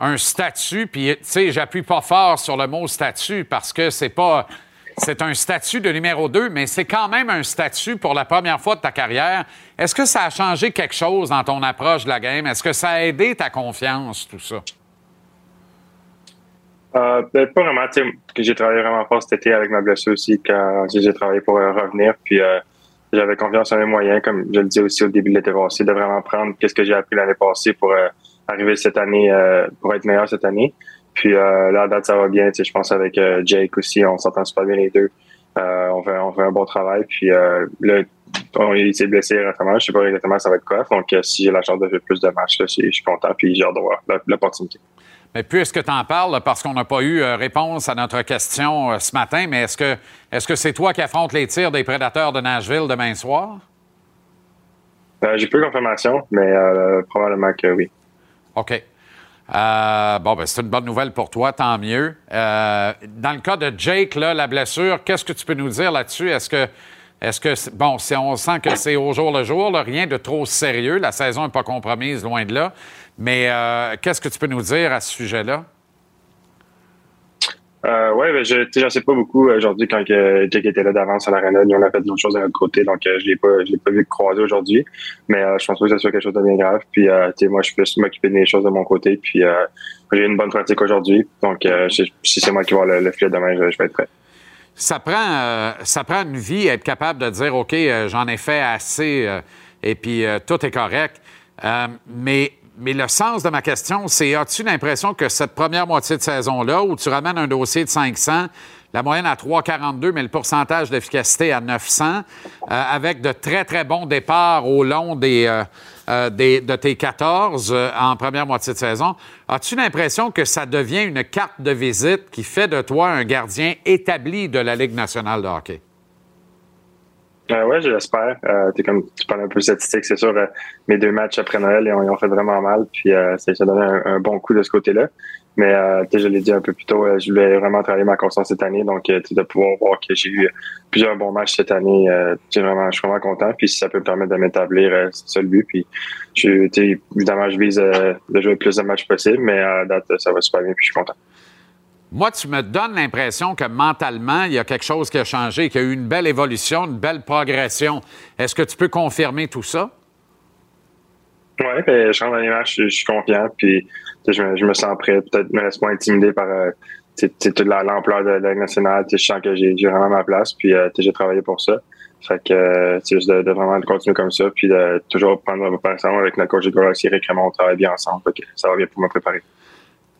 un statut, puis tu sais, j'appuie pas fort sur le mot statut parce que c'est pas. C'est un statut de numéro 2, mais c'est quand même un statut pour la première fois de ta carrière. Est-ce que ça a changé quelque chose dans ton approche de la game? Est-ce que ça a aidé ta confiance, tout ça? Euh, ben, pas vraiment. Tu sais, que j'ai travaillé vraiment fort cet été avec ma blessure aussi quand j'ai travaillé pour euh, revenir. Puis euh, j'avais confiance en mes moyens, comme je le disais aussi au début de l'été passé, de vraiment prendre qu'est-ce que j'ai appris l'année passée pour euh, arriver cette année, euh, pour être meilleur cette année. Puis là, à date, ça va bien. Tu sais, je pense avec Jake aussi, on s'entend super bien les deux. On, fait, on un bon travail. Puis là, on, il s'est blessé récemment. Je sais pas exactement ça va être quoi. Donc, si j'ai la chance de faire plus de matchs, là, je suis content. Puis j'ai la- l'opportunité. Mais puisque tu en parles, parce qu'on n'a pas eu euh, réponse à notre question euh, ce matin, mais est-ce que est-ce que c'est toi qui affrontes les tirs des prédateurs de Nashville demain soir? Euh, j'ai peu de confirmation, mais euh, probablement que oui. OK. Euh, bon, ben, c'est une bonne nouvelle pour toi, tant mieux. Dans le cas de Jake, là, la blessure, qu'est-ce que tu peux nous dire là-dessus? Est-ce que, est-ce que, bon, si on sent que c'est au jour le jour, là, rien de trop sérieux, la saison n'est pas compromise, loin de là. Mais euh, qu'est-ce que tu peux nous dire à ce sujet-là? Euh, ouais, ben, je, tu sais, j'en sais pas beaucoup euh, aujourd'hui quand que Jake était là d'avance à l'arena. Nous, on a fait d'autres choses de notre côté, donc euh, je l'ai pas, je l'ai pas vu croiser aujourd'hui. Mais euh, je pense pas que ce soit quelque chose de bien grave. Puis, tu sais, moi, je peux m'occuper des choses de mon côté. Puis, j'ai eu une bonne pratique aujourd'hui. Donc, si c'est moi qui vois le, le filet demain, je, je vais être prêt. Ça prend, ça prend une vie être capable de dire, OK, j'en ai fait assez et puis tout est correct. Mais, mais le sens de ma question, c'est as-tu l'impression que cette première moitié de saison-là, où tu ramènes un dossier de 500, la moyenne à 3,42, mais le pourcentage d'efficacité à 900, euh, avec de très, très bons départs au long des, euh, euh, des- de tes 14 euh, en première moitié de saison, as-tu l'impression que ça devient une carte de visite qui fait de toi un gardien établi de la Ligue nationale de hockey? Euh, oui, je l'espère. Euh, comme tu parles un peu statistique, c'est sûr. euh, mes deux matchs après Noël, ils ont, ils ont fait vraiment mal. Puis euh, ça, ça donnait un, bon coup de ce côté-là. Mais euh, je l'ai dit un peu plus tôt, euh, je voulais vraiment travailler ma constance cette année. Donc, de pouvoir voir que j'ai eu plusieurs bons matchs cette année, vraiment, je suis vraiment content. Puis si ça peut me permettre de m'établir, c'est ça le but. Puis je, évidemment, je vise de jouer le plus de matchs possible, mais à date, ça va super bien. Puis je suis content. Moi, tu me donnes l'impression que mentalement, il y a quelque chose qui a changé, qu'il y a eu une belle évolution, une belle progression. Est-ce que tu peux confirmer tout ça? Oui, ben, je rentre dans les je, suis confiant, puis je, me- sens prêt. Peut-être me laisse pas intimider par euh, toute la- l'ampleur de la nationale. Je sens que j'ai vraiment ma place, puis euh, j'ai travaillé pour ça. Fait que euh, c'est juste de, de vraiment continuer comme ça, puis de toujours prendre ma préparation avec notre coach de aussi, Rick Raymond, on travaille bien ensemble. Ça va bien pour me préparer.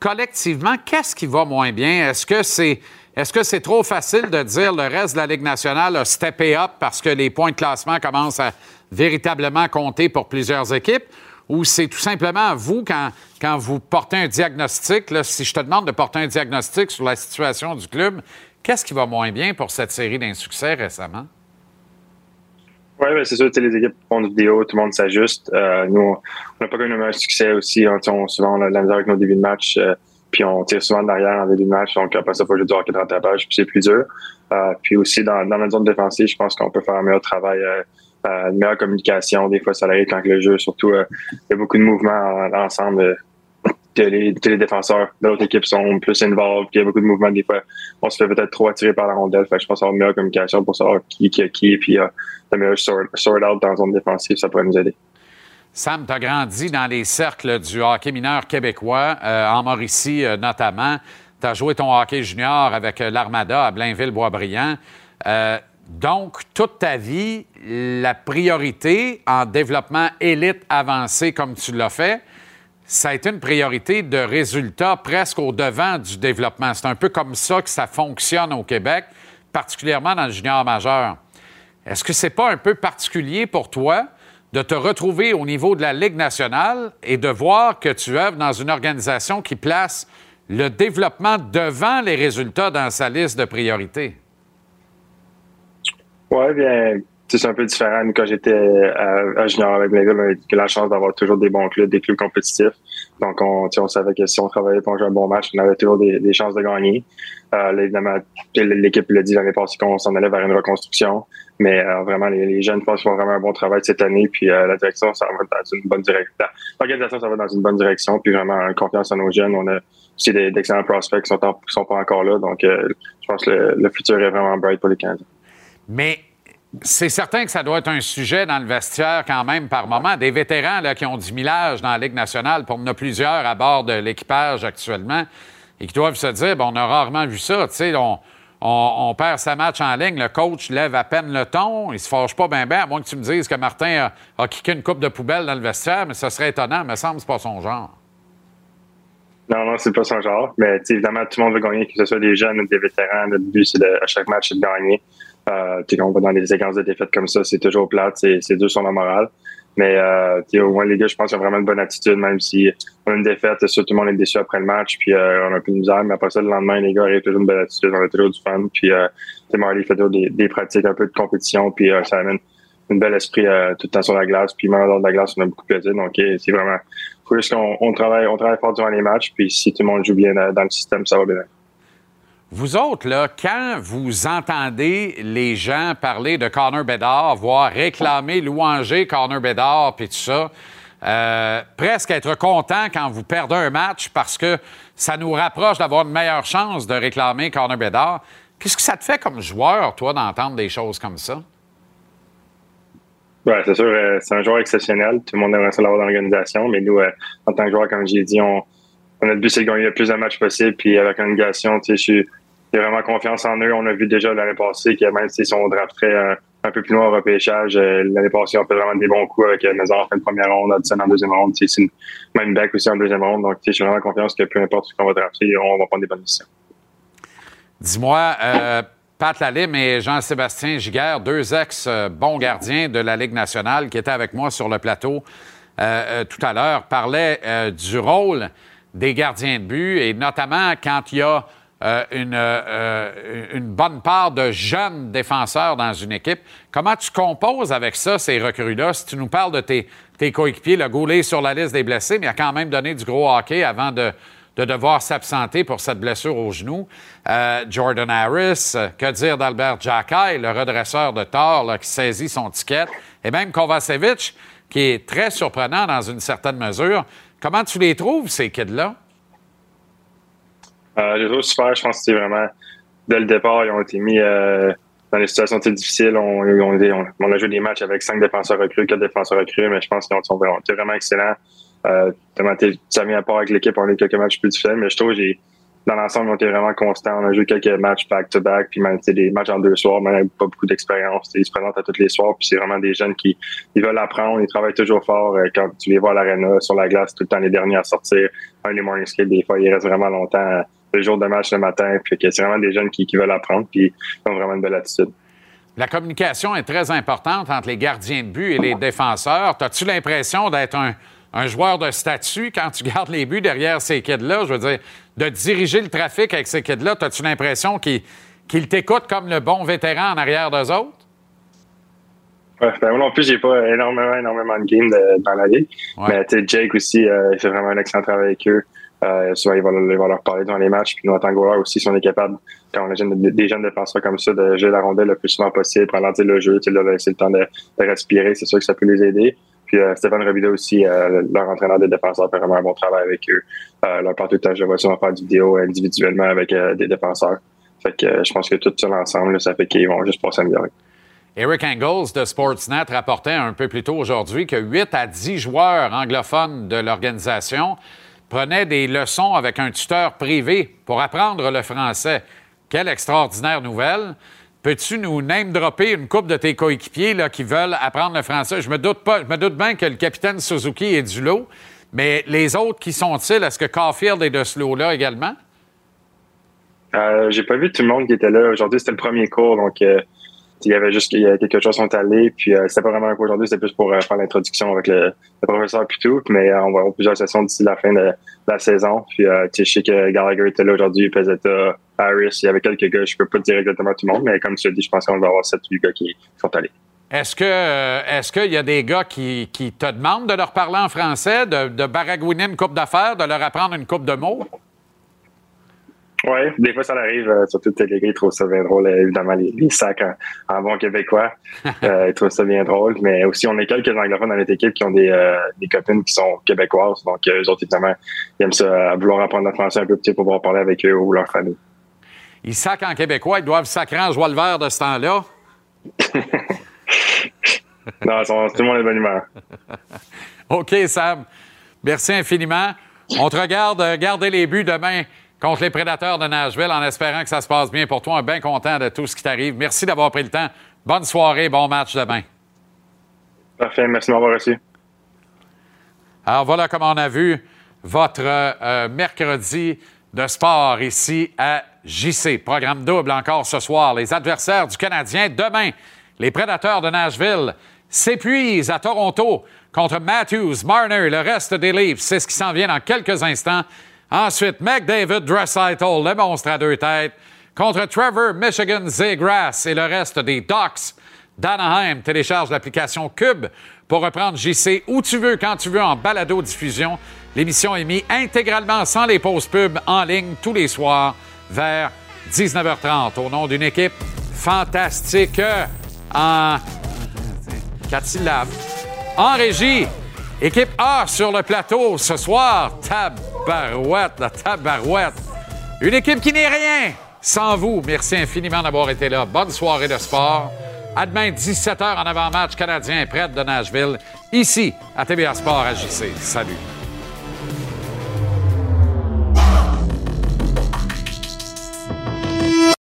Collectivement, qu'est-ce qui va moins bien? Est-ce que c'est est-ce que c'est trop facile de dire le reste de la Ligue nationale a steppé up parce que les points de classement commencent à véritablement compter pour plusieurs équipes? Ou c'est tout simplement vous, quand, vous portez un diagnostic, si je te demande de porter un diagnostic sur la situation du club, qu'est-ce qui va moins bien pour cette série d'insuccès récemment? Oui, ben c'est sûr, les équipes font du vidéo, tout le monde s'ajuste. Euh, nous, on n'a pas connu un succès aussi. Sais, on- souvent, on a de la misère avec nos débuts de match, euh, puis on tire souvent derrière en début de match. Donc, après ça, il faut du hockey de rattrapage, puis c'est plus dur. Euh, puis aussi, dans, dans notre zone défensive, je pense qu'on peut faire un meilleur travail, euh, euh, une meilleure communication. Des fois, ça arrive quand le jeu, surtout, euh, il y a beaucoup de mouvements en- ensemble. Que les, défenseurs de l'autre équipe sont plus involved, qu'il y a beaucoup de mouvements. Des fois, on se fait peut-être trop attirer par la rondelle. Fait que je pense avoir meilleure communication pour savoir qui qui a qui, puis euh, le meilleur sort, sort out dans la zone défensive, ça pourrait nous aider. Sam, tu as grandi dans les cercles du hockey mineur québécois, euh, en Mauricie euh, notamment. Tu as joué ton hockey junior avec euh, l'Armada à Blainville-Boisbriand. Euh, donc, toute ta vie, la priorité en développement élite avancé comme tu l'as fait, ça a été une priorité de résultat presque au devant du développement. C'est un peu comme ça que ça fonctionne au Québec, particulièrement dans le junior majeur. Est-ce que c'est pas un peu particulier pour toi de te retrouver au niveau de la Ligue nationale et de voir que tu œuvres dans une organisation qui place le développement devant les résultats dans sa liste de priorités? Ouais, bien, c'est un peu différent. Quand j'étais à, à junior avec Blainville, on a eu la chance d'avoir toujours des bons clubs, des clubs compétitifs. Donc, on, on savait que si on travaillait pour jouer un bon match, on avait toujours des, des chances de gagner. Euh, là, évidemment, l'équipe l'a dit l'année passée qu'on s'en allait vers une reconstruction. Mais euh, vraiment, les, les jeunes, je pense font vraiment un bon travail cette année. Puis euh, la direction, ça va dans une bonne direction. L'organisation, ça va dans une bonne direction. Puis vraiment, confiance en nos jeunes. On a aussi d'excellents prospects qui sont, sont pas encore là. Donc, euh, je pense que le, le futur est vraiment bright pour les Canadiens. Mais c'est certain que ça doit être un sujet dans le vestiaire quand même par moment. Des vétérans là, qui ont du millage dans la Ligue nationale, pour en a plusieurs à bord de l'équipage actuellement, et qui doivent se dire, on a rarement vu ça. On, on- perd sa match en ligne, le coach lève à peine le ton, il se fâche pas bien, bien, à moins que tu me dises que Martin a, a kické une coupe de poubelle dans le vestiaire, mais ça serait étonnant, me semble c'est pas son genre. Non, non, c'est pas son genre. Mais évidemment, tout le monde veut gagner, que ce soit des jeunes ou des vétérans. Notre but, c'est à chaque match, de gagner. Euh, quand on va dans des séquences de défaites comme ça, c'est toujours plate, c'est, dur sur la morale. Mais euh, au moins, les gars, je pense qu'ils ont vraiment une bonne attitude, même si on a une défaite, sûr, tout le monde est déçu après le match, puis euh, on a peu de misère. Mais après ça, le lendemain, les gars arrivent toujours une belle attitude, on a toujours du fun. Puis euh, Marley fait toujours des, des pratiques, un peu de compétition, puis euh, ça amène un bel esprit euh, tout le temps sur la glace. Puis même en dehors de la glace, on a beaucoup de plaisir. Donc, euh, c'est vraiment faut juste qu'on on travaille, on travaille fort durant les matchs. Puis si tout le monde joue bien dans, dans le système, ça va bien. Vous autres, là, quand vous entendez les gens parler de Connor Bedard, voire réclamer, louanger Connor Bedard, puis tout ça, euh, presque être content quand vous perdez un match parce que ça nous rapproche d'avoir une meilleure chance de réclamer Connor Bedard. Qu'est-ce que ça te fait comme joueur, toi, d'entendre des choses comme ça? Ouais, c'est sûr, euh, c'est un joueur exceptionnel. Tout le monde aimerait ça l'avoir dans l'organisation. Mais nous, euh, en tant que joueur, comme j'ai dit, on, a le but, c'est de gagner le plus de matchs possible. Puis avec l'organisation, tu sais, je suis- j'ai vraiment confiance en eux. On a vu déjà l'année passée que même si on drafterait un, un peu plus loin au repêchage, euh, l'année passée, on fait vraiment des bons coups avec euh, Maison en fin de première ronde, Hudson en deuxième ronde, une- même Beck aussi en deuxième ronde. Donc, sais, j'ai vraiment confiance que peu importe ce qu'on va drafter, on va prendre des bonnes décisions. Dis-moi, euh, Pat Lalime et Jean-Sébastien Giguère, deux ex-bons gardiens de la Ligue nationale qui étaient avec moi sur le plateau euh, euh, tout à l'heure, parlaient euh, du rôle des gardiens de but et notamment quand il y a euh, une, euh, une bonne part de jeunes défenseurs dans une équipe. Comment tu composes avec ça, ces recrues-là? Si tu nous parles de tes, tes coéquipiers, le Goulet sur la liste des blessés, mais il a quand même donné du gros hockey avant de, de devoir s'absenter pour cette blessure au genou. Euh, Jordan Harris, que dire d'Albert Jacquet, le redresseur de Thor là, qui saisit son ticket, et même Kovacevic, qui est très surprenant dans une certaine mesure. Comment tu les trouves, ces kids-là? Euh, les trouve super. Je pense que c'est vraiment, dès le départ, ils ont été mis euh, dans des situations très difficiles. On, on, on, on, a joué des matchs avec cinq défenseurs recrues, quatre défenseurs recrues, mais je pense qu'ils sont vraiment, vraiment excellents. Euh, ça vient à part avec l'équipe, on a eu quelques matchs plus difficiles, mais je trouve que dans l'ensemble, ont été vraiment constants. On a joué quelques matchs back-to-back, puis même des matchs en deux soirs, mais pas beaucoup d'expérience. Ils se présentent à tous les soirs, puis c'est vraiment des jeunes qui ils veulent apprendre, ils travaillent toujours fort. Euh, quand tu les vois à l'aréna, sur la glace, tout le temps les derniers à sortir. Un des morning skates, des fois, ils restent vraiment longtemps le jour de match le matin. Puis c'est vraiment des jeunes qui, qui veulent apprendre, puis ils ont vraiment une belle attitude. La communication est très importante entre les gardiens de but et les défenseurs. As-tu l'impression d'être un un joueur de statut, quand tu gardes les buts derrière ces kids-là, je veux dire, de diriger le trafic avec ces kids-là, as-tu l'impression qu'ils qu t'écoutent comme le bon vétéran en arrière d'eux autres? Ouais, ben moi non plus, j'ai pas énormément, énormément de games dans la ligue. Mais tu sais, Jake aussi, euh, il fait vraiment un excellent travail avec eux. Euh, souvent, il va, leur parler dans les matchs. Puis nous, en tant que aussi, si on est capable, quand on a des jeunes défenseurs comme ça, de jouer la rondelle le plus souvent possible, ralentir le jeu, leur laisser le temps de, de respirer, c'est sûr que ça peut les aider. Puis euh, Stéphane Robida aussi, euh, leur entraîneur des défenseurs, fait vraiment un bon travail avec eux. Euh, leur tout le temps, je vois souvent faire du vidéo individuellement avec des défenseurs. Fait que je pense que tout ça l'ensemble, ça fait qu'ils vont juste pas s'améliorer. Eric Engels de Sportsnet rapportait un peu plus tôt aujourd'hui que 8 à 10 joueurs anglophones de l'organisation prenaient des leçons avec un tuteur privé pour apprendre le français. Quelle extraordinaire nouvelle! Peux-tu nous name-dropper une coupe de tes coéquipiers là, qui veulent apprendre le français? Je me doute pas, je me doute bien que le capitaine Suzuki est du lot, mais les autres qui sont-ils? Est-ce que Caulfield est de ce lot-là également? Euh, j'ai pas vu tout le monde qui était là. Aujourd'hui, c'était le premier cours, donc euh, il y avait juste il y a quelque chose sont allés, puis euh, c'était pas vraiment un cours aujourd'hui, c'était plus pour euh, faire l'introduction avec le, professeur puis. Mais on va avoir plusieurs sessions d'ici la fin de, la saison. Puis je sais que Gallagher était là aujourd'hui, Pezetta, Harris, il y avait quelques gars, je peux pas dire exactement tout le monde, mais comme tu l'as dit, je pense qu'on va avoir 7-8 gars qui sont allés. Est-ce que est-ce qu'il y a des gars qui, qui, te demandent de leur parler en français, de, de baragouiner une coupe d'affaires, de leur apprendre une coupe de mots? Oui, des fois ça arrive, euh, surtout gars, ils trouvent ça bien drôle. Euh, évidemment, les, les sacs en, bon québécois, euh, ils trouvent ça bien drôle. Mais aussi, on a quelques anglophones dans notre équipe qui ont des, euh, des copines qui sont québécoises. Donc, eux autres, évidemment, ils aiment ça, vouloir apprendre le français un peu petit pour pouvoir parler avec eux ou leur famille. Ils sacent en québécois, ils doivent sacrer en joie le vert de ce temps-là. non, sont, tout le monde est bonne humeur. OK, Sam. Merci infiniment. On te regarde garder les buts demain contre les Prédateurs de Nashville en espérant que ça se passe bien pour toi. Bien content de tout ce qui t'arrive. Merci d'avoir pris le temps. Bonne soirée, bon match demain. Parfait, merci de m'avoir reçu. Alors voilà comme on a vu votre euh, mercredi de sport ici à JC. Programme double encore ce soir. Les adversaires du Canadien demain. Les Prédateurs de Nashville s'épuisent à Toronto contre Matthews, Marner, le reste des Leafs. C'est ce qui s'en vient dans quelques instants. Ensuite, McDavid, Dressitel, le monstre à deux têtes, contre Trevor, Michigan, Zagrass et le reste des Ducks d'Anaheim. Télécharge l'application Cube pour reprendre JC où tu veux, quand tu veux, en balado-diffusion. L'émission est mise intégralement sans les pauses pub en ligne tous les soirs vers 19h30 au nom d'une équipe fantastique en quatre syllabes. En régie, équipe A sur le plateau ce soir, tabarouette, la tabarouette. Une équipe qui n'est rien sans vous. Merci infiniment d'avoir été là. Bonne soirée de sport. À demain, 17h en avant-match canadien près de Nashville, ici à TVA Sport à. Salut.